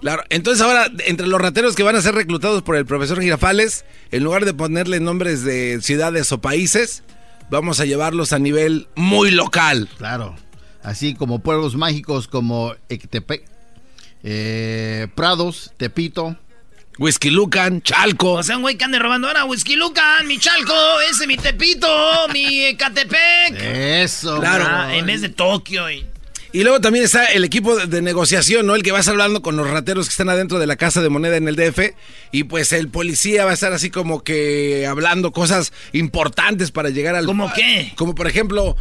Speaker 2: Claro, entonces ahora, entre los rateros que van a ser reclutados por el profesor Girafales, en lugar de ponerle nombres de ciudades o países, vamos a llevarlos a nivel muy local.
Speaker 24: Claro. Así como pueblos mágicos como Ectepec, eh, Prados, Tepito.
Speaker 2: Whisky Lucan, Chalco.
Speaker 3: O sea, un güey que ande robando ahora, Whisky Lucan, mi Chalco, ese mi Tepito, mi Ecatepec.
Speaker 24: Eso.
Speaker 2: Claro.
Speaker 3: Ah, en vez de Tokio. Y...
Speaker 2: Y luego también está el equipo de, de negociación, ¿no? El que va a estar hablando con los rateros que están adentro de la casa de moneda en el DF. Y pues el policía va a estar así como que hablando cosas importantes para llegar al...
Speaker 3: ¿Cómo qué?
Speaker 2: Como por ejemplo...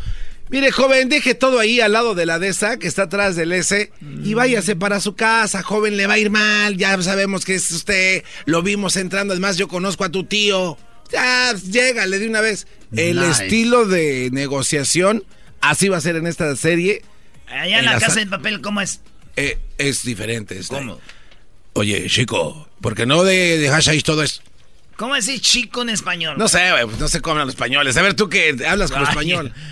Speaker 2: Mire, joven, deje todo ahí al lado de la DESA, que está atrás del S, y váyase para su casa, joven, le va a ir mal, ya sabemos que es usted, lo vimos entrando, además yo conozco a tu tío. Ya, llégale de una vez. El
Speaker 24: Nice.
Speaker 2: estilo de negociación, así va a ser en esta serie.
Speaker 3: Allá en la
Speaker 2: la
Speaker 3: casa
Speaker 2: sa-
Speaker 3: de papel, ¿cómo es?
Speaker 2: Eh, es diferente. este.
Speaker 3: ¿Cómo?
Speaker 2: Oye, chico, ¿por qué no de, dejas ahí todo eso?
Speaker 3: ¿Cómo decir chico en español?
Speaker 2: No sé, pues no sé cómo hablan los españoles. A ver, tú que hablas como español.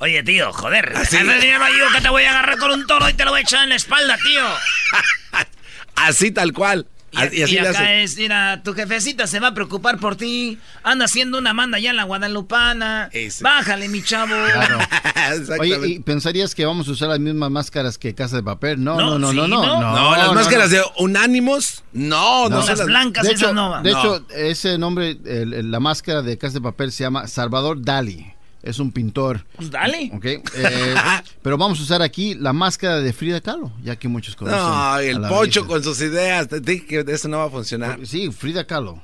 Speaker 3: Oye, tío, joder.
Speaker 2: Así.
Speaker 3: Hazle dinero ahí o que te voy a agarrar con un toro y te lo voy a echar en la espalda, tío.
Speaker 2: Así tal cual.
Speaker 3: Y,
Speaker 2: A- y así
Speaker 3: y
Speaker 2: le
Speaker 3: acá
Speaker 2: hace.
Speaker 3: es, mira, tu jefecita se va a preocupar por ti. Anda haciendo una manda allá en la Guadalupana. Bájale, mi chavo.
Speaker 24: Oye, ¿y pensarías que vamos a usar las mismas máscaras que Casa de Papel? No, no, no,
Speaker 2: sí,
Speaker 24: no, no.
Speaker 2: No, las máscaras de Unánimos, no, no,
Speaker 24: No.
Speaker 2: son las
Speaker 24: de hecho,
Speaker 2: no.
Speaker 24: De
Speaker 2: No.
Speaker 24: hecho, ese nombre, el- el- la máscara de Casa de Papel se llama Salvador Dali. Es un pintor.
Speaker 3: Pues dale.
Speaker 24: ¿ok? Eh, pero vamos a usar aquí la máscara de Frida Kahlo, ya que muchos conocen.
Speaker 2: No, el pocho con sus ideas. Te dije que eso no va a funcionar.
Speaker 24: Sí, Frida Kahlo.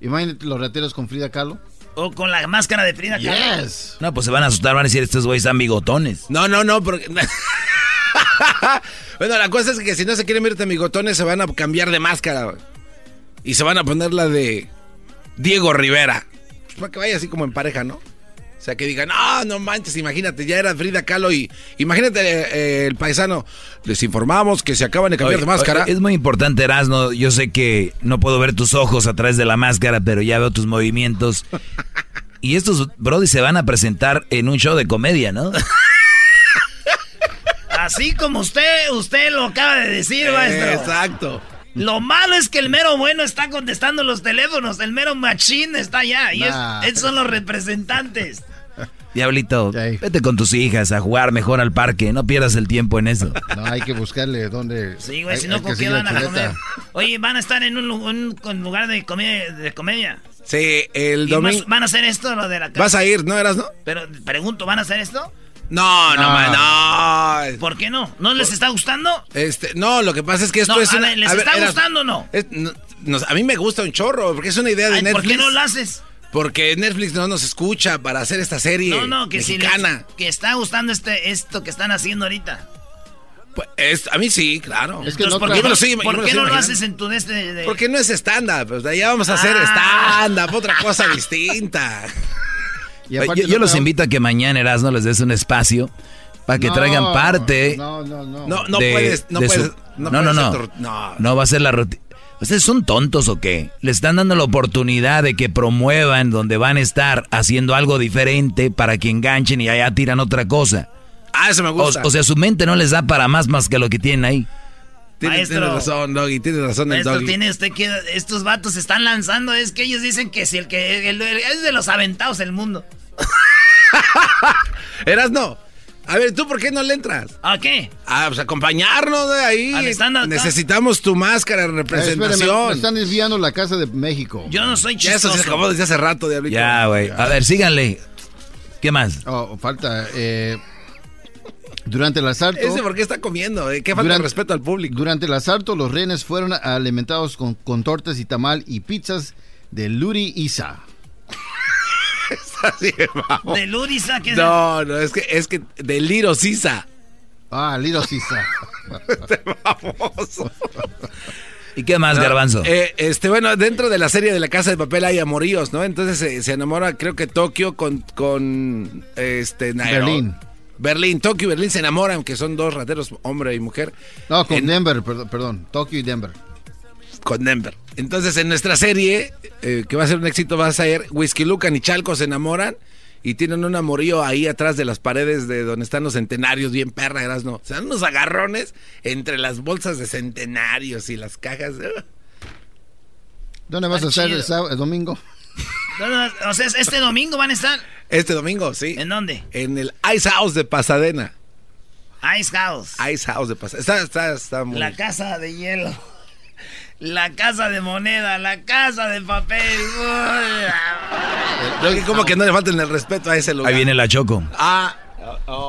Speaker 24: Imagínate los rateros con Frida Kahlo.
Speaker 3: O con la máscara de Frida Kahlo.
Speaker 24: Yes.
Speaker 4: No, pues se van a asustar, van a decir, estos güeyes están bigotones.
Speaker 2: No, no, no, porque... bueno, la cosa es que si no se quieren ver tan bigotones, se van a cambiar de máscara. Y se van a poner la de Diego Rivera. Pues para que vaya así como en pareja, ¿no? O sea, que digan, no, no manches, imagínate, ya era Frida Kahlo y imagínate eh, el paisano. Les informamos que se acaban de cambiar
Speaker 4: Oye,
Speaker 2: de máscara.
Speaker 4: oye, Es muy importante, Erasno. Yo sé que no puedo ver tus ojos a través de la máscara, pero ya veo tus movimientos. Y estos Brody se van a presentar en un show de comedia, ¿no?
Speaker 3: Así como usted, usted lo acaba de decir, maestro.
Speaker 2: Exacto.
Speaker 3: Lo malo es que el mero bueno está contestando los teléfonos, el mero machín está allá. Y es- esos son los representantes.
Speaker 4: Diablito, vete con tus hijas a jugar mejor al parque. No pierdas el tiempo en eso.
Speaker 24: No, hay que buscarle dónde.
Speaker 3: Sí, güey, si no, ¿con qué van a comer? Oye, van a estar en un, lu- un- un lugar de comedia. De comedia.
Speaker 2: Sí, el
Speaker 3: ¿Y
Speaker 2: domingo...
Speaker 3: ¿Van a hacer esto lo de la
Speaker 2: Vas a ir, ¿no eras, no?
Speaker 3: Pero pregunto, ¿van a hacer esto?
Speaker 2: No, no,
Speaker 3: No.
Speaker 2: man, no.
Speaker 3: ¿Por qué no? ¿No les está gustando?
Speaker 2: Este, no, lo que pasa es que esto
Speaker 3: No,
Speaker 2: es
Speaker 3: a
Speaker 2: una...
Speaker 3: ver, ¿les
Speaker 2: a
Speaker 3: está gustando o no?
Speaker 2: es- no, nos- a mí me gusta un chorro, porque es una idea de
Speaker 3: Ay,
Speaker 2: Netflix.
Speaker 3: ¿Por qué no lo haces?
Speaker 2: Porque Netflix no nos escucha para hacer esta serie
Speaker 3: No, no, que si
Speaker 2: mexicana.
Speaker 3: les, que está gustando este esto que están haciendo ahorita.
Speaker 2: Pues, es- a mí sí, claro.
Speaker 3: Entonces, ¿por qué, no- por
Speaker 2: lo
Speaker 3: qué
Speaker 2: estoy
Speaker 3: no lo
Speaker 2: imaginando.
Speaker 3: haces en tu este de-
Speaker 2: Porque no es stand-up, pues, allá vamos a hacer
Speaker 3: Ah.
Speaker 2: stand-up, otra cosa distinta.
Speaker 4: Yo yo los invito a que mañana, Erasno, les des un espacio para que
Speaker 2: No,
Speaker 4: traigan parte.
Speaker 24: No, no, no.
Speaker 2: No, no
Speaker 4: de-
Speaker 2: puedes, no
Speaker 4: de
Speaker 2: puedes.
Speaker 4: su-
Speaker 2: no,
Speaker 4: no, no,
Speaker 2: puedes
Speaker 4: no.
Speaker 2: no.
Speaker 4: No va a ser la rutina. ¿Ustedes son tontos o qué? Le están dando la oportunidad de que promuevan donde van a estar haciendo algo diferente para que enganchen y allá tiran otra cosa.
Speaker 2: Ah, eso me
Speaker 4: O,
Speaker 2: gusta.
Speaker 4: o sea, su mente no les da para más más que lo que tienen ahí.
Speaker 2: Tienes,
Speaker 3: Maestro.
Speaker 2: tienes razón, Doggy, tienes razón el
Speaker 3: Esto
Speaker 2: Doggy.
Speaker 3: tiene usted que estos vatos se están lanzando, es que ellos dicen que si el que el- el- es de los aventados del mundo.
Speaker 2: Eras no. A ver, ¿tú por qué no le entras?
Speaker 3: ¿A qué?
Speaker 2: Ah, pues acompañarnos de ahí.
Speaker 3: ¿Al?
Speaker 2: Necesitamos tu máscara de
Speaker 24: espérame,
Speaker 2: representación.
Speaker 24: me están desviando la casa de México.
Speaker 3: Yo no soy
Speaker 2: Ya eso
Speaker 3: chistoso.
Speaker 2: se acabó desde hace rato, Diablito.
Speaker 4: Ya, güey. A ver, síganle. ¿Qué más?
Speaker 24: Oh, falta. eh, durante el asalto.
Speaker 2: Ese por qué está comiendo, eh? Qué falta
Speaker 24: Durante-
Speaker 2: de respeto al público.
Speaker 24: Durante el asalto, los rehenes fueron alimentados con, con tortas y tamal y pizzas de Luri Isa.
Speaker 2: Vamos.
Speaker 3: ¿De Ludisa? ¿Qué es
Speaker 2: No, no, es que, es que de Liro Sisa.
Speaker 24: Ah, Liro Sisa.
Speaker 4: ¿Y qué más,
Speaker 2: No,
Speaker 4: Garbanzo?
Speaker 2: eh, este, bueno, dentro de la serie de la Casa de Papel hay amoríos, ¿no? Entonces eh, se enamora, creo que Tokio con, con este, Nairo-
Speaker 24: Berlín.
Speaker 2: Berlín, Tokio y Berlín se enamoran, que son dos rateros, hombre y mujer.
Speaker 24: No, con
Speaker 2: En-
Speaker 24: Denver, perdón, perdón. Tokio y Denver.
Speaker 2: Con Denver. Entonces, en nuestra serie, eh, que va a ser un éxito, va a ser Whisky Lucan y Chalco se enamoran y tienen un amorío ahí atrás de las paredes de donde están los centenarios, bien perra, eras no. Se dan unos agarrones entre las bolsas de centenarios y las cajas.
Speaker 24: ¿Dónde vas a
Speaker 3: Está
Speaker 24: estar
Speaker 3: chido.
Speaker 24: el, sábado- el domingo?
Speaker 3: No, no, o sea, este domingo van a estar
Speaker 2: Este domingo, sí.
Speaker 3: ¿En dónde?
Speaker 2: En el Ice House de Pasadena.
Speaker 3: Ice House.
Speaker 2: Ice House de Pasadena. Está, está, está muy...
Speaker 3: La casa de hielo. La casa de moneda, la casa de papel.
Speaker 2: Creo que como que no le falten el respeto a ese lugar.
Speaker 4: Ahí viene la Choco.
Speaker 2: Ah,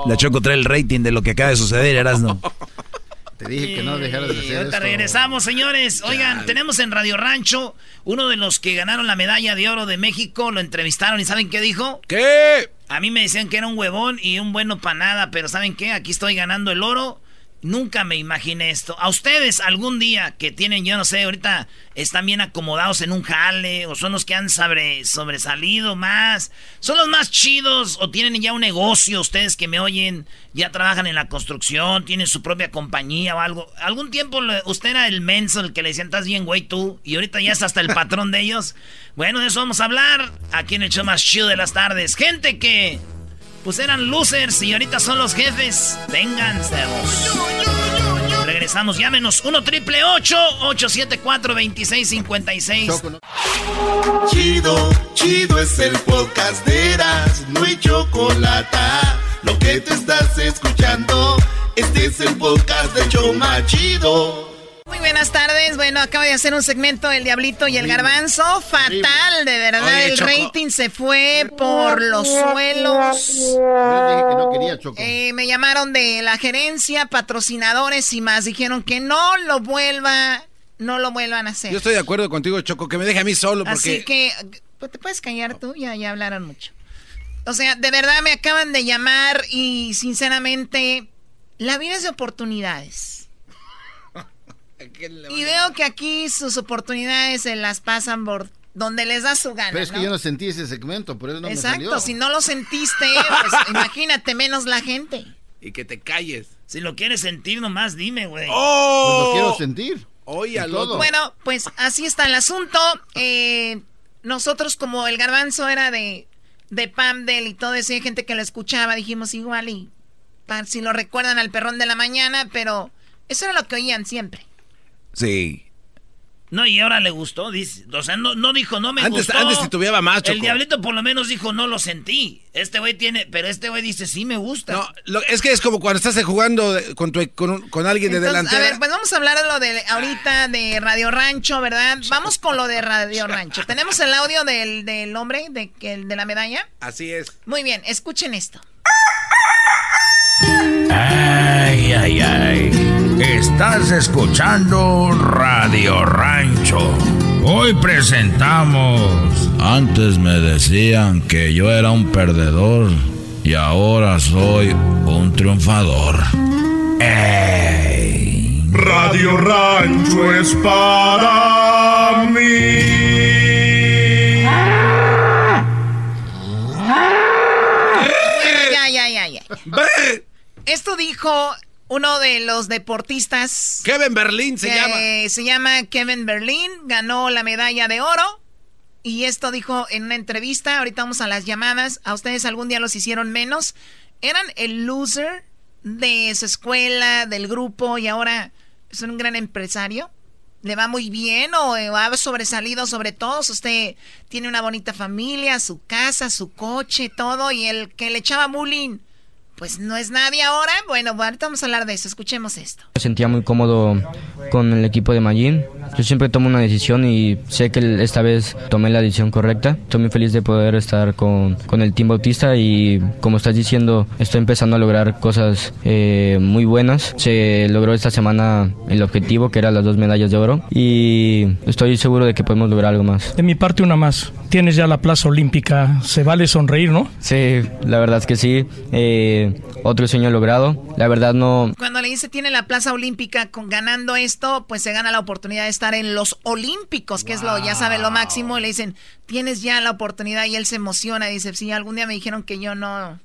Speaker 4: La Choco trae el rating de lo que acaba de suceder, Erasno.
Speaker 24: Te dije que no dejaras de hacer
Speaker 3: ahorita
Speaker 24: esto.
Speaker 3: regresamos, señores. Oigan, tenemos en Radio Rancho uno de los que ganaron la medalla de oro de México. Lo entrevistaron y ¿saben qué dijo?
Speaker 2: ¿Qué?
Speaker 3: A mí me decían que era un huevón y un bueno para nada, pero ¿saben qué? Aquí estoy ganando el oro. Nunca me imaginé esto. A ustedes algún día que tienen, yo no sé, ahorita están bien acomodados en un jale o son los que han sobre, sobresalido más, son los más chidos o tienen ya un negocio, ustedes que me oyen, ya trabajan en la construcción, tienen su propia compañía o algo. Algún tiempo usted era el menso, el que le decían, estás bien, güey, tú, y ahorita ya es hasta el patrón de ellos. Bueno, de eso vamos a hablar aquí en el show más chido de las tardes. Gente que pues eran losers y ahorita son los jefes. Vénganse. Regresamos, llámenos 1 triple 874 2656.
Speaker 6: Chido, chido es el podcast de Eras, no hay chocolate. Lo que te estás escuchando, este es el podcast de Choma Chido.
Speaker 9: Muy buenas tardes. Bueno, acaba de hacer un segmento El Diablito y el Garbanzo. Fatal, de verdad.
Speaker 24: Oye,
Speaker 9: el
Speaker 24: Choco.
Speaker 9: rating se fue por los suelos.
Speaker 24: Yo dije que no quería, Choco.
Speaker 9: Eh, me llamaron de la gerencia, patrocinadores y más. Dijeron que no lo vuelva, no lo vuelvan a hacer.
Speaker 2: Yo estoy de acuerdo contigo, Choco, que me deje a mí solo porque...
Speaker 9: Así que, pues, ¿te puedes callar tú? Ya, ya hablaron mucho. O sea, de verdad me acaban de llamar y sinceramente, la vida es de oportunidades. Y veo que aquí sus oportunidades se las pasan por donde les da su gana.
Speaker 24: Pero es que
Speaker 9: ¿no?
Speaker 24: yo no sentí ese segmento, por eso no me
Speaker 9: Exacto,
Speaker 24: salió.
Speaker 9: si no lo sentiste, pues imagínate menos la gente.
Speaker 2: Y que te calles.
Speaker 3: Si lo quieres sentir nomás, dime, güey.
Speaker 2: ¡Oh!
Speaker 24: Pues lo quiero sentir.
Speaker 2: Oye,
Speaker 24: todo.
Speaker 9: Bueno, pues así está el asunto. Eh, nosotros, como el garbanzo era de, de Pamdel y todo eso, y hay gente que lo escuchaba, dijimos igual y si lo recuerdan al perrón de la mañana, pero eso era lo que oían siempre.
Speaker 4: Sí.
Speaker 3: No, y ahora le gustó, dice. O sea, no, no dijo, no me
Speaker 2: Antes-
Speaker 3: gustó.
Speaker 2: antes titubeaba más,
Speaker 3: El
Speaker 2: Choco.
Speaker 3: diablito por lo menos dijo, no lo sentí. Este güey tiene, pero este güey dice, sí me gusta.
Speaker 2: No, lo- es que es como cuando estás jugando con, tu- con, alguien de
Speaker 9: Entonces, a ver, pues vamos a hablar de lo de ahorita de Radio Rancho, ¿verdad? Vamos con lo de Radio Rancho. ¿Tenemos el audio del, del hombre, de, que- el de la medalla?
Speaker 2: Así es.
Speaker 9: Muy bien, escuchen esto.
Speaker 25: Ay, ay, ay. Estás escuchando Radio Rancho. Hoy presentamos.
Speaker 20: Antes me decían que yo era un perdedor y ahora soy un triunfador.
Speaker 25: ¡Ey!
Speaker 1: Radio Rancho es para mí.
Speaker 9: Ya, ya, ya, ya. Esto dijo uno de los deportistas.
Speaker 2: Kevin Berlín se
Speaker 9: que
Speaker 2: llama.
Speaker 9: Se llama Kevin Berlin, ganó la medalla de oro. Y esto dijo en una entrevista, ahorita vamos a las llamadas, a ustedes algún día los hicieron menos. Eran el loser de su escuela, del grupo, y ahora es un gran empresario. ¿Le va muy bien o ha sobresalido sobre todos? Usted tiene una bonita familia, su casa, su coche, todo, y el que le echaba bullying, pues no es nadie ahora. Bueno, ahorita vamos a hablar de eso, escuchemos esto.
Speaker 26: Me sentía muy cómodo con el equipo de Magin. yo siempre tomo una decisión y sé que esta vez tomé la decisión correcta. Estoy muy feliz de poder estar con, con el Team Bautista y como estás diciendo, estoy empezando a lograr cosas eh, muy buenas. Se logró esta semana el objetivo, que era las dos medallas de oro, y estoy seguro de que podemos lograr algo más.
Speaker 27: De mi parte, una más. Tienes ya la plaza olímpica, se vale sonreír, ¿no?
Speaker 26: Sí, la verdad es que sí. Eh, otro sueño logrado. La verdad no...
Speaker 9: Cuando le dice tiene la plaza olímpica con ganando esto, pues se gana la oportunidad de estar en los olímpicos, que es lo, ya sabe, lo máximo. Y le dicen, tienes ya la oportunidad y él se emociona. Y dice, sí, algún día me dijeron que yo no...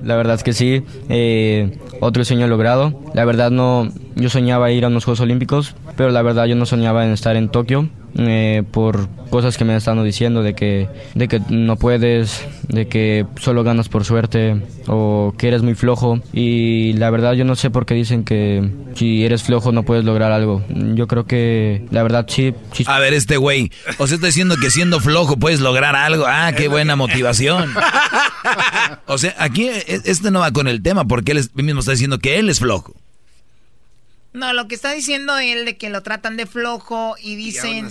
Speaker 26: La verdad es que sí, eh, otro sueño logrado. La verdad no, yo soñaba ir a unos Juegos Olímpicos, pero la verdad yo no soñaba en estar en Tokio. Eh, por cosas que me están diciendo de que, de que no puedes, de que solo ganas por suerte o que eres muy flojo. Y la verdad yo no sé por qué dicen que si eres flojo no puedes lograr algo. Yo creo que la verdad sí. sí.
Speaker 4: A ver, este güey, o sea, está diciendo que siendo flojo puedes lograr algo. Ah, qué buena motivación. O sea, aquí e, este no va con el tema porque él mismo está diciendo que él es flojo.
Speaker 9: No, lo que está diciendo él de que lo tratan de flojo y dicen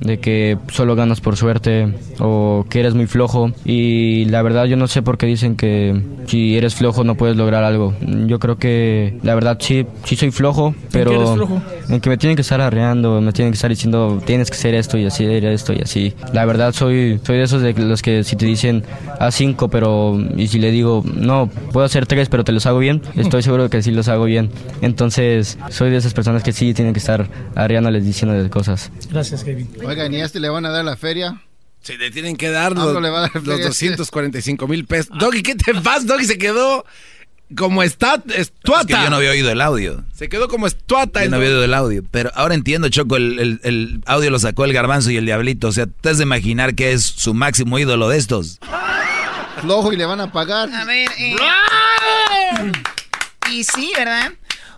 Speaker 26: de que solo ganas por suerte o que eres muy flojo y la verdad yo no sé por qué dicen que si eres flojo no puedes lograr algo. Yo creo que la verdad sí, sí soy flojo, pero
Speaker 27: ¿En, qué eres flojo?
Speaker 26: en que me tienen que estar arreando, me tienen que estar diciendo tienes que ser esto y así, esto y así. La verdad soy, soy de esos de los que si te dicen a cinco, pero y si le digo no, puedo hacer tres, pero te los hago bien, estoy seguro de que sí los hago bien. Entonces soy de esas personas que sí tienen que estar arreándoles diciéndoles cosas.
Speaker 27: Gracias, Kevin.
Speaker 24: Oigan, ¿y a este le van a dar la feria?
Speaker 2: Sí, le tienen que dar los,
Speaker 24: le va a dar
Speaker 2: los
Speaker 24: feria.
Speaker 2: 245 mil pesos. Doggy, ¿qué te pasa? Doggy se quedó como está, estuata.
Speaker 4: Es que yo no había oído el audio.
Speaker 2: Se quedó como estuata.
Speaker 4: Yo no había oído el audio. Pero ahora entiendo, Choco, el, el- el audio lo sacó el garbanzo y el diablito. O sea, te has de imaginar que es su máximo ídolo de estos.
Speaker 24: Flojo y le van a pagar.
Speaker 9: A ver, eh, y sí, ¿verdad?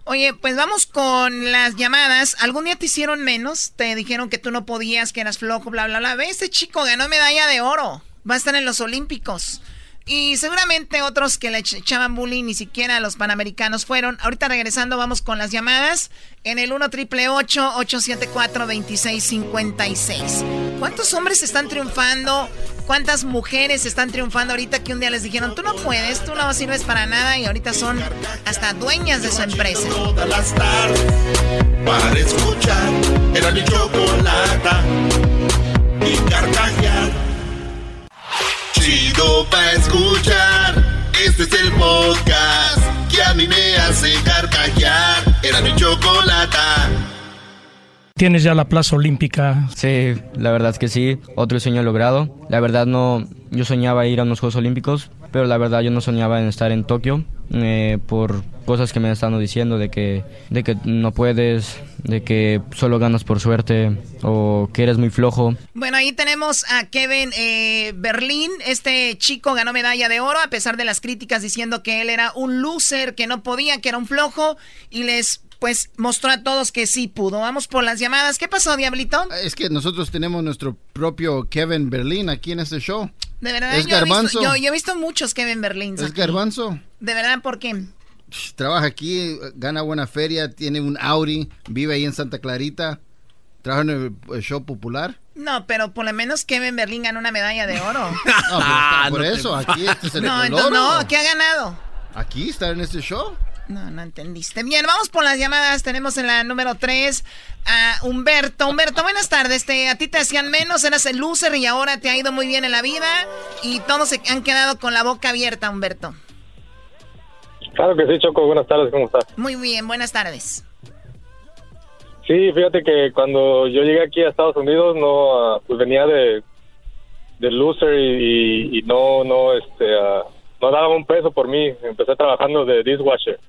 Speaker 9: Oye, pues vamos con las llamadas. ¿Algún día te hicieron menos? Te dijeron que tú no podías, que eras flojo, bla, bla, bla. Ve, este chico ganó medalla de oro. Va a estar en los Olímpicos. Y seguramente otros que le ech- echaban bullying ni siquiera los panamericanos fueron. Ahorita regresando vamos con las llamadas en el 1 triple 874 2656. ¿Cuántos hombres están triunfando? ¿Cuántas mujeres están triunfando ahorita que un día les dijeron, tú no puedes, tú no sirves para nada y ahorita son hasta dueñas de su empresa?
Speaker 6: Todas las tardes para escuchar era mi chocolata y carcajear. Chido pa' escuchar. Este es el podcast que a mí me hace carcajear. Era mi chocolata.
Speaker 27: Tienes ya la plaza olímpica.
Speaker 26: Sí, la verdad es que sí, otro sueño logrado. La verdad no, yo soñaba ir a unos Juegos Olímpicos, pero la verdad yo no soñaba en estar en Tokio eh, por cosas que me están diciendo de que, de que no puedes, de que solo ganas por suerte o que eres muy flojo.
Speaker 9: Bueno, ahí tenemos a Kevin eh, Berlín. Este chico ganó medalla de oro a pesar de las críticas diciendo que él era un loser, que no podía, que era un flojo y les pues mostró a todos que sí pudo. Vamos por las llamadas. ¿Qué pasó, Diablito?
Speaker 24: Es que nosotros tenemos nuestro propio Kevin Berlín aquí en este show.
Speaker 9: De verdad,
Speaker 24: Es
Speaker 9: yo, he visto,
Speaker 24: garbanzo.
Speaker 9: yo, yo he visto muchos Kevin Berlín.
Speaker 24: Es garbanzo.
Speaker 9: De verdad, ¿por qué?
Speaker 24: Trabaja aquí, gana buena feria, tiene un Audi, vive ahí en Santa Clarita, trabaja en el, show popular.
Speaker 9: No, pero por lo menos Kevin Berlín ganó una medalla de oro.
Speaker 24: No, pero está por
Speaker 2: no
Speaker 24: eso, aquí este es el,
Speaker 9: no, entonces no, ¿qué ha ganado?
Speaker 24: Aquí está en este show.
Speaker 9: No, no entendiste. Bien, vamos por las llamadas. Tenemos en la número 3 a Humberto. Humberto, buenas tardes. Te, a ti te hacían menos, eras el loser y ahora te ha ido muy bien en la vida. Y todos se han quedado con la boca abierta, Humberto.
Speaker 28: Claro que sí, Choco. Buenas tardes, ¿cómo estás?
Speaker 9: Muy bien, buenas tardes.
Speaker 28: Sí, fíjate que cuando yo llegué aquí a Estados Unidos, no, ah, pues venía de, de loser y, y- y no, no, este, ah, no daba un peso por mí. Empecé trabajando de dishwasher.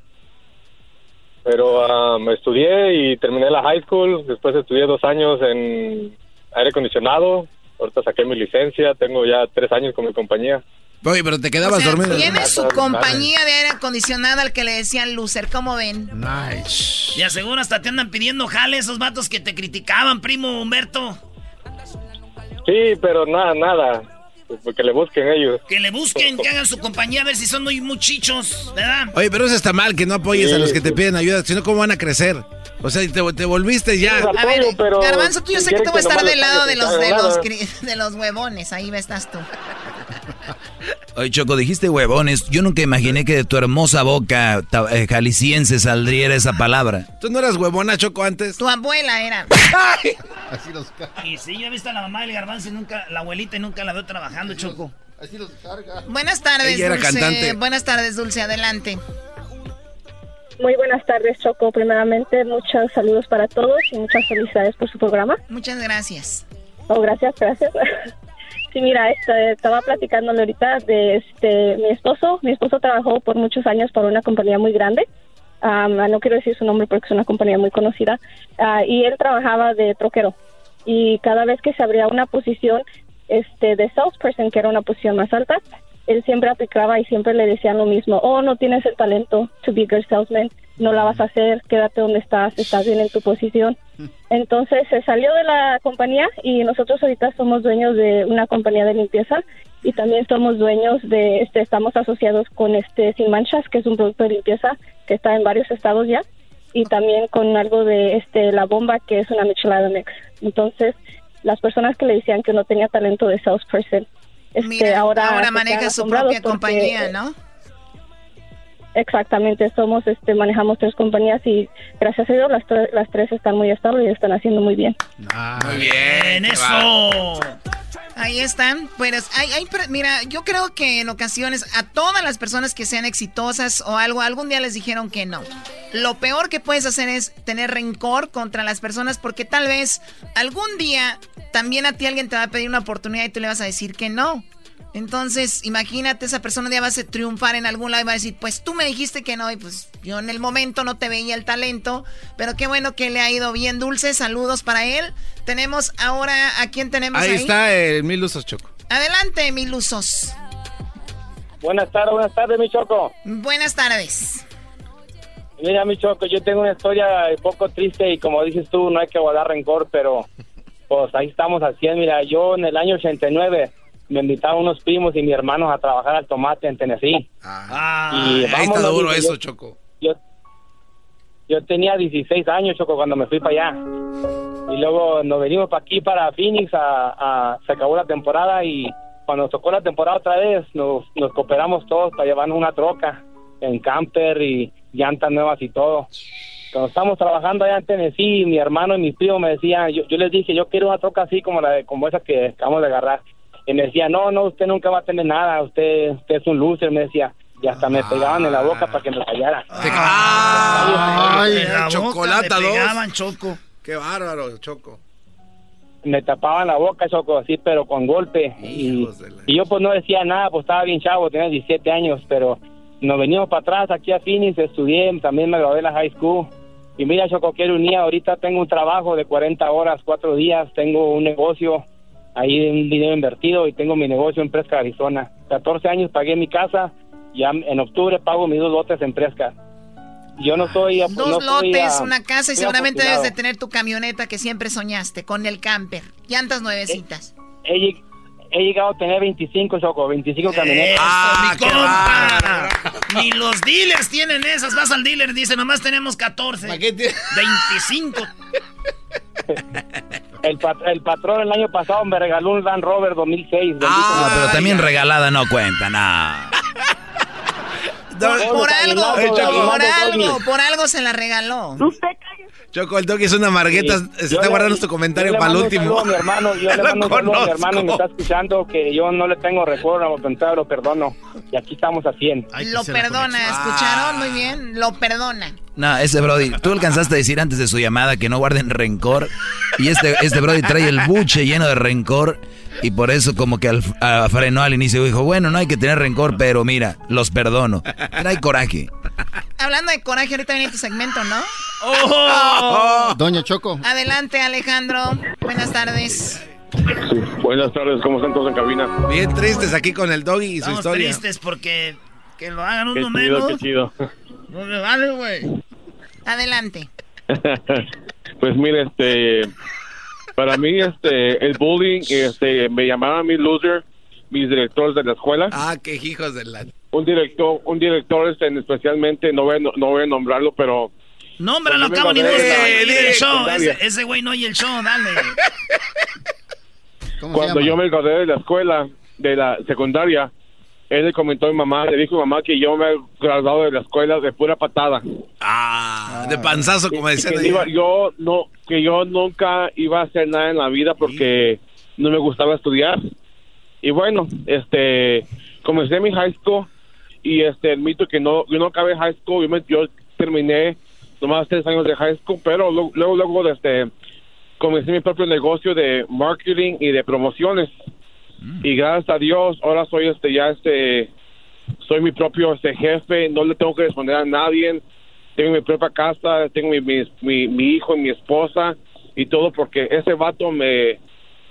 Speaker 28: Pero me estudié y terminé la high school. Después estudié dos años en aire acondicionado. Ahorita saqué mi licencia. Tengo ya tres años con mi compañía.
Speaker 2: Oye, pero te quedabas
Speaker 9: O sea,
Speaker 2: dormido.
Speaker 9: Tiene su compañía de aire acondicionado al que le decían loser. ¿Cómo ven?
Speaker 2: Nice.
Speaker 3: Y aseguro hasta te andan pidiendo jale esos vatos que te criticaban, primo Humberto.
Speaker 28: Sí, pero nada, nada. Que le busquen ellos.
Speaker 3: Que le busquen, que hagan su compañía, a ver si son muy muchichos, ¿verdad?
Speaker 2: Oye, pero eso está mal, que no apoyes a los que te piden ayuda, sino cómo van a crecer. O sea, te, te volviste ya.
Speaker 9: A ver, Garbanzo, tú yo sé que tú vas a estar del lado de los, de, los, de los huevones, ahí estás tú.
Speaker 4: Oye, Choco, dijiste huevones. Yo nunca imaginé que de tu hermosa boca eh, jalisciense saldría esa palabra.
Speaker 2: ¿Tú no eras huevona, Choco, antes?
Speaker 9: Tu abuela era.
Speaker 3: Así los Y sí, yo he visto a la mamá del garbanzo y nunca, la abuelita y nunca la veo trabajando, Choco.
Speaker 24: Así los carga.
Speaker 9: Buenas tardes, Dulce. Buenas tardes, Dulce, adelante.
Speaker 29: Muy buenas tardes, Choco. Primeramente, muchos saludos para todos y muchas felicidades por su programa.
Speaker 9: Muchas gracias.
Speaker 29: Oh, gracias, gracias. Sí, mira, este, estaba platicándole ahorita de este, mi esposo. Mi esposo trabajó por muchos años para una compañía muy grande. no quiero decir su nombre porque es una compañía muy conocida. Ah, y él trabajaba de troquero. Y cada vez que se abría una posición este, de salesperson, que era una posición más alta, él siempre aplicaba y siempre le decían lo mismo. Oh, no tienes el talento to be a good salesman no la vas a hacer, quédate donde estás, estás bien en tu posición. Entonces se salió de la compañía y nosotros ahorita somos dueños de una compañía de limpieza y también somos dueños de, este, estamos asociados con este Sin Manchas, que es un producto de limpieza que está en varios estados ya y también con algo de este La Bomba, que es una michelada mix. Entonces, las personas que le decían que no tenía talento de salesperson, este, ahora,
Speaker 9: ahora maneja su propia compañía, ¿no?
Speaker 29: Exactamente, somos, este, manejamos tres compañías y gracias a Dios las, las tres están muy estables y están haciendo muy bien.
Speaker 3: muy bien, eso.
Speaker 9: Ahí están. Pues, hay, hay, mira, yo creo que en ocasiones a todas las personas que sean exitosas o algo, algún día les dijeron que no. Lo peor que puedes hacer es tener rencor contra las personas porque tal vez algún día también a ti alguien te va a pedir una oportunidad y tú le vas a decir que no. Entonces, imagínate, esa persona ya va a triunfar en algún lado y va a decir, pues tú me dijiste que no, y pues yo en el momento no te veía el talento, pero qué bueno que le ha ido bien dulce, saludos para él. Tenemos ahora, ¿a quién tenemos ahí?
Speaker 2: Ahí está el Mil Usos Choco.
Speaker 9: Adelante, Mil Usos.
Speaker 28: Buenas tardes, buenas tardes, mi Choco.
Speaker 9: Buenas tardes.
Speaker 28: Mira, mi Choco, yo tengo una historia un poco triste y como dices tú, no hay que guardar rencor, pero pues ahí estamos haciendo. Mira, yo en el año 89 me invitaron unos primos y mis hermanos a trabajar al tomate en Tennessee.
Speaker 2: Ah, y ahí está duro eso, Choco.
Speaker 28: Yo, yo tenía 16 años, Choco, cuando me fui para allá. Y luego nos venimos para aquí, para Phoenix, a, se acabó la temporada y cuando tocó la temporada otra vez, nos, nos cooperamos todos para llevarnos una troca en camper y llantas nuevas y todo. Cuando estamos trabajando allá en Tennessee, mi hermano y mis primos me decían, yo, yo les dije, yo quiero una troca así como la de, como esa que acabamos de agarrar y me decía, no, no, usted nunca va a tener nada, usted, usted es un loser, me decía. Y hasta me pegaban en la boca para que me callara.
Speaker 2: ¡Ay! chocolata dos.
Speaker 3: Choco.
Speaker 2: ¡Qué bárbaro, Choco!
Speaker 28: Me tapaban la boca, Choco, así, pero con golpe. Y, y, yo pues no decía nada, pues estaba bien chavo, tenía 17 años, pero nos venimos para atrás aquí a Phoenix, estudié, también me gradué de la high school. Y mira, Choco, quiero unir, ahorita tengo un trabajo de 40 horas, 4 días, tengo un negocio ahí un dinero invertido y tengo mi negocio en Presca, Arizona. 14 años pagué mi casa, ya en octubre pago mis dos lotes en Presca. Yo no soy...
Speaker 9: Dos lotes, una casa y seguramente debes de tener tu camioneta que siempre soñaste, con el camper, llantas nuevecitas.
Speaker 28: He, llegado a tener 25, Choco, 25 camionetas.
Speaker 3: ¡Ah, mi Ni los dealers tienen esas. Vas al dealer y dice, nomás tenemos 14. 25.
Speaker 28: El, el, patrón el año pasado me regaló un Land Rover 2006.
Speaker 4: Ah, pero también regalada no cuenta, nada.
Speaker 9: por, algo, por algo, por algo se la regaló.
Speaker 2: Choco, el toque es una margueta. se está guardando su comentario para el último.
Speaker 28: mi hermano, yo le mando un a mi hermano y me está escuchando que yo no le tengo recuerdo, lo lo perdono. Y aquí estamos a 100.
Speaker 9: Lo perdona, ¿escucharon? Muy bien, lo perdona.
Speaker 4: No, ese Brody, tú alcanzaste a decir antes de su llamada que no guarden rencor. Y este, este Brody trae el buche lleno de rencor. Y por eso como que al, frenó al inicio dijo, bueno, no hay que tener rencor, pero mira, los perdono. Trae coraje.
Speaker 9: Hablando de coraje, ahorita viene tu segmento, ¿no?
Speaker 24: Oh. Doña Choco.
Speaker 9: Adelante, Alejandro. Buenas tardes.
Speaker 28: buenas tardes, ¿cómo están todos en cabina?
Speaker 2: Bien tristes aquí con el doggy y su
Speaker 3: Estamos
Speaker 2: historia.
Speaker 3: tristes porque que lo hagan uno
Speaker 28: qué chido,
Speaker 3: menos.
Speaker 28: Qué chido.
Speaker 3: No me vale, güey.
Speaker 9: Adelante.
Speaker 28: pues mire, este, para mí, este, el bullying, este, me llamaban mi loser,
Speaker 30: mis directores de la escuela.
Speaker 2: Ah, qué hijos de la...
Speaker 30: Un director, un director este, especialmente, no voy, a, no voy a nombrarlo, pero...
Speaker 31: Nómbralo,
Speaker 30: Cuando
Speaker 31: cabo, ni gusta. dile el show. Ese, güey no oye el show, dale.
Speaker 30: Cuando yo me gradué de la escuela, de la secundaria, él le comentó a mi mamá, le dijo a mi mamá que yo me he graduado de la escuela de pura patada.
Speaker 2: Ah, de panzazo, como
Speaker 30: iba- yo no que yo nunca iba a hacer nada en la vida porque no me gustaba estudiar y bueno este comencé mi high school y este admito que no yo no acabé high school yo, me- yo terminé nomás tres años de high school pero luego luego, luego este comencé mi propio negocio de marketing y de promociones y gracias a Dios ahora soy este ya este soy mi propio este jefe no le tengo que responder a nadie tengo mi propia casa, tengo mi, mi, mi, mi hijo y mi esposa y todo porque ese vato me,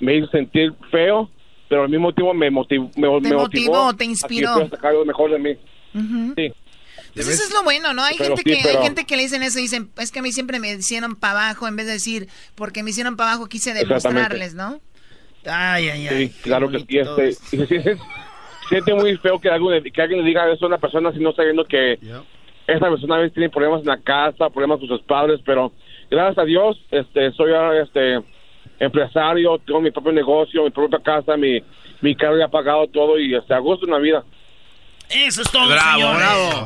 Speaker 30: me hizo sentir feo, pero al mismo tiempo me, motiv- me, me
Speaker 9: Te
Speaker 30: motivó,
Speaker 9: motivó, te
Speaker 30: a que
Speaker 9: inspiró.
Speaker 30: pueda sacar lo mejor de mí.
Speaker 9: Ujú.
Speaker 30: Sí.
Speaker 9: Pues eso es lo bueno, ¿no? Hay
Speaker 30: Pero
Speaker 9: gente
Speaker 30: sí,
Speaker 9: que
Speaker 30: pero-
Speaker 9: hay gente que le dicen eso y dicen, es que a mí siempre me hicieron para abajo en vez de decir, porque me hicieron para abajo quise demostrarles, ¿no?
Speaker 31: Ay, ay, ay.
Speaker 30: Sí, claro que sí. Este, siente, siente muy feo que, algo, que alguien le diga eso a una persona si no sabiendo que esa persona a veces tiene problemas en la casa, problemas con sus padres, pero gracias a Dios este, soy ahora este, empresario, tengo mi propio negocio, mi propia casa, mi, mi carro ya pagado todo y este, a gusto en la vida.
Speaker 31: Eso es todo,
Speaker 3: Bravo,
Speaker 31: señores.
Speaker 3: bravo.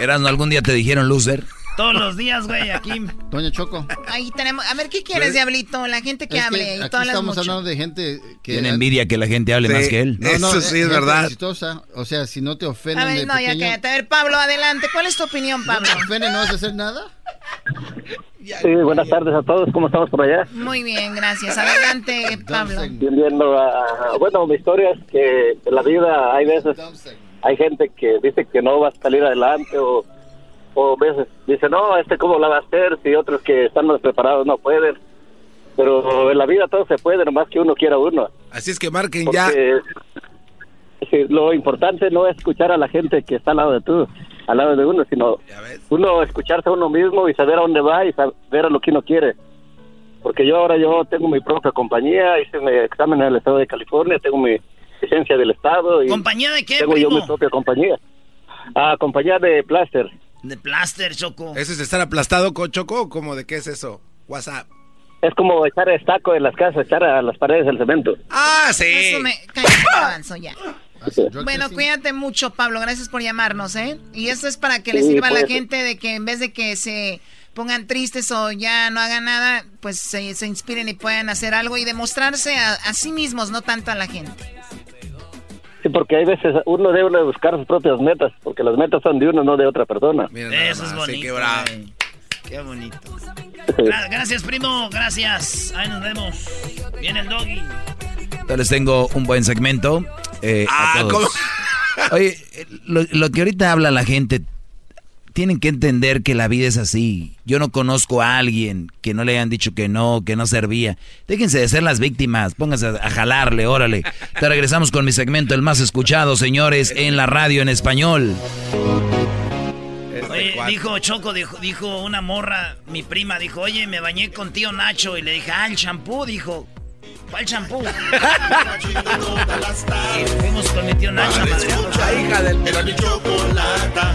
Speaker 3: Erasmo, ¿algún día te dijeron loser?
Speaker 31: Todos los días, güey, aquí.
Speaker 24: Doña Choco.
Speaker 9: Ahí tenemos, a ver, ¿qué quieres, Diablito? La gente que
Speaker 24: Es que
Speaker 9: hable y
Speaker 24: aquí
Speaker 9: todas las
Speaker 24: estamos
Speaker 9: mucho.
Speaker 24: hablando de gente que...
Speaker 3: Tiene envidia que la gente hable más que él.
Speaker 24: No, no,
Speaker 2: Eso sí es verdad.
Speaker 24: exitosa. O sea, si no te ofenden
Speaker 9: A ver, no, ya
Speaker 24: pequeño,
Speaker 9: cállate. A ver, Pablo, adelante. ¿Cuál es tu opinión, Pablo?
Speaker 24: ¿no te ofenden, no vas a hacer nada?
Speaker 32: Sí, buenas tardes a todos, ¿cómo estamos por allá?
Speaker 9: Muy bien, gracias. Adelante, Pablo.
Speaker 32: Viendo a- bueno, mi historia es que en la vida hay veces, hay gente que dice que no va a salir adelante o, o veces dice, no, este cómo la va a hacer, si otros que están más preparados no pueden. Pero en la vida todo se puede, nomás que uno quiera uno.
Speaker 2: Así es que marquen ya.
Speaker 32: Lo importante no es escuchar a la gente que está al lado de tú, al lado de uno, sino uno escucharse a uno mismo y saber a dónde va y saber a lo que uno quiere. Porque yo ahora yo tengo mi propia compañía, hice mi examen en el estado de California, tengo mi licencia del estado y
Speaker 31: ¿Compañía de qué,
Speaker 32: tengo yo mi propia compañía. Ah, compañía de plaster.
Speaker 31: De plaster, Choco.
Speaker 2: ¿Eso es estar aplastado con Choco o como de qué es eso? WhatsApp.
Speaker 32: Es como echar estaco en las casas, echar a las paredes el cemento.
Speaker 2: Ah, sí.
Speaker 9: Eso me... Cállate, avanzo ya. Bueno, cuídate mucho, Pablo. Gracias por llamarnos, ¿eh? Y esto es para que le
Speaker 32: Sí,
Speaker 9: sirva a la gente de que en vez de que se pongan tristes o ya no hagan nada, pues se, se inspiren y puedan hacer algo y demostrarse a, a sí mismos, no tanto a la gente.
Speaker 32: Sí, porque hay veces uno debe buscar sus propias metas, porque las metas son de uno, no de otra persona.
Speaker 31: Eso es bonito. güey. Qué bonito. Gra- Gracias, primo. Gracias. Ahí nos vemos. Viene el doggy.
Speaker 3: Yo les tengo un buen segmento. eh, a
Speaker 2: Ah,
Speaker 3: todos. Oye, eh, lo, lo que ahorita habla la gente, tienen que entender que la vida es así. Yo no conozco a alguien que no le hayan dicho que no, que no servía. Déjense de ser las víctimas, pónganse a, jalarle, órale. Te regresamos con mi segmento, el más escuchado, señores, en la radio en español.
Speaker 31: Oye, dijo Choco, dijo, dijo una morra, mi prima, dijo, oye, me bañé con tío Nacho. Y le dije, ah, el champú, dijo. ¿Cuál champú? y fuimos con mi tío Nacho madrearnos.
Speaker 6: La hija del Era mi chocolata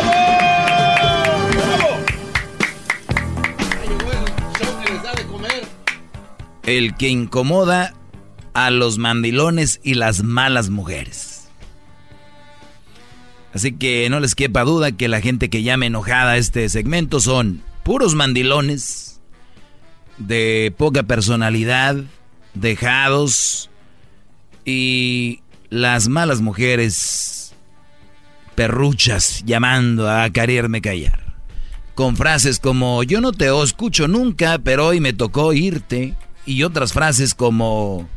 Speaker 3: El que incomoda a los mandilones y las malas mujeres. Así que no les quepa duda que la gente que llame enojada a este segmento son puros mandilones, de poca personalidad, dejados y las malas mujeres perruchas llamando a quererme callar. Con frases como yo no te escucho nunca, pero hoy me tocó irte. Y otras frases como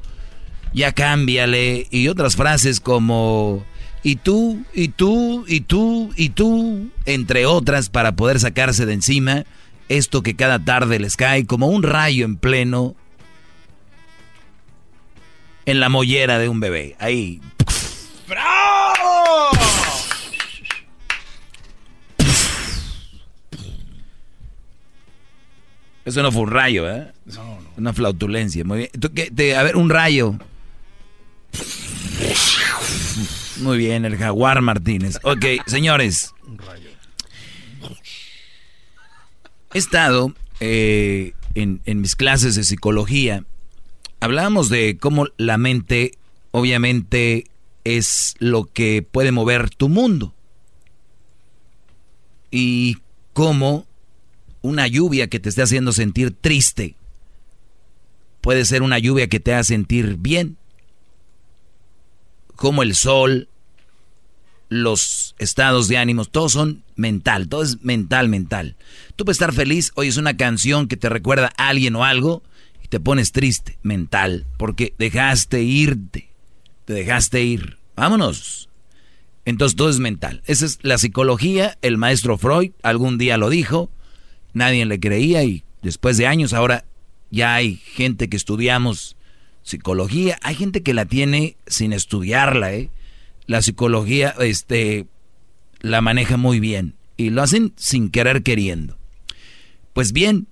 Speaker 3: ya cámbiale. Y otras frases como Y tú, y tú, y tú, y tú, entre otras, para poder sacarse de encima esto que cada tarde les cae como un rayo en pleno en la mollera de un bebé. Ahí.
Speaker 33: ¡Bravo!
Speaker 3: Eso no fue un rayo, ¿eh? No. Una flautulencia. Muy bien. A ver, un rayo. Muy bien, el jaguar Martínez. Ok, señores. He estado eh, en, en mis clases de psicología. Hablábamos de cómo la mente, obviamente, es lo que puede mover tu mundo. Y cómo una lluvia que te esté haciendo sentir triste puede ser una lluvia que te haga sentir bien. Como el sol, los estados de ánimos, todos son mental, todo es mental, mental. Tú puedes estar feliz, oyes una canción que te recuerda a alguien o algo y te pones triste, mental, porque dejaste irte, te dejaste ir. Vámonos. Entonces todo es mental. Esa es la psicología, el maestro Freud algún día lo dijo, nadie le creía y después de años ahora ya hay gente que estudiamos psicología, hay gente que la tiene sin estudiarla, ¿eh? La psicología este la maneja muy bien y lo hacen sin querer queriendo. Pues bien,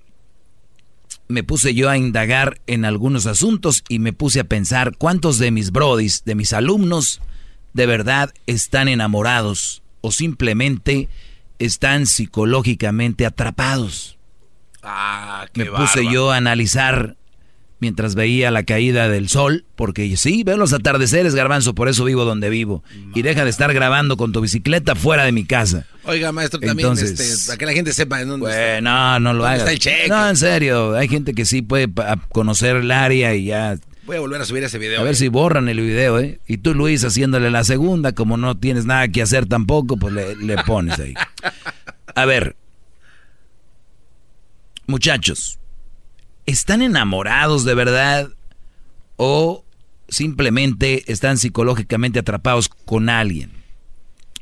Speaker 3: me puse yo a indagar en algunos asuntos y me puse a pensar cuántos de mis brodis, de mis alumnos, de verdad están enamorados o simplemente están psicológicamente atrapados.
Speaker 33: Ah,
Speaker 3: Me puse yo a analizar mientras veía la caída del sol, porque sí, veo los atardeceres, garbanzo, por eso vivo donde vivo. Y deja de estar grabando con tu bicicleta fuera de mi casa.
Speaker 2: Oiga, maestro, también, este, para que la gente sepa en dónde
Speaker 3: está. No, no lo hagas. No, en serio, hay gente que sí puede conocer el área y ya
Speaker 2: Voy a volver a subir ese video.
Speaker 3: A ver si borran el video, ¿eh? Y tú, Luis, haciéndole la segunda, como no tienes nada que hacer tampoco, pues le, le pones ahí. A ver, muchachos, ¿están enamorados de verdad o simplemente están psicológicamente atrapados con alguien?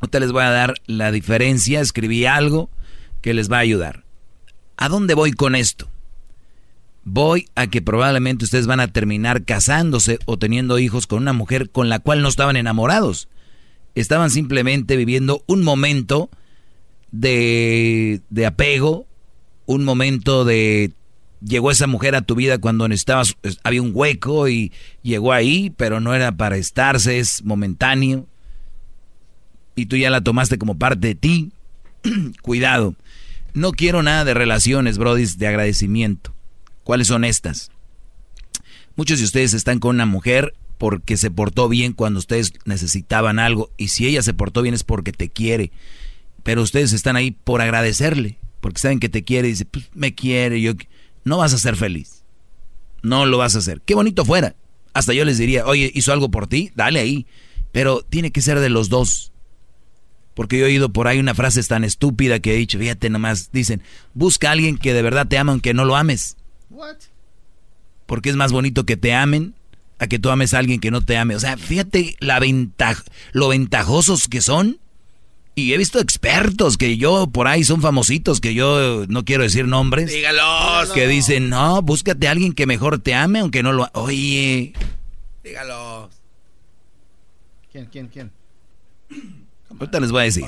Speaker 3: Ahorita les voy a dar la diferencia, escribí algo que les va a ayudar. ¿A dónde voy con esto? voy a que probablemente ustedes van a terminar casándose o teniendo hijos con una mujer con la cual no estaban enamorados. Estaban simplemente viviendo un momento de, de apego, un momento de llegó esa mujer a tu vida cuando necesitabas, había un hueco y llegó ahí, pero no era para estarse, es momentáneo. Y tú ya la tomaste como parte de ti. Cuidado. No quiero nada de relaciones, brodis, de agradecimiento. ¿Cuáles son estas? Muchos de ustedes están con una mujer porque se portó bien cuando ustedes necesitaban algo y si ella se portó bien es porque te quiere. Pero ustedes están ahí por agradecerle, porque saben que te quiere y dice, pues me quiere, yo no vas a ser feliz. No lo vas a hacer. Qué bonito fuera. Hasta yo les diría, oye, hizo algo por ti, dale ahí. Pero tiene que ser de los dos. Porque yo he oído por ahí una frase tan estúpida que he dicho, fíjate nomás, dicen, busca a alguien que de verdad te ama aunque no lo ames. Porque es más bonito que te amen a que tú ames a alguien que no te ame. O sea, fíjate la ventaja, lo ventajosos que son. Y he visto expertos que yo por ahí son famositos, que yo no quiero decir nombres.
Speaker 33: Dígalos.
Speaker 3: Que dicen, no, búscate a alguien que mejor te ame, aunque no lo... Oye.
Speaker 33: Dígalos.
Speaker 24: ¿Quién, quién, quién?
Speaker 3: Ahorita les voy a decir.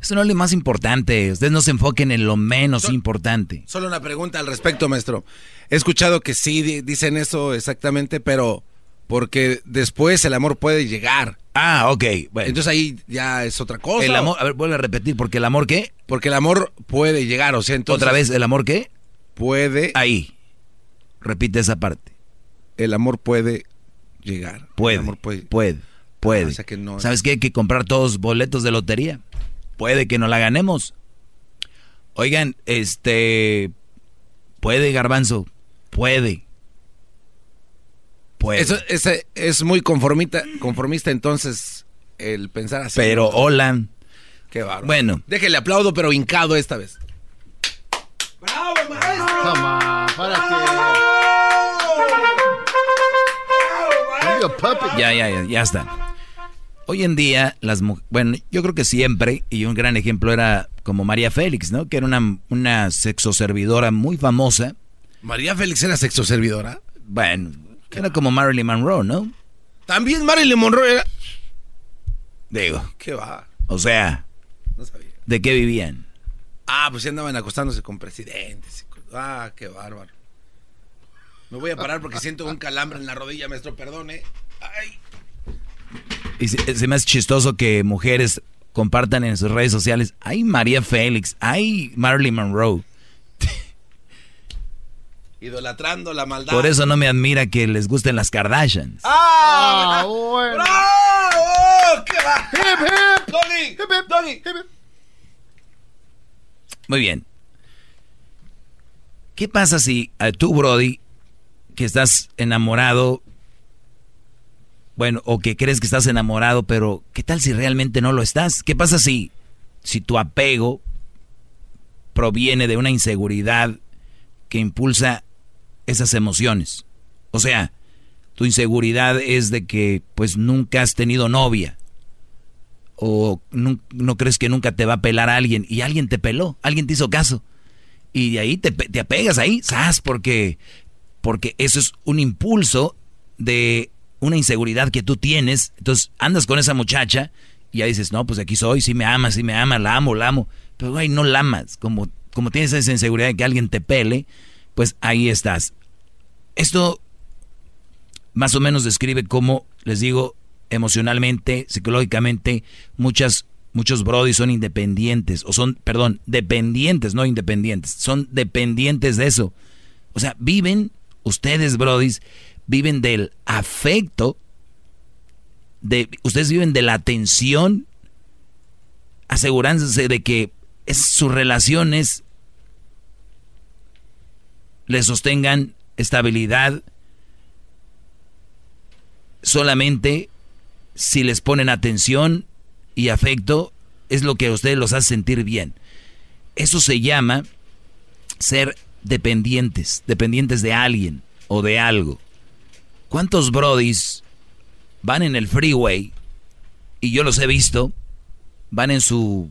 Speaker 3: Eso no es lo más importante. Ustedes no se enfoquen en lo menos importante.
Speaker 2: Solo una pregunta al respecto, maestro. He escuchado que sí dicen eso exactamente, pero porque después el amor puede llegar.
Speaker 3: Ah, ok. Bueno.
Speaker 2: Entonces ahí ya es otra cosa.
Speaker 3: El amor, a ver, vuelve a repetir, porque el amor qué?
Speaker 2: Porque el amor puede llegar, o sea, entonces...
Speaker 3: Otra vez, ¿el amor qué?
Speaker 2: Puede...
Speaker 3: Ahí. Repite esa parte.
Speaker 2: El amor puede llegar.
Speaker 3: Puede.
Speaker 2: El amor puede.
Speaker 3: Puede. Puede.
Speaker 2: Ah, o sea que no-
Speaker 3: ¿Sabes qué? Hay que comprar todos boletos de lotería. Puede que no la ganemos. Oigan, este... Puede, garbanzo. Puede. Puede.
Speaker 2: Eso ese es muy conformista, conformista entonces el pensar así.
Speaker 3: Pero hola.
Speaker 2: Qué bárbaro.
Speaker 3: Bueno.
Speaker 2: Déjele aplaudo, pero hincado esta vez.
Speaker 3: Ya, ya, ya, ya está. Hoy en día, las mujeres, bueno, yo creo que siempre, y un gran ejemplo era como María Félix, ¿no? Que era una, una sexoservidora muy famosa.
Speaker 2: ¿María Félix era sexoservidora?
Speaker 3: Bueno, era como Marilyn Monroe, ¿no?
Speaker 2: También Marilyn Monroe era...
Speaker 3: Digo.
Speaker 2: ¿Qué va?
Speaker 3: O sea,
Speaker 2: No sabía.
Speaker 3: ¿de qué vivían?
Speaker 2: Ah, pues sí andaban acostándose con presidentes. Ah, qué bárbaro. Me voy a parar porque siento un calambre en la rodilla, maestro, perdone. Ay.
Speaker 3: Y se, se me hace chistoso que mujeres compartan en sus redes sociales, ay María Félix, ay Marilyn Monroe.
Speaker 2: Idolatrando la maldad.
Speaker 3: Por eso no me admira que les gusten las Kardashians.
Speaker 2: ¡Ah!
Speaker 24: bueno.
Speaker 2: ¡Bravo! ¿Qué va? ¡Hip, hip! ¡Doggy! ¡Hip, hip! ¡Doggy! ¡Hip, hip!
Speaker 3: Muy bien. ¿Qué pasa si a tú, Brody, que estás enamorado, bueno, o que crees que estás enamorado, pero ¿qué tal si realmente no lo estás? ¿Qué pasa si, si tu apego proviene de una inseguridad que impulsa esas emociones? O sea, tu inseguridad es de que pues nunca has tenido novia o no, no crees que nunca te va a pelar a alguien y alguien te peló, alguien te hizo caso. Y de ahí te, te apegas ahí, ¿sabes? Porque, porque eso es un impulso de una inseguridad que tú tienes. Entonces andas con esa muchacha y ya dices, no, pues aquí soy, sí me ama, sí me ama, la amo, la amo. Pero güey, no la amas. Como, como tienes esa inseguridad de que alguien te pele, pues ahí estás. Esto más o menos describe cómo, les digo, emocionalmente, psicológicamente, muchas, muchos brodis son independientes, o son, perdón, dependientes, no independientes, son dependientes de eso. O sea, viven, ustedes brodis, viven del afecto, de, ustedes viven de la atención, asegurándose de que es, sus relaciones les sostengan estabilidad solamente si les ponen atención y afecto, es lo que a ustedes los hace sentir bien. Eso se llama ser dependientes, dependientes de alguien o de algo. ¿Cuántos brodis van en el freeway y yo los he visto, van en su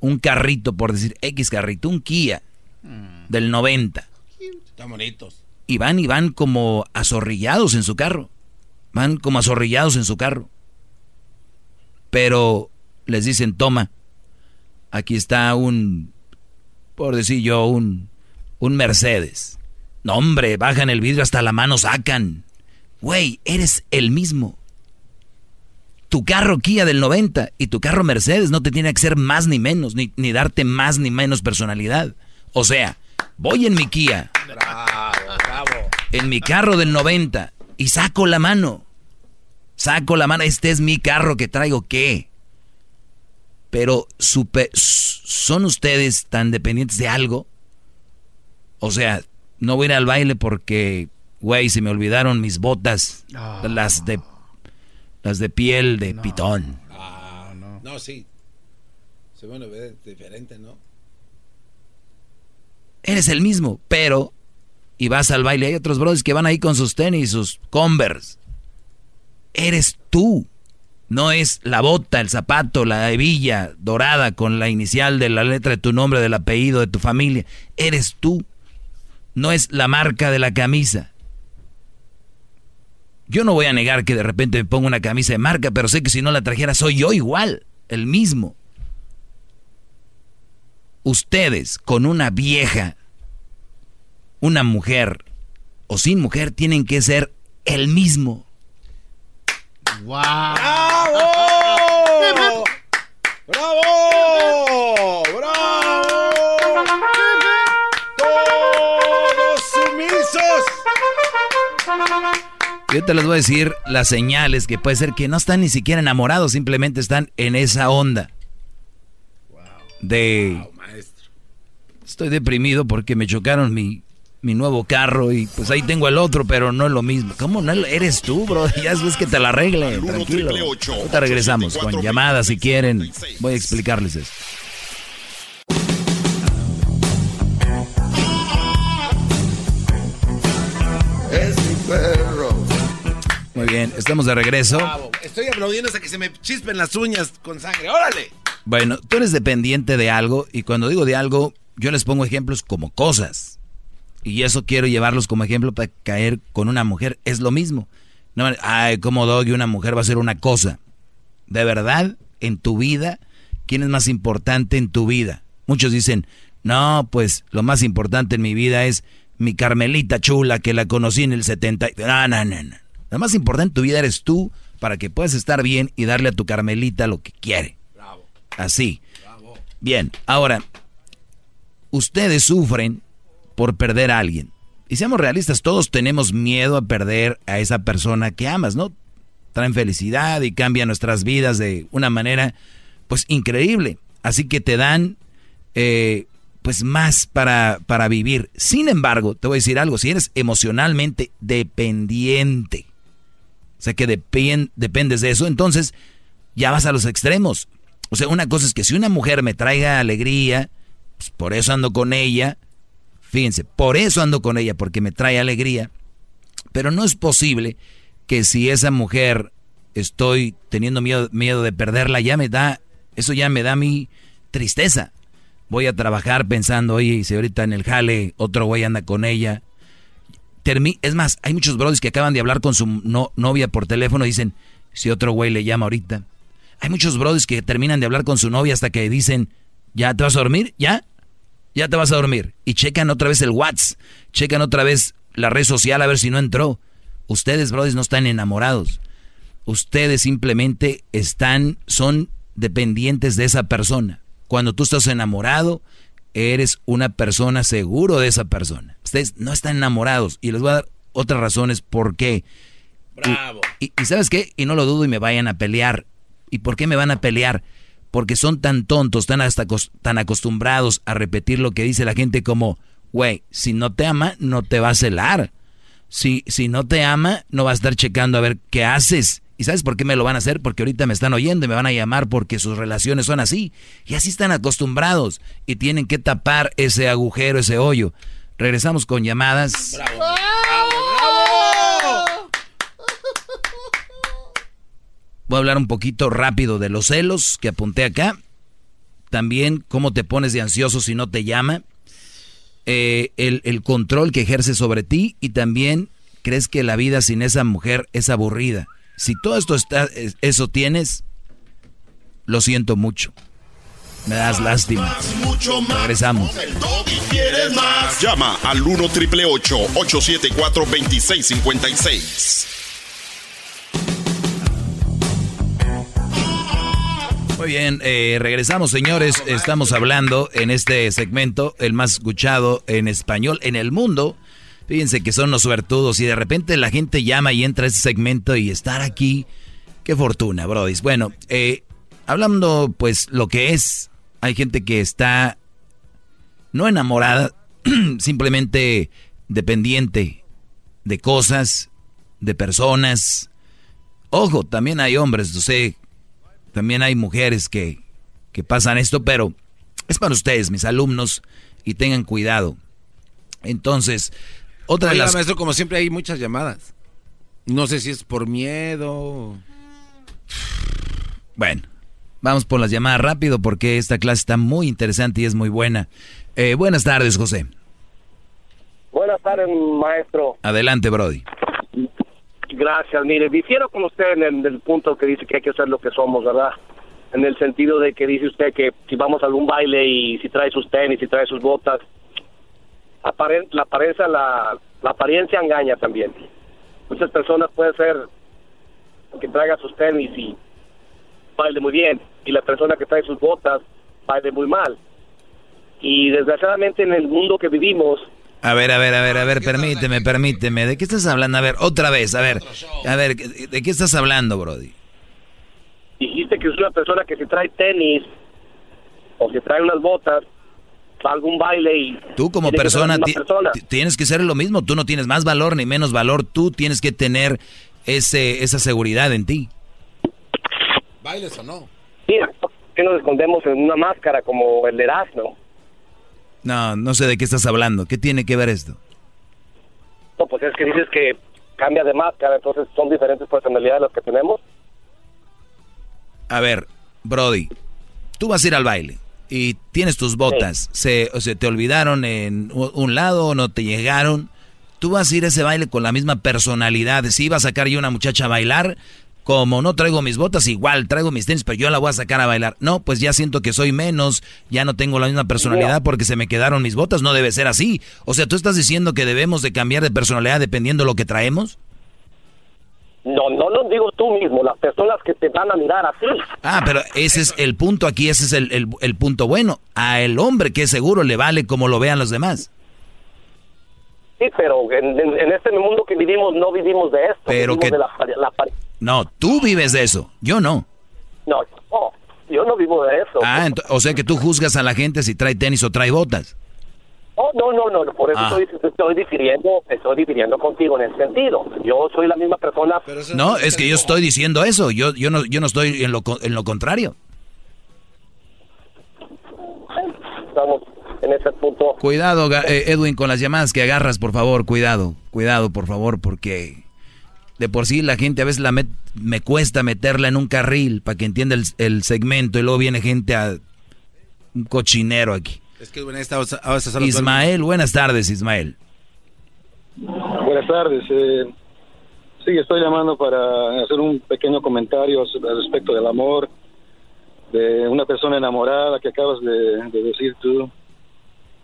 Speaker 3: un carrito por decir X carrito, un Kia del 90
Speaker 2: Están bonitos.
Speaker 3: y van y van como azorrillados en su carro. Van como azorrillados en su carro. Pero les dicen, toma, aquí está un, por decir yo, un, un Mercedes. No, hombre, bajan el vidrio hasta la mano sacan. Güey, eres el mismo. Tu carro Kia del 90 y tu carro Mercedes no te tiene que ser más ni menos, ni, ni darte más ni menos personalidad. O sea, voy en mi Kia,
Speaker 2: Bravo, bravo.
Speaker 3: en mi carro del 90 y saco la mano. Saco la mano, este es mi carro que traigo, ¿qué? Pero ¿son ustedes tan dependientes de algo? O sea, no voy a ir al baile porque, güey, se me olvidaron mis botas, las de las de piel de pitón.
Speaker 2: Ah, no. No, sí. Se ve una vez diferente, ¿no?
Speaker 3: Eres el mismo, pero y vas al baile, hay otros brothers que van ahí con sus tenis, sus Converse. Eres tú. No es la bota, el zapato, la hebilla dorada con la inicial de la letra de tu nombre, del apellido de tu familia. Eres tú. No es la marca de la camisa. Yo no voy a negar que de repente me pongo una camisa de marca, pero sé que si no la trajera soy yo igual, el mismo. Ustedes con una vieja, una mujer o sin mujer tienen que ser el mismo.
Speaker 24: ¡Wow!
Speaker 2: ¡Bravo! ¡Bravo! ¡Bravo! ¡Todos sumisos!
Speaker 3: Yo te les voy a decir las señales que puede ser que no están ni siquiera enamorados, simplemente están en esa onda. De estoy deprimido porque me chocaron mi, mi nuevo carro y pues ahí tengo el otro, pero no es lo mismo. ¿Cómo no eres tú, bro? Ya es que te la arregle, tranquilo. Ahorita regresamos con llamadas si quieren. Voy a explicarles eso.
Speaker 34: Es mi perro.
Speaker 3: Muy bien, estamos de regreso.
Speaker 2: Estoy aplaudiendo hasta que se me chispen las uñas con sangre. ¡Órale!
Speaker 3: Bueno, tú eres dependiente de algo y cuando digo de algo, yo les pongo ejemplos como cosas. Y eso quiero llevarlos como ejemplo para caer con una mujer. Es lo mismo. No, ay, como y una mujer va a ser una cosa. De verdad, en tu vida, ¿quién es más importante en tu vida? Muchos dicen, no, pues lo más importante en mi vida es mi Carmelita chula que la conocí en el 70. No, no, no, no. Lo más importante en tu vida eres tú para que puedas estar bien y darle a tu Carmelita lo que quiere. Bravo. Así. Bravo. Bien, ahora, ustedes sufren por perder a alguien. Y seamos realistas, todos tenemos miedo a perder a esa persona que amas, ¿no? Traen felicidad y cambian nuestras vidas de una manera, pues, increíble. Así que te dan eh, pues más para, para vivir. Sin embargo, te voy a decir algo, si eres emocionalmente dependiente, o sea que dependes de eso, entonces ya vas a los extremos. O sea, una cosa es que si una mujer me traiga alegría, pues por eso ando con ella, fíjense, por eso ando con ella, porque me trae alegría, pero no es posible que si esa mujer estoy teniendo miedo, miedo de perderla, ya me da, eso ya me da mi tristeza voy a trabajar pensando, oye, si ahorita en el jale otro güey anda con ella. es más, hay muchos brothers que acaban de hablar con su novia por teléfono y dicen, si otro güey le llama ahorita. Hay muchos brothers que terminan de hablar con su novia hasta que dicen, ¿ya te vas a dormir? ¿Ya? Ya te vas a dormir. Y checan otra vez el WhatsApp, checan otra vez la red social a ver si no entró. Ustedes, brothers, no están enamorados. Ustedes simplemente están, son dependientes de esa persona. Cuando tú estás enamorado, eres una persona seguro de esa persona. Ustedes no están enamorados y les voy a dar otras razones por qué. Bravo. Y, sabes qué, y no lo dudo y me vayan a pelear. ¿Y por qué me van a pelear? Porque son tan tontos, tan, hasta, tan acostumbrados a repetir lo que dice la gente como, güey, si no te ama, no te va a celar. Si, si no te ama, no va a estar checando a ver qué haces. ¿Y sabes por qué me lo van a hacer? Porque ahorita me están oyendo y me van a llamar porque sus relaciones son así. Y así están acostumbrados y tienen que tapar ese agujero, ese hoyo. Regresamos con llamadas. ¡Bravo! ¡Bravo, Voy a hablar un poquito rápido de los celos que apunté acá. También cómo te pones de ansioso si no te llama. Eh, el, control que ejerce sobre ti y también crees que la vida sin esa mujer es aburrida. Si todo esto está, eso tienes, lo siento mucho. Me das lástima. Regresamos.
Speaker 6: ¿Quieres más? Llama al 1 triple 874 2656.
Speaker 3: Muy bien, eh, regresamos señores. Estamos hablando en este segmento, el más escuchado en español en el mundo Fíjense que son los suertudos y de repente la gente llama y entra a ese segmento y estar aquí. Qué fortuna, brodis. Bueno, eh, hablando pues lo que es, hay gente que está no enamorada, simplemente dependiente de cosas, de personas. Ojo, también hay hombres, no sé, también hay mujeres que, que pasan esto, pero es para ustedes, mis alumnos, y tengan cuidado. Entonces, otra
Speaker 2: de las... maestro, como siempre hay muchas llamadas. No sé si es por miedo.
Speaker 3: Bueno, vamos por las llamadas rápido porque esta clase está muy interesante y es muy buena. Eh, buenas tardes, José.
Speaker 32: Buenas tardes, maestro.
Speaker 3: Adelante, Brody.
Speaker 32: Gracias. Mire, difiero con usted en el, punto que dice que hay que ser lo que somos, ¿verdad? En el sentido de que dice usted que si vamos a algún baile y si trae sus tenis, si trae sus botas, la apariencia, engaña también. Muchas personas pueden ser que traiga sus tenis y baile muy bien, y la persona que trae sus botas baile muy mal. Y desgraciadamente en el mundo que vivimos...
Speaker 3: A ver, a ver, a ver, a ver, permíteme, permíteme. ¿De qué estás hablando? A ver, otra vez, a ver, a ver, ¿de qué estás hablando, Brody?
Speaker 32: Dijiste que es una persona que se trae tenis o que trae unas botas algún baile y...
Speaker 3: Tú como persona, tienes que ser lo mismo, tú no tienes más valor ni menos valor, tú tienes que tener ese, esa seguridad en ti.
Speaker 2: ¿Bailes o no?
Speaker 32: Mira, que nos escondemos en una máscara como el de Erasmo?
Speaker 3: No, no sé de qué estás hablando, ¿qué tiene que ver esto?
Speaker 32: No, pues es que dices que cambia de máscara, entonces son diferentes personalidades las que tenemos.
Speaker 3: A ver, Brody, tú vas a ir al baile y tienes tus botas, se, o sea, te olvidaron en un lado o no te llegaron. Tú vas a ir a ese baile con la misma personalidad. Si iba a sacar yo una muchacha a bailar, como no traigo mis botas, igual traigo mis tenis, pero yo la voy a sacar a bailar. No, pues ya siento que soy menos, ya no tengo la misma personalidad porque se me quedaron mis botas. No debe ser así. O sea, tú estás diciendo que debemos de cambiar de personalidad dependiendo de lo que traemos.
Speaker 32: No, no lo digo tú mismo, las personas que te van a mirar así.
Speaker 3: Ah, pero ese es el punto aquí, ese es el, el- el punto bueno. A el hombre que es seguro le vale como lo vean los demás.
Speaker 32: Sí, pero en, en- en este mundo que vivimos no vivimos de esto.
Speaker 3: Pero que-
Speaker 32: de la, la
Speaker 3: No, tú vives de eso, yo no.
Speaker 32: No, no, yo no vivo de eso.
Speaker 3: Ah, o sea que tú juzgas a la gente si trae tenis o trae botas.
Speaker 32: Oh, no, no, no, por eso
Speaker 3: Ah.
Speaker 32: estoy, estoy difiriendo, estoy difiriendo contigo en ese sentido. Yo soy la misma persona.
Speaker 3: No, es que yo estoy diciendo eso, yo, yo, no, yo no estoy en lo, co- en lo contrario.
Speaker 32: Estamos en ese punto.
Speaker 3: Cuidado, eh, Edwin, con las llamadas que agarras, por favor, cuidado, cuidado, por favor, porque de por sí la gente a veces la met- me cuesta meterla en un carril para que entienda el, el segmento y luego viene gente a un cochinero aquí.
Speaker 2: Es que solo-
Speaker 3: Ismael, buenas tardes, Ismael.
Speaker 35: Buenas tardes. eh, sí, estoy llamando para hacer un pequeño comentario al respecto del amor de una persona enamorada que acabas de, de decir tú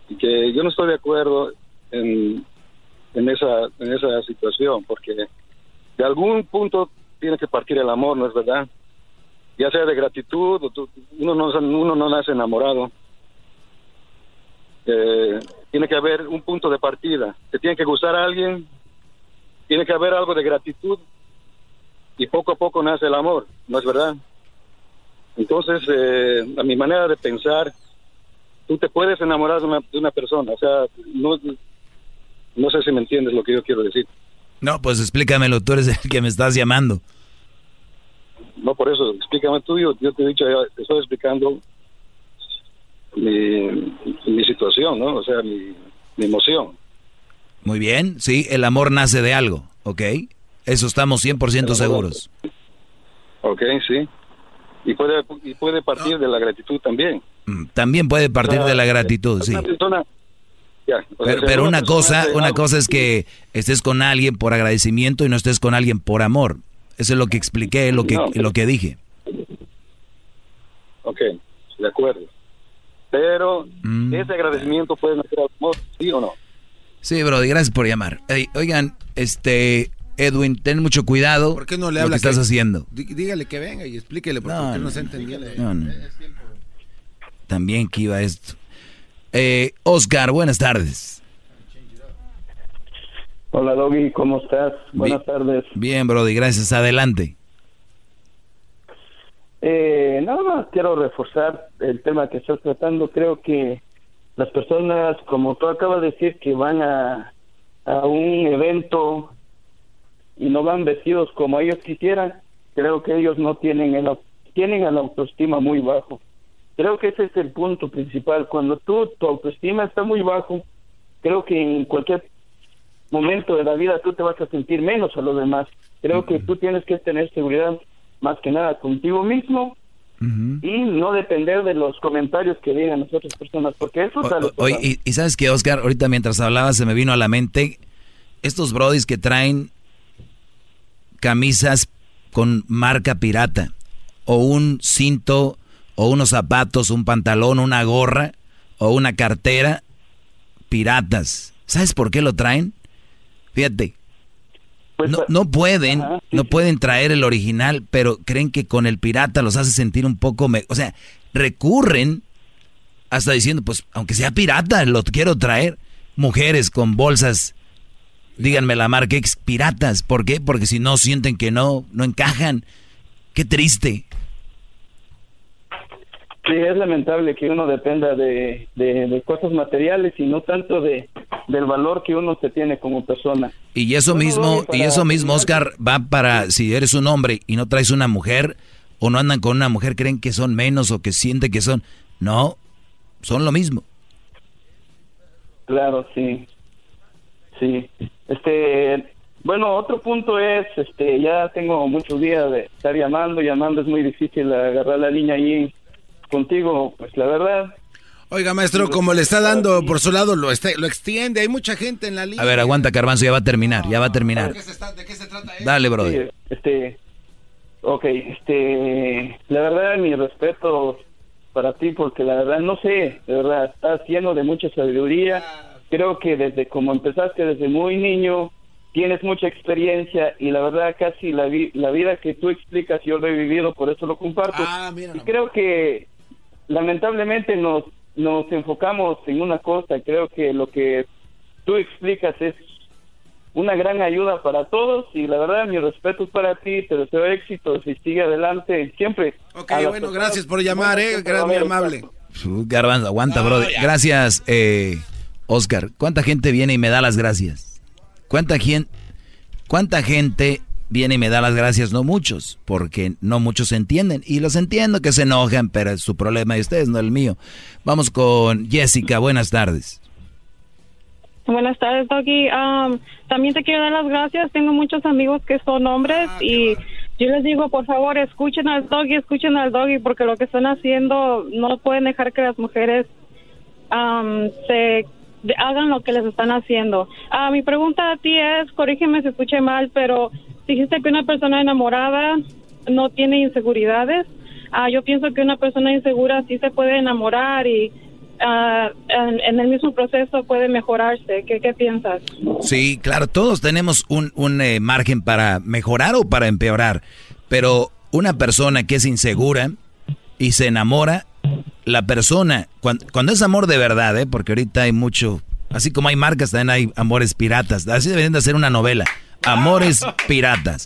Speaker 35: y que yo no estoy de acuerdo en, en esa en esa situación porque de algún punto tiene que partir el amor, ¿no es verdad? Ya sea de gratitud, uno no uno no nace enamorado. Eh, tiene que haber un punto de partida. Te tiene que gustar a alguien, tiene que haber algo de gratitud y poco a poco nace el amor, ¿no es verdad? Entonces, eh, a mi manera de pensar, tú te puedes enamorar de una, de una persona, o sea, no, no sé si me entiendes lo que yo quiero decir.
Speaker 3: No, pues explícamelo, tú eres el que me estás llamando.
Speaker 35: No, por eso, explícame tú, yo, yo te he dicho, te estoy explicando mi, mi situación, ¿no? O sea, mi, mi emoción.
Speaker 3: Muy bien, sí, el amor nace de algo, ¿ok? Eso estamos 100% seguros.
Speaker 35: Ok, sí. Y puede, y puede partir de la gratitud también.
Speaker 3: Mm, También puede partir de la gratitud, sí.
Speaker 35: Una persona, ya, o sea,
Speaker 3: Pero, una cosa, una
Speaker 35: algo-
Speaker 3: cosa es que estés con alguien por agradecimiento y no estés con alguien por amor. Eso es lo que expliqué, lo que,
Speaker 35: No.
Speaker 3: lo que dije.
Speaker 35: Ok, de acuerdo. Pero
Speaker 3: Mm.
Speaker 35: ese agradecimiento puede nacer al amor, ¿sí o no?
Speaker 3: Sí, Brody, gracias por llamar. Oigan, este, Edwin, ten mucho cuidado.
Speaker 2: ¿Por qué no le
Speaker 3: lo
Speaker 2: habla?
Speaker 3: que estás
Speaker 2: que-
Speaker 3: haciendo?
Speaker 2: Dí- Dígale que venga y explíquele porque
Speaker 3: No,
Speaker 2: no, no
Speaker 3: no.
Speaker 2: se entendió.
Speaker 3: No, no. También que iba esto. Eh, Oscar, buenas tardes.
Speaker 36: Hola Doggy, ¿cómo estás? Buenas tardes.
Speaker 3: Bien, Brody, gracias. Adelante.
Speaker 36: Eh, nada más quiero reforzar el tema que estás tratando. Creo que las personas, como tú acabas de decir, que van a, a un evento y no van vestidos como ellos quisieran, creo que ellos no tienen el, tienen el autoestima muy bajo. Creo que ese es el punto principal. Cuando tú, tu autoestima está muy bajo, creo que en cualquier momento de la vida tú te vas a sentir menos a los demás. Creo que tú tienes que tener seguridad más que nada contigo mismo y no depender de los comentarios que digan las otras personas, porque eso
Speaker 3: O- Oye, y, y sabes que, Oscar, ahorita mientras hablaba se me vino a la mente estos brodis que traen camisas con marca pirata, o un cinto, o unos zapatos, un pantalón, una gorra, o una cartera piratas. ¿Sabes por qué lo traen? Fíjate. No, no pueden, no pueden traer el original, pero creen que con el pirata los hace sentir un poco, me- o sea, recurren hasta diciendo, pues, aunque sea pirata, lo quiero traer. Mujeres con bolsas, díganme la marca, ex piratas. ¿Por qué? Porque si no sienten que no, no encajan. Qué triste.
Speaker 36: Sí, es lamentable que uno dependa de, de, de cosas materiales y no tanto de del valor que uno se tiene como persona.
Speaker 3: Y eso mismo, y eso mismo, Oscar, va para si eres un hombre y no traes una mujer o no andan con una mujer, creen que son menos o que sienten que son. No, son lo mismo.
Speaker 36: Claro, sí. Sí. Este, Bueno, otro punto es, este, ya tengo muchos días de estar llamando, llamando, es muy difícil agarrar la línea ahí contigo, pues la verdad.
Speaker 2: Oiga, maestro, como le está dando por su lado, lo, este, lo extiende, hay mucha gente en la línea.
Speaker 3: A ver, aguanta, Carbanzo, ya va a terminar, ya va a terminar.
Speaker 2: ¿De qué se trata
Speaker 3: Dale, bro.
Speaker 36: Sí, este, ok, este, la verdad, mi respeto para ti, porque la verdad, no sé, de verdad, estás lleno de mucha sabiduría. Creo que desde como empezaste desde muy niño, tienes mucha experiencia y la verdad casi la, vi- la vida que tú explicas yo lo he vivido, por eso lo comparto. y creo que lamentablemente nos, nos enfocamos en una cosa, creo que lo que tú explicas es una gran ayuda para todos y la verdad mi respeto es para ti, te deseo éxito y sigue adelante siempre.
Speaker 2: Ok, bueno, gracias por llamar, eh, gra- muy amable.
Speaker 3: Garbanzo, aguanta, bro. Gracias, eh, Oscar. ¿Cuánta gente viene y me da las gracias? ¿Cuánta, gen- ¿Cuánta gente viene y me da las gracias? No muchos, porque no muchos entienden. Y los entiendo que se enojan, pero es su problema de ustedes, no el mío. Vamos con Jessica, buenas tardes.
Speaker 37: Buenas tardes, Doggy. Um, también te quiero dar las gracias. Tengo muchos amigos que son hombres y yo les digo, por favor, escuchen al Doggy, escuchen al Doggy, porque lo que están haciendo no pueden dejar que las mujeres um, se hagan lo que les están haciendo. Ah, mi pregunta a ti es, corrígeme si escuché mal, pero dijiste que una persona enamorada no tiene inseguridades. Ah, yo pienso que una persona insegura sí se puede enamorar y en, en el mismo proceso puede mejorarse. ¿Qué, qué piensas?
Speaker 3: Sí, claro, todos tenemos un, un, eh, margen para mejorar o para empeorar, pero una persona que es insegura y se enamora, la persona, cuando, cuando es amor de verdad, ¿eh? porque ahorita hay mucho, así como hay marcas, también hay amores piratas, así deberían de hacer una novela, amores piratas.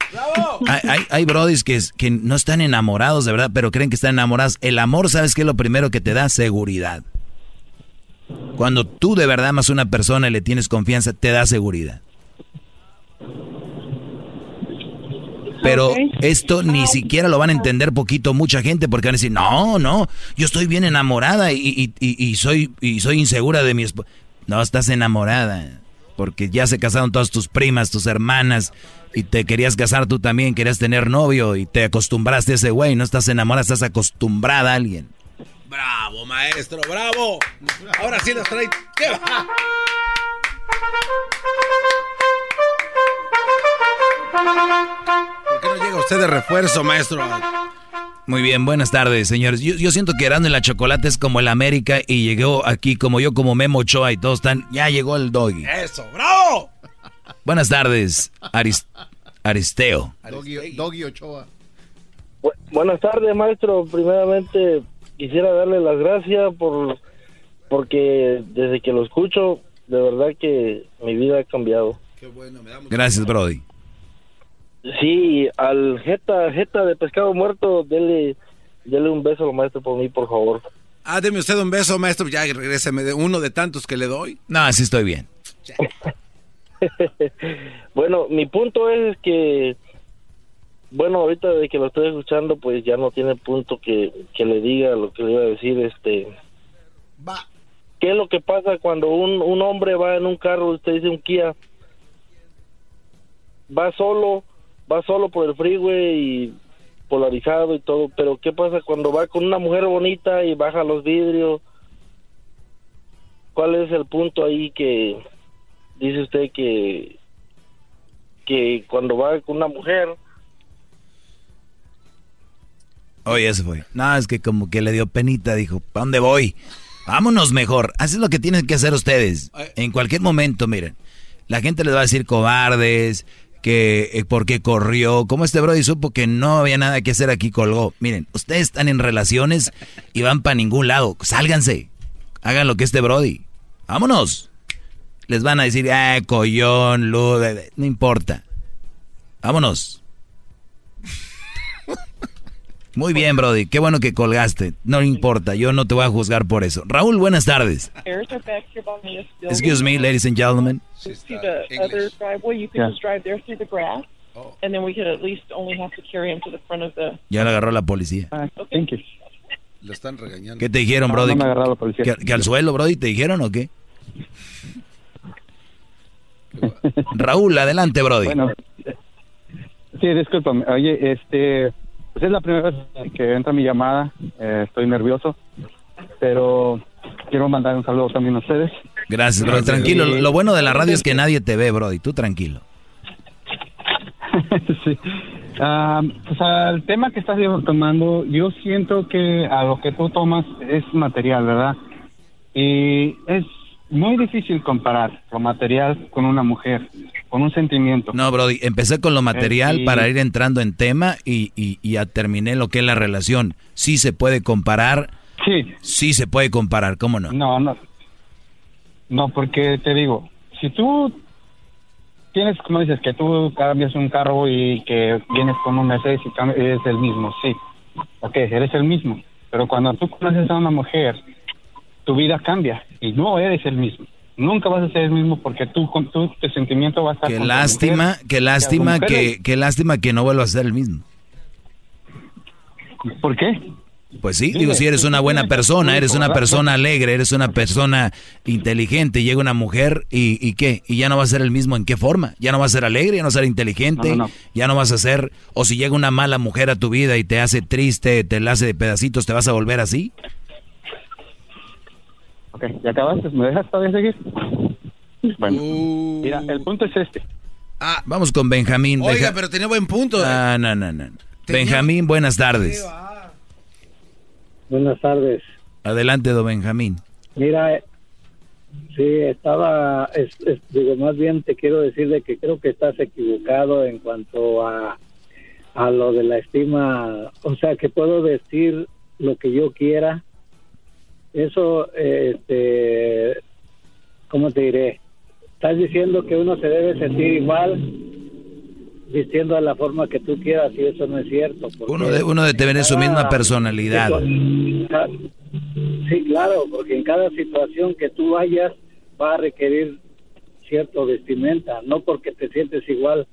Speaker 3: Hay, hay, hay brodis que, que no están enamorados de verdad, pero creen que están enamorados. El amor, ¿sabes qué es lo primero que te da? Seguridad. Cuando tú de verdad amas a una persona y le tienes confianza, te da seguridad. Pero esto ni siquiera lo van a entender poquito mucha gente porque van a decir, no, no, yo estoy bien enamorada y, y- y- y soy, y soy insegura de mi esposo. No, estás enamorada porque ya se casaron todas tus primas, tus hermanas y te querías casar tú también, querías tener novio y te acostumbraste a ese güey, no estás enamorada, estás acostumbrada a alguien.
Speaker 2: Bravo, maestro, bravo. Ahora sí nos trae. ¿Qué va? ¿Por qué no llega usted de refuerzo, maestro?
Speaker 3: Muy bien, buenas tardes, señores. Yo, yo siento que Erasmo y la Chocolate es como el América y llegó aquí como yo, como Memo Ochoa y todos están... Ya llegó el doggy.
Speaker 2: Eso, bravo.
Speaker 3: Buenas tardes, Aris- Aristeo.
Speaker 24: Doggy, Doggy Ochoa.
Speaker 32: Bu- buenas tardes, maestro. Primeramente, quisiera darle las gracias por porque desde que lo escucho, de verdad que mi vida ha cambiado.
Speaker 3: Gracias, Brody.
Speaker 32: Sí, al jeta, jeta de pescado muerto, dele, dele un beso al maestro por mí, por favor.
Speaker 2: Ah, deme usted un beso, maestro. Ya regréseme de uno de tantos que le doy.
Speaker 3: No, así estoy bien.
Speaker 32: Bueno, mi punto es que, bueno, ahorita de que lo estoy escuchando, pues ya no tiene punto que, que le diga lo que le iba a decir, este... ¿Qué es lo que pasa cuando un, un hombre va en un carro, usted dice un Kia, va solo, va solo por el freeway y polarizado y todo, pero ¿qué pasa cuando va con una mujer bonita y baja los vidrios? ¿Cuál es el punto ahí que dice usted que que cuando va con una mujer
Speaker 3: Oye, ese fue. No, es que como que le dio penita, dijo, ¿para dónde voy? Vámonos mejor. Así es lo que tienen que hacer ustedes. En cualquier momento, miren. La gente les va a decir cobardes, que eh, por qué corrió. Como este Brody supo que no había nada que hacer aquí, colgó. Miren, ustedes están en relaciones y van para ningún lado. Sálganse. Hagan lo que este Brody. Vámonos. Les van a decir, ah, collón, luz, no importa. Vámonos. Muy bien, Brody. Qué bueno que colgaste. No importa, yo no te voy a juzgar por eso. Raúl, buenas tardes. Excuse me, ladies and gentlemen.
Speaker 35: The.
Speaker 3: Ya lo agarró la policía.
Speaker 35: You.
Speaker 2: Lo están regañando.
Speaker 3: ¿Qué te dijeron,
Speaker 35: No,
Speaker 3: Brody?
Speaker 35: no me agarró la policía.
Speaker 3: ¿Que, que al suelo, Brody, te dijeron o qué? Raúl, adelante, Brody.
Speaker 35: Bueno, sí, discúlpame. Oye, este, pues es la primera vez que entra mi llamada. eh, estoy nervioso, pero quiero mandar un saludo también a ustedes.
Speaker 3: Gracias, Brody. Tranquilo. Lo bueno de la radio es que nadie te ve, Brody. Tú tranquilo.
Speaker 35: sí. Ah, pues al tema que estás tomando, yo siento que a lo que tú tomas es material, ¿verdad? Y es muy difícil comparar lo material con una mujer, con un sentimiento.
Speaker 3: No, Brody, empecé con lo material
Speaker 35: Eh, y-
Speaker 3: para ir entrando en tema y, y, y ya terminé lo que es la relación. Sí se puede comparar.
Speaker 35: Sí.
Speaker 3: Sí se puede comparar, ¿cómo no?
Speaker 35: No, no. No, porque te digo, si tú tienes, como dices, que tú cambias un carro y que vienes con un Mercedes y eres el mismo, sí. Ok, eres el mismo. Pero cuando tú conoces a una mujer, tu vida cambia y no eres el mismo. Nunca vas a ser el mismo porque tú, con tu, tu sentimiento va a estar
Speaker 3: Qué lástima,
Speaker 35: mujer.
Speaker 3: qué lástima que, qué lástima que no vuelva a ser el mismo.
Speaker 35: ¿Por qué?
Speaker 3: Pues sí,
Speaker 35: Dime,
Speaker 3: digo, si eres una buena persona, eres una persona alegre, eres una persona inteligente, llega una mujer y, y qué, y ya no va a ser el mismo, ¿en qué forma? Ya no va a ser alegre, ya no va a ser inteligente,
Speaker 35: No, no, no.
Speaker 3: ya no vas a ser, o si llega una mala mujer a tu vida y te hace triste, te la hace de pedacitos, ¿te vas a volver así?
Speaker 35: Ok, ¿ya acabaste? ¿Me dejas todavía seguir? Bueno, mira, el punto es este.
Speaker 3: Vamos con Benjamín.
Speaker 2: Oiga,
Speaker 3: Benja-
Speaker 2: pero tenía buen punto.
Speaker 3: Ah, no, no, no. Benjamín, buenas tardes.
Speaker 38: Buenas tardes.
Speaker 3: Adelante, don Benjamín.
Speaker 38: Mira, eh, sí, estaba, es- es- digo, más bien te quiero decir de que creo que estás equivocado en cuanto a, a lo de la estima, o sea, que puedo vestir lo que yo quiera. Eso, este, ¿cómo te diré? Estás diciendo que uno se debe sentir igual vistiendo de la forma que tú quieras y eso no es cierto.
Speaker 3: Uno, de, uno debe tener su misma personalidad.
Speaker 38: Sí, claro, porque en cada situación que tú vayas va a requerir cierto vestimenta, no porque te sientes igual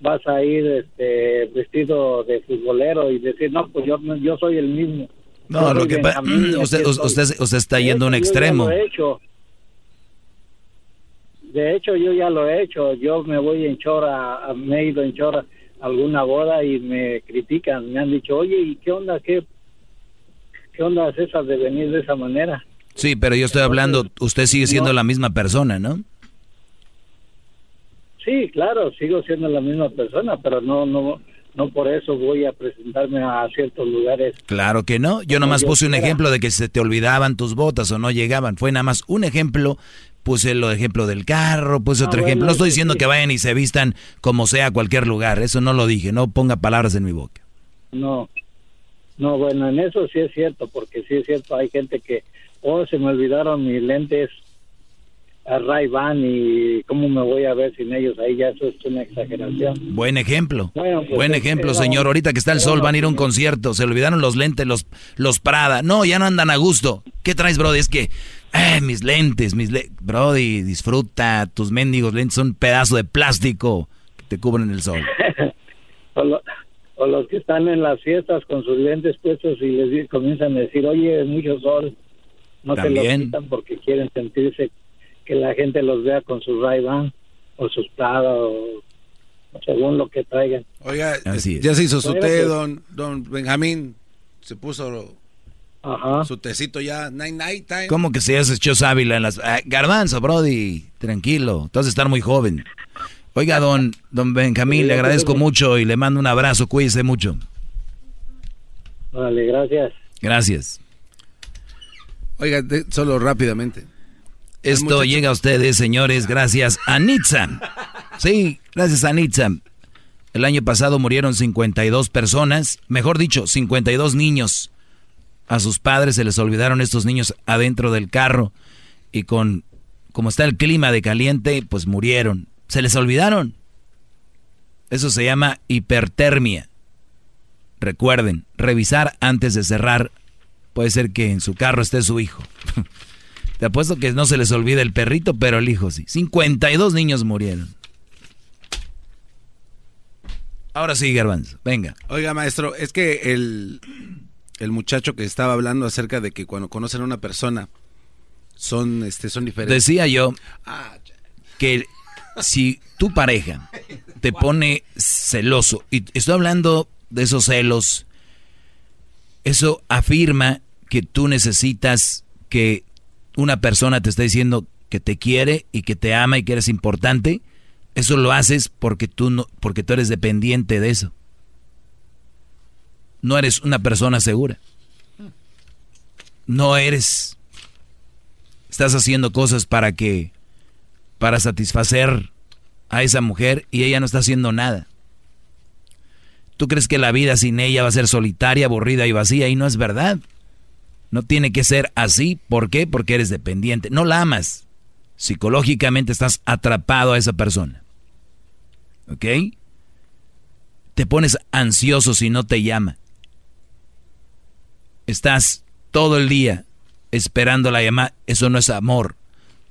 Speaker 38: vas a ir este, vestido de futbolero y decir, no, pues yo, yo soy el mismo.
Speaker 3: No, lo que pa-
Speaker 38: Benjamín, y
Speaker 3: usted,
Speaker 38: aquí estoy".
Speaker 3: usted, usted está yendo a un extremo.
Speaker 38: lo he hecho. De hecho, yo ya lo he hecho. Yo me voy en chora, me he ido en chora a alguna boda y me critican. Me han dicho, oye, ¿y qué onda? ¿Qué, qué onda es esa de venir de esa manera?
Speaker 3: Sí, pero yo estoy hablando, usted sigue siendo
Speaker 38: No.
Speaker 3: la misma persona, ¿no?
Speaker 38: Sí, claro, sigo siendo la misma persona, pero no, no, no por eso voy a presentarme a ciertos lugares.
Speaker 3: Claro que no. Yo nomás
Speaker 38: yo
Speaker 3: puse un
Speaker 38: quiera.
Speaker 3: ejemplo de que se te olvidaban tus botas o no llegaban. Fue nada más un ejemplo. Puse el ejemplo del carro, puse
Speaker 38: Ah,
Speaker 3: otro
Speaker 38: bueno,
Speaker 3: ejemplo. No estoy diciendo
Speaker 38: sí.
Speaker 3: que vayan y se vistan como sea a cualquier lugar. Eso no lo dije. No ponga palabras en mi boca.
Speaker 38: No, no, bueno, en eso sí es cierto, porque sí es cierto, hay gente que, oh, se me olvidaron mis lentes a ray ban y cómo me voy a ver sin ellos, ahí ya eso es una exageración.
Speaker 3: Buen ejemplo.
Speaker 38: Bueno, pues,
Speaker 3: Buen ejemplo, señor. Ahorita que está el sol, van a ir a un concierto. Se olvidaron los lentes, los, los Prada. No, ya no andan a gusto. ¿Qué traes, Brody? Es que, eh, mis lentes, mis lentes. Brody, disfruta. Tus mendigos lentes son un pedazo de plástico que te cubren el sol.
Speaker 38: o, lo- o los que están en las fiestas con sus lentes puestos y les comienzan a decir, oye, mucho sol, no se
Speaker 3: También.
Speaker 38: lo quitan porque quieren sentirse que la gente los vea con sus ray o sus Prada o según lo que traigan.
Speaker 2: Oiga,
Speaker 3: Así es.
Speaker 2: ya se hizo su té, don, don Benjamín. Se puso su tecito ya, night night time.
Speaker 3: ¿Cómo que se hace echó sábila en las... Ah, garbanzo, Brody, tranquilo. Entonces estar muy joven. Oiga, don, don Benjamín, le agradezco mucho y le mando un abrazo. Cuídese mucho.
Speaker 38: Vale, gracias.
Speaker 3: Gracias.
Speaker 2: Oiga, de- solo rápidamente.
Speaker 3: Esto llega a ustedes, señores, gracias a Nitsa. Sí, gracias a Nitsa. El año pasado murieron 52 personas, mejor dicho, 52 niños. A sus padres se les olvidaron estos niños adentro del carro y con como está el clima de caliente, pues murieron. Se les olvidaron. Eso se llama hipertermia. Recuerden, revisar antes de cerrar. Puede ser que en su carro esté su hijo. Te apuesto que no se les olvida el perrito, pero el hijo sí. 52 niños murieron. Ahora sí, Garbanzo, venga.
Speaker 2: Oiga, maestro, es que el, el muchacho que estaba hablando acerca de que cuando conocen a una persona son, este, son diferentes.
Speaker 3: Decía yo que si tu pareja te pone celoso, y estoy hablando de esos celos, eso afirma que tú necesitas que una persona te esté diciendo que te quiere y que te ama y que eres importante, eso lo haces porque tú no, porque tú eres dependiente de eso. No eres una persona segura. No eres. Estás haciendo cosas para que para satisfacer a esa mujer y ella no está haciendo nada. Tú crees que la vida sin ella va a ser solitaria, aburrida y vacía y no es verdad. No tiene que ser así. ¿Por qué? Porque eres dependiente. No la amas. Psicológicamente estás atrapado a esa persona. ¿Ok? Te pones ansioso si no te llama. Estás todo el día esperando la llamada. Eso no es amor.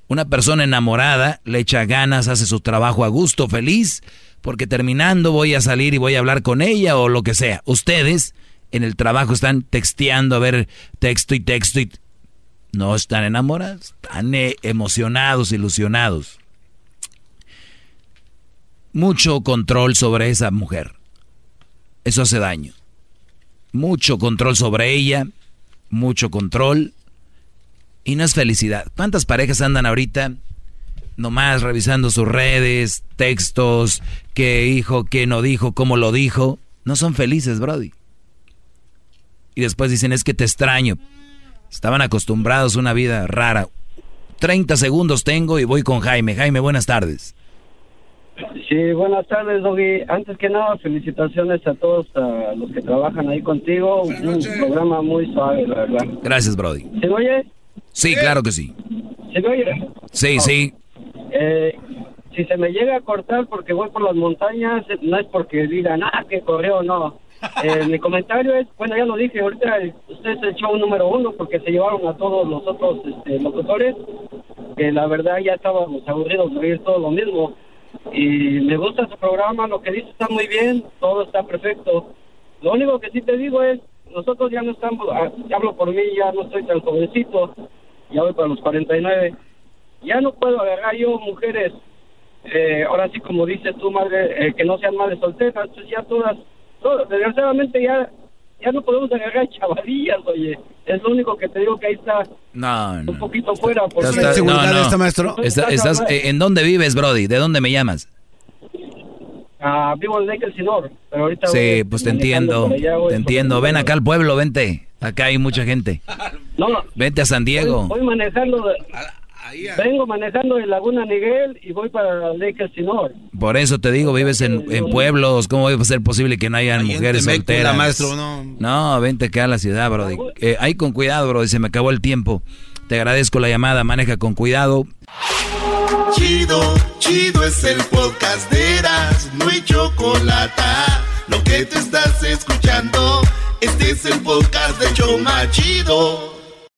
Speaker 3: Una persona enamorada le echa ganas, hace su trabajo a gusto, feliz, porque terminando voy a salir y voy a hablar con ella o lo que sea. Ustedes en el trabajo están texteando, a ver, texto y texto y... No están enamorados, están eh, emocionados, ilusionados. Mucho control sobre esa mujer. Eso hace daño. Mucho control sobre ella, mucho control y no es felicidad. ¿Cuántas parejas andan ahorita nomás revisando sus redes, textos, qué dijo, qué no dijo, cómo lo dijo? No son felices, Brody. Y después dicen, es que te extraño. Estaban acostumbrados a una vida rara. 30 segundos tengo y voy con Jaime. Jaime, buenas tardes.
Speaker 32: Sí, buenas tardes, Doggy. Antes que nada, felicitaciones a todos los que trabajan ahí contigo. Un programa muy suave, la verdad.
Speaker 3: Gracias, Brody.
Speaker 32: ¿Se oye?
Speaker 3: Sí, claro que sí.
Speaker 32: ¿Se me oye?
Speaker 3: Sí, sí.
Speaker 32: Eh, si se me llega a cortar porque voy por las montañas, no es porque digan, ah, que correo, no. Eh, mi comentario es, bueno, ya lo dije, ahorita usted es el show número uno porque se llevaron a todos los otros este, locutores, que la verdad ya estábamos aburridos de oír todo lo mismo. Y me gusta su programa, lo que dice está muy bien, todo está perfecto. Lo único que sí te digo es, nosotros ya no estamos, ah, hablo por mí, ya no estoy tan jovencito, ya voy para los 49, ya no puedo agarrar yo mujeres, eh, ahora sí como dices tú, madre, eh, que no sean madres solteras, pues ya todas, desgraciadamente ya ya no podemos agarrar chavalillas, oye. Es lo único que te digo que ahí está
Speaker 3: no,
Speaker 32: un poquito fuera. Porque
Speaker 3: ¿Estás, no, maestro? estás, eh, ¿En dónde vives, Brody? ¿De dónde me llamas?
Speaker 32: Ah, vivo en Lake Elsinore, pero ahorita
Speaker 3: Sí, pues te entiendo, te entiendo. Ven acá al pueblo, vente. Acá hay mucha gente.
Speaker 32: No,
Speaker 3: Vente a San Diego.
Speaker 32: Voy, manejando, vengo manejando de Laguna Niguel y voy para Lake Elsinore.
Speaker 3: Por eso te digo, vives en, en pueblos, ¿cómo va a ser posible que no hayan mujeres solteras?
Speaker 2: maestro, no.
Speaker 3: no, vente acá a la ciudad, bro. Eh, ahí con cuidado, bro, se me acabó el tiempo. Te agradezco la llamada, maneja con cuidado.
Speaker 6: Chido, chido es el podcast de Eras, no hay chocolate. Lo que te estás escuchando, este es el podcast de Choma Chido.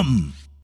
Speaker 39: Come!